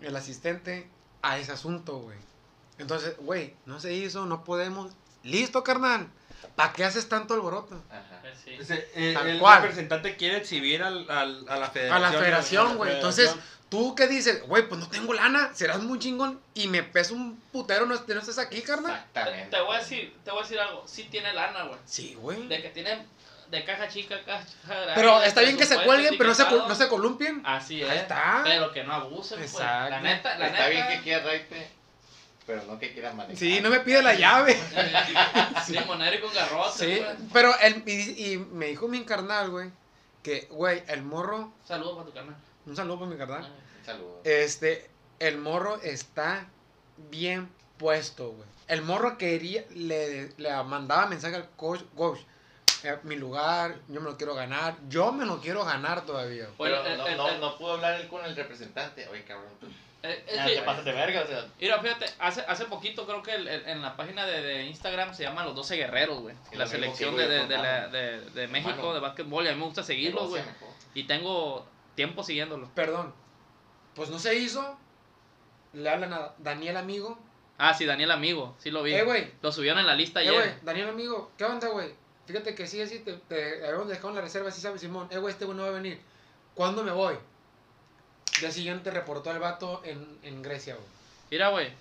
el asistente a ese asunto, güey. Entonces, güey, no se hizo, no podemos. Listo, carnal. ¿Para qué haces tanto alboroto? Ajá. Eh, sí. Ese, eh, Tal el cual. representante quiere exhibir al, al- a la A federación. la y federación, la güey. Entonces, tú qué dices, güey, pues no tengo lana, serás muy chingón y me pesa un putero, no, no estés aquí, carnal. Te, Exactamente. te voy a decir, te voy a decir algo. Sí tiene lana, güey. Sí, güey. De que tiene de caja chica, caja grande. Pero está bien que se cuelguen, pero no se, no se columpien. Así es. Ahí está. Pero que no abusen, pues. Exacto. La neta, la Está neta. bien que quiera raite, pero no que quiera manejar. Sí, no me pide la llave. Sí, monero y con garrote, Sí, güey. pero él, y, y me dijo mi carnal, güey, que, güey, el morro, Saludos para tu canal. un saludo para mi carnal, Un saludo. este, el morro está bien puesto, güey. El morro quería, le, le mandaba mensaje al coach, coach, mi lugar, yo me lo quiero ganar, yo me lo quiero ganar todavía. Pero el- no, el- no, el- no pudo hablar él con el representante. Oye, cabrón. Eh, es que- de verga, o sea. Mira, fíjate, hace, hace poquito creo que el- el- en la página de, de Instagram se llama Los 12 Guerreros, güey. La selección de, de, la- de, de México Mano. de básquetbol y a mí me gusta seguirlos, güey. Y tengo tiempo siguiéndolo. Perdón, pues no se hizo, le hablan a Daniel Amigo, Ah, sí, Daniel Amigo, sí lo vi. eh, güey, Lo subieron en la lista Eh, ayer. güey, Daniel amigo, ¿qué onda, güey? Fíjate que sí, así te, te habíamos dejado en la reserva, sí sabe Simón. Eh, güey, este güey no va a venir. ¿Cuándo me voy? Día siguiente reportó al vato en, en Grecia, güey. Mira, güey.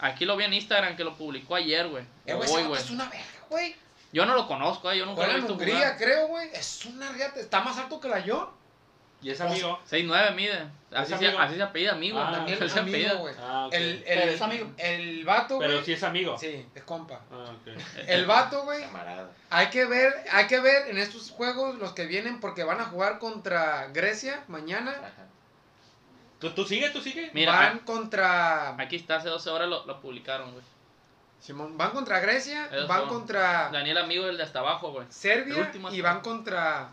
Aquí lo vi en Instagram que lo publicó ayer, güey. Eh, güey, es una verga, güey. Yo no lo conozco, eh. Yo nunca lo he visto Hungría, jugar. creo, güey. Es una riata. Está más alto que la yo. Y es amigo. 6'9 mide. Así, ¿Es se, así se apellida amigo. Ah, Daniel Así se amigo, güey. Ah, ok. El, el, Pero es amigo. El vato, güey. Pero sí es amigo. Sí, es compa. Ah. El vato, güey. Camarada. Hay que ver, hay que ver en estos juegos los que vienen porque van a jugar contra Grecia mañana. Ajá. ¿Tú, tú sigue, tú sigue. Mira, van contra Aquí está, hace 12 horas lo, lo publicaron, güey. Simón, van contra Grecia, van son contra Daniel Amigo, el de hasta abajo, güey. Serbia y van contra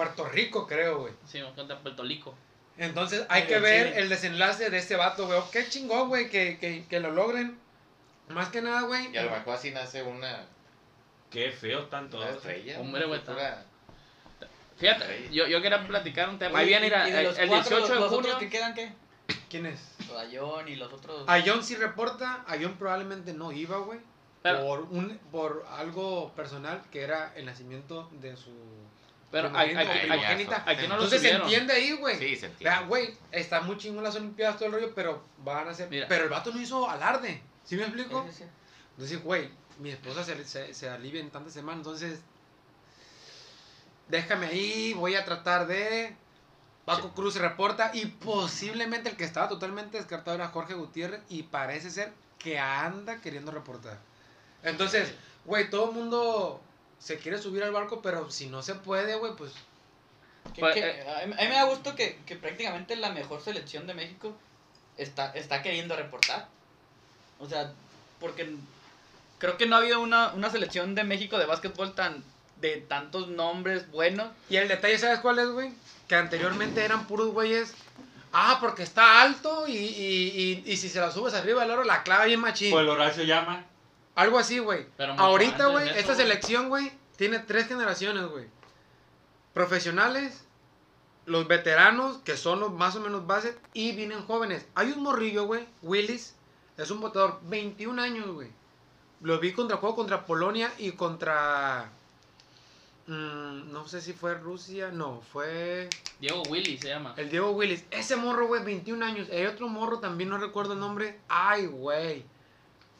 Puerto Rico, creo, güey. Sí, contra Puerto Rico. Entonces hay que ver el desenlace de este vato, güey. Qué chingón, güey, que, que, que lo logren. Más que nada, güey. Y a lo mejor así nace una, Qué feo tanto. una estrella. Hombre, güey, Fíjate, yo, yo quería platicar un tema. Ahí viene, el, el cuatro, 18 de los junio. otros que quedan qué? ¿Quién es? Ayón y los otros. Ayón sí reporta. Ayón probablemente no iba, güey. Pero, Por, un, por algo personal que era el nacimiento de su pero aquí, no lo Entonces se entiende ahí, güey. Sí, se entiende. Vea, güey, está muy chingón las Olimpiadas, todo el rollo, pero van a ser. Mira. Pero el vato no hizo alarde. ¿Sí me Sí, explico? sí, sí. Entonces, güey, mi esposa se, se, se alivia en tantas semanas, entonces. Déjame ahí, voy a tratar de. Paco Cruz reporta y posiblemente el que estaba totalmente descartado era Jorge Gutiérrez y parece ser que anda queriendo reportar. Entonces, güey, todo el mundo se quiere subir al barco, pero si no se puede, güey, pues Que- Pues, que- eh, a, mí, a mí me da gusto que, que prácticamente la mejor selección de México está, está queriendo reportar. O sea, porque creo que no ha habido una, una selección de México de básquetbol tan de tantos nombres buenos. Y el detalle, ¿sabes cuál es, güey? Que anteriormente eran puros güeyes. Ah, porque está alto y, y, y, y si se la subes arriba del oro, la clava bien machín. Pues el Horacio llama. Algo así, güey. Ahorita, güey, esta selección, güey, tiene tres generaciones, güey. Profesionales, los veteranos, que son los más o menos bases, y vienen jóvenes. Hay un morrillo, güey, Willis, es un botador, 21 años, güey. Lo vi contra juego contra Polonia y contra mm, no sé si fue Rusia, no, fue Diego Willy se llama. el Diego Willis. Ese morro, güey, 21 años. Hay otro morro, también no recuerdo el nombre. Ay, güey.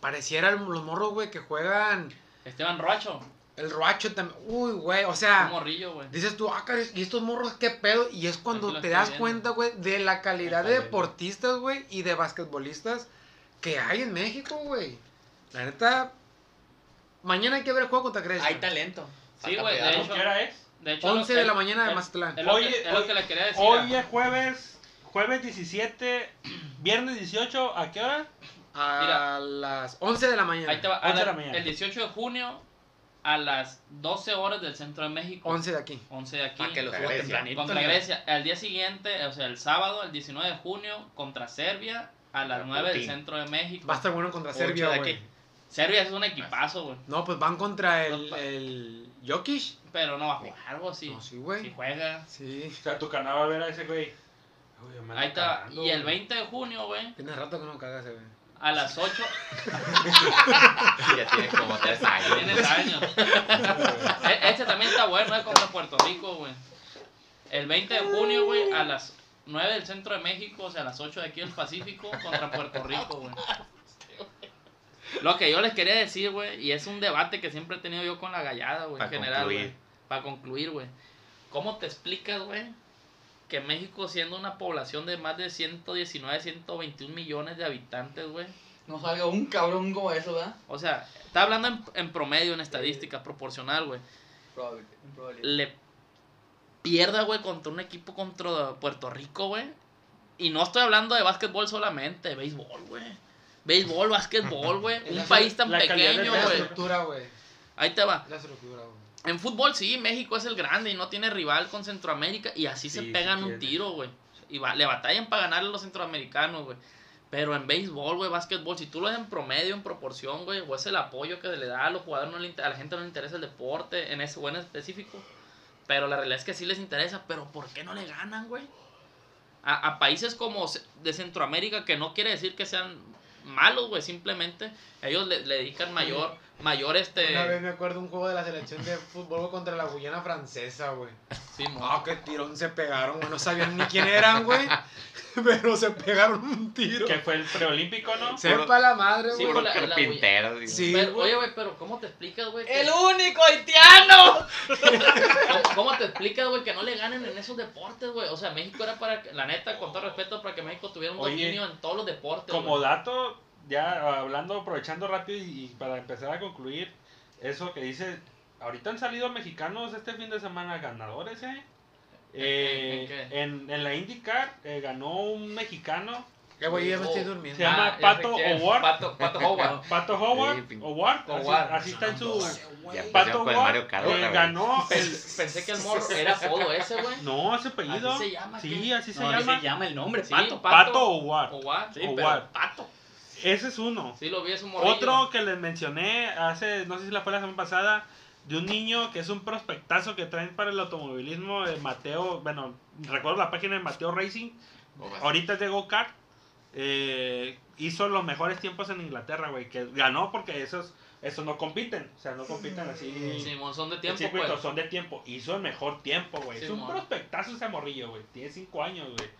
Pareciera el- los morros, güey, que juegan Esteban Roacho. el Roacho también. Uy, güey, o Un sea, morrillo, güey. dices tú, ah, caray, ¿y estos morros qué pedo? Y es cuando te das viendo. cuenta, güey, de la calidad de deportistas, güey, y de basquetbolistas que hay en México, güey. La neta, mañana hay que ver el juego contra Grecia. Hay talento. Sí, güey, de hecho. ¿Qué hora es? De hecho, 11 lo- de la mañana de Mazatlán. Es lo, Hoy- que, es lo que le quería decir. Hoy es jueves, jueves 17, viernes 18, ¿a qué hora? A Mira. las 11 de la mañana. Ahí te va. a 11 de la- la mañana. el 18 de junio a las 12 horas del centro de México. 11 de aquí. 11 de aquí. Para que lo Grecia. tempranito. Contra. Grecia. Al día siguiente, o sea, el sábado, el 19 de junio, contra Serbia a las Contra 9 del Putin. centro de México. Va a estar bueno contra Serbia, güey. Serbia es un equipazo, güey. No, pues van contra el, el Jokic. Pero no va a jugar algo así. No, sí, Si güey. juega. Sí. O sea, tu canal va a ver a ese güey. Uy, Ahí está. cagando, Y el güey. 20 de junio, güey, Tiene rato que no cagas, güey. A las 8. Ya tiene como tres años. Tienes años. E- Este también está bueno, es contra Puerto Rico, güey. El 20 de junio, güey, a las 9 del centro de México, o sea, a las 8 de aquí del Pacífico, contra Puerto Rico, güey. Lo que yo les quería decir, güey, y es un debate que siempre he tenido yo con la gallada, güey, en general, güey. Para concluir, güey. ¿Cómo te explicas, güey, que México, siendo una población de más de 119, 121 millones de habitantes, güey, No salga un cabrón como eso, ¿verdad? o sea, está hablando en, en promedio, en estadística, proporcional, güey. Le pierda, güey, contra un equipo contra Puerto Rico, güey. Y no estoy hablando de básquetbol solamente, de béisbol, güey. Béisbol, básquetbol, güey. Un la- país tan pequeño, del La güey. estructura, güey. Ahí te va. La estructura, güey. En fútbol, sí, México es el grande y no tiene rival con Centroamérica. Y así Sí, se sí pegan un tiro, güey. Y va- le batallan para ganarle a los centroamericanos, güey. Pero en béisbol, güey, básquetbol, si tú lo ves en promedio, en proporción, güey, o es el apoyo que le da a los jugadores, no le a la gente no le interesa el deporte, en ese o en específico. Pero la realidad es que sí les interesa, pero ¿por qué no le ganan, güey? A, a países como de Centroamérica, que no quiere decir que sean malos, güey, simplemente ellos le, le dedican mayor, mayor este... Una vez me acuerdo un juego de la selección de fútbol contra la Guyana francesa, güey. Sí, Ah, qué tirón se pegaron, güey. No sabían ni quién eran, güey. Pero se pegaron un tiro. Que fue el preolímpico, ¿no? Sepa la madre, Sí, güey. por la- la- carpintero. Sí, Pero, güey. oye, güey, pero ¿cómo te explicas, güey? que- ¡El único haitiano! ¿Cómo, cómo te explicas, güey, que no le ganen en esos deportes, güey? O sea, México era para, que- la neta, con todo respeto, para que México tuviera un Oye, dominio en todos los deportes. Como güey. dato, ya hablando, aprovechando rápido y, y para empezar a concluir, eso que dice, ahorita han salido mexicanos este fin de semana ganadores, ¿eh? Eh, ¿En- en qué? en, en la IndyCar eh, ganó un mexicano, Eh, güey, ya me estoy se durmiendo. llama Ah, Pato. Howard. Pato, Pato Howard. Pato Howard, Howard, así-. Así, está en su... Ya Pato Howard eh, ganó el... Pens- Pensé que el morro era apodo ese, güey. No, ese apellido. Así se llama, Sí, ¿qué? así se No, así llama. se llama el nombre, Sí, Pato. Pato Howard. Howard. Sí, Pato. Ese es uno. Sí, lo vi, es un morrillo. Otro que les mencioné hace, no sé si la fue la semana pasada, de un niño que es un prospectazo que traen para el automovilismo, de Mateo, bueno, recuerdo la página de Mateo Racing, ahorita es de Go Kart, eh, hizo los mejores tiempos en Inglaterra, güey, que ganó porque esos, esos no compiten, o sea, no compiten así. Simón, son de tiempo, circuito, pues. son de tiempo, hizo el mejor tiempo, güey. Es un prospectazo ese morrillo, güey. Tiene 5 años, güey.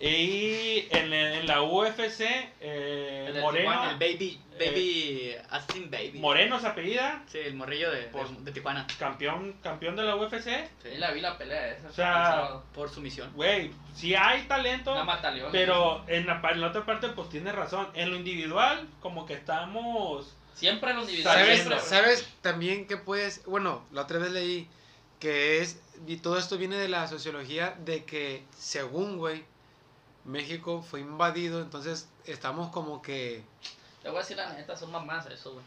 Y en, en la UFC, eh, El Moreno, Tijuana, El baby, baby, Austin Baby. Moreno se apellida, Sí, el morrillo de, de, Por- de Tijuana. campeón, campeón de la UFC. Sí, la vi la pelea esa. O sea. Por su misión. Güey, sí hay talento, Una mataleón. pero en la, pa- en la otra parte, pues tiene razón. En lo individual, como que estamos. Siempre en los individuales. ¿Sabes, siempre. ¿Sabes también que puedes? Bueno, la otra vez leí que es, y todo esto viene de la sociología, de que según, güey, México fue invadido, entonces estamos como que... Te voy a decir la neta, son mamás eso, güey.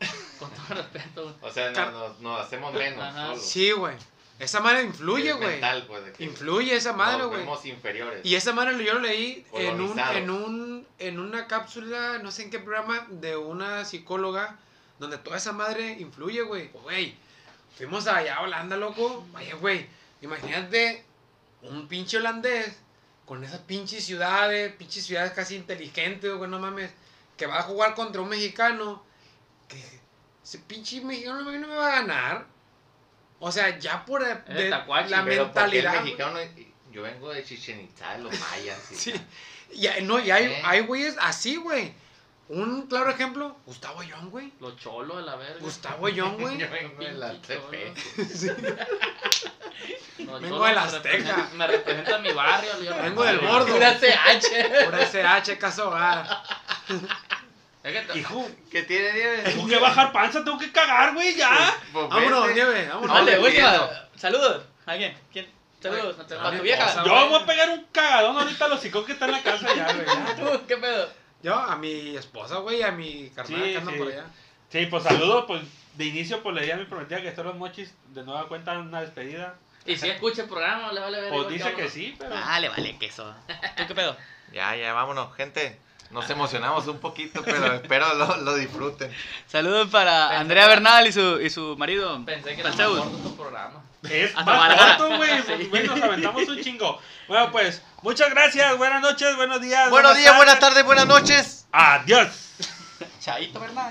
Con todo respeto, güey. O sea, no- nos, nos hacemos menos. Solo. Sí, güey. Esa madre influye, güey. pues, Influye esa madre, güey. vemos inferiores. Y esa madre yo lo leí en un, en un en una cápsula, no sé en qué programa, de una psicóloga, donde toda esa madre influye, güey. Güey, fuimos allá a Holanda, loco. Vaya, güey, imagínate un pinche holandés con esas pinches ciudades, pinches ciudades casi inteligentes, güey, no mames, que va a jugar contra un mexicano, que ese pinche mexicano no me no me va a ganar. O sea, ya por de- la el mentalidad. mexicano, yo vengo de Chichen Itza, de los mayas. y Sí. tal. Y, hay- no, y hay, ¿Eh? hay güeyes así, güey. Un claro ejemplo, Gustavo Young, güey. Los cholos de la verga. Gustavo Young, güey. Yo vengo de la Vengo me Azteca. representan- Me representa mi barrio. yo- Vengo del Ay, gordo. Pura CH. Por SH, caso hogar. Es que Hijo, ¿Qué tiene nieve? tengo que bajar panza, tengo que cagar, güey, ya. Pues Vámonos, vete. nieve, vámonos. Vale, No, última. Saludos. ¿A quién? Saludos. a tu vieja. Yo voy a pegar un cagadón ahorita a los hijos que están en la casa ya, güey. ya. ¿Tú qué pedo? Yo a mi esposa, güey, a mi carnal Sí, que anda sí. por allá. Sí, pues saludos, pues de inicio pues le di a mi prometida que estos los mochis de nueva cuenta una despedida. Y si escucha el programa, le vale ver. Pues dice que sí, pero... Vale, vale, queso. ¿Tú qué pedo? Ya, ya, vámonos, gente. Nos emocionamos un poquito, pero espero lo, lo disfruten. Saludos para Andrea Bernal y su, y su marido. Pensé que era más corto tu programa. Es Hasta más corto, güey. Sí. Güey, nos aventamos un chingo. Bueno, pues, muchas gracias. Buenas noches, buenos días. Buenos días, buenas tardes, buenas noches. Adiós. Chaito Bernal.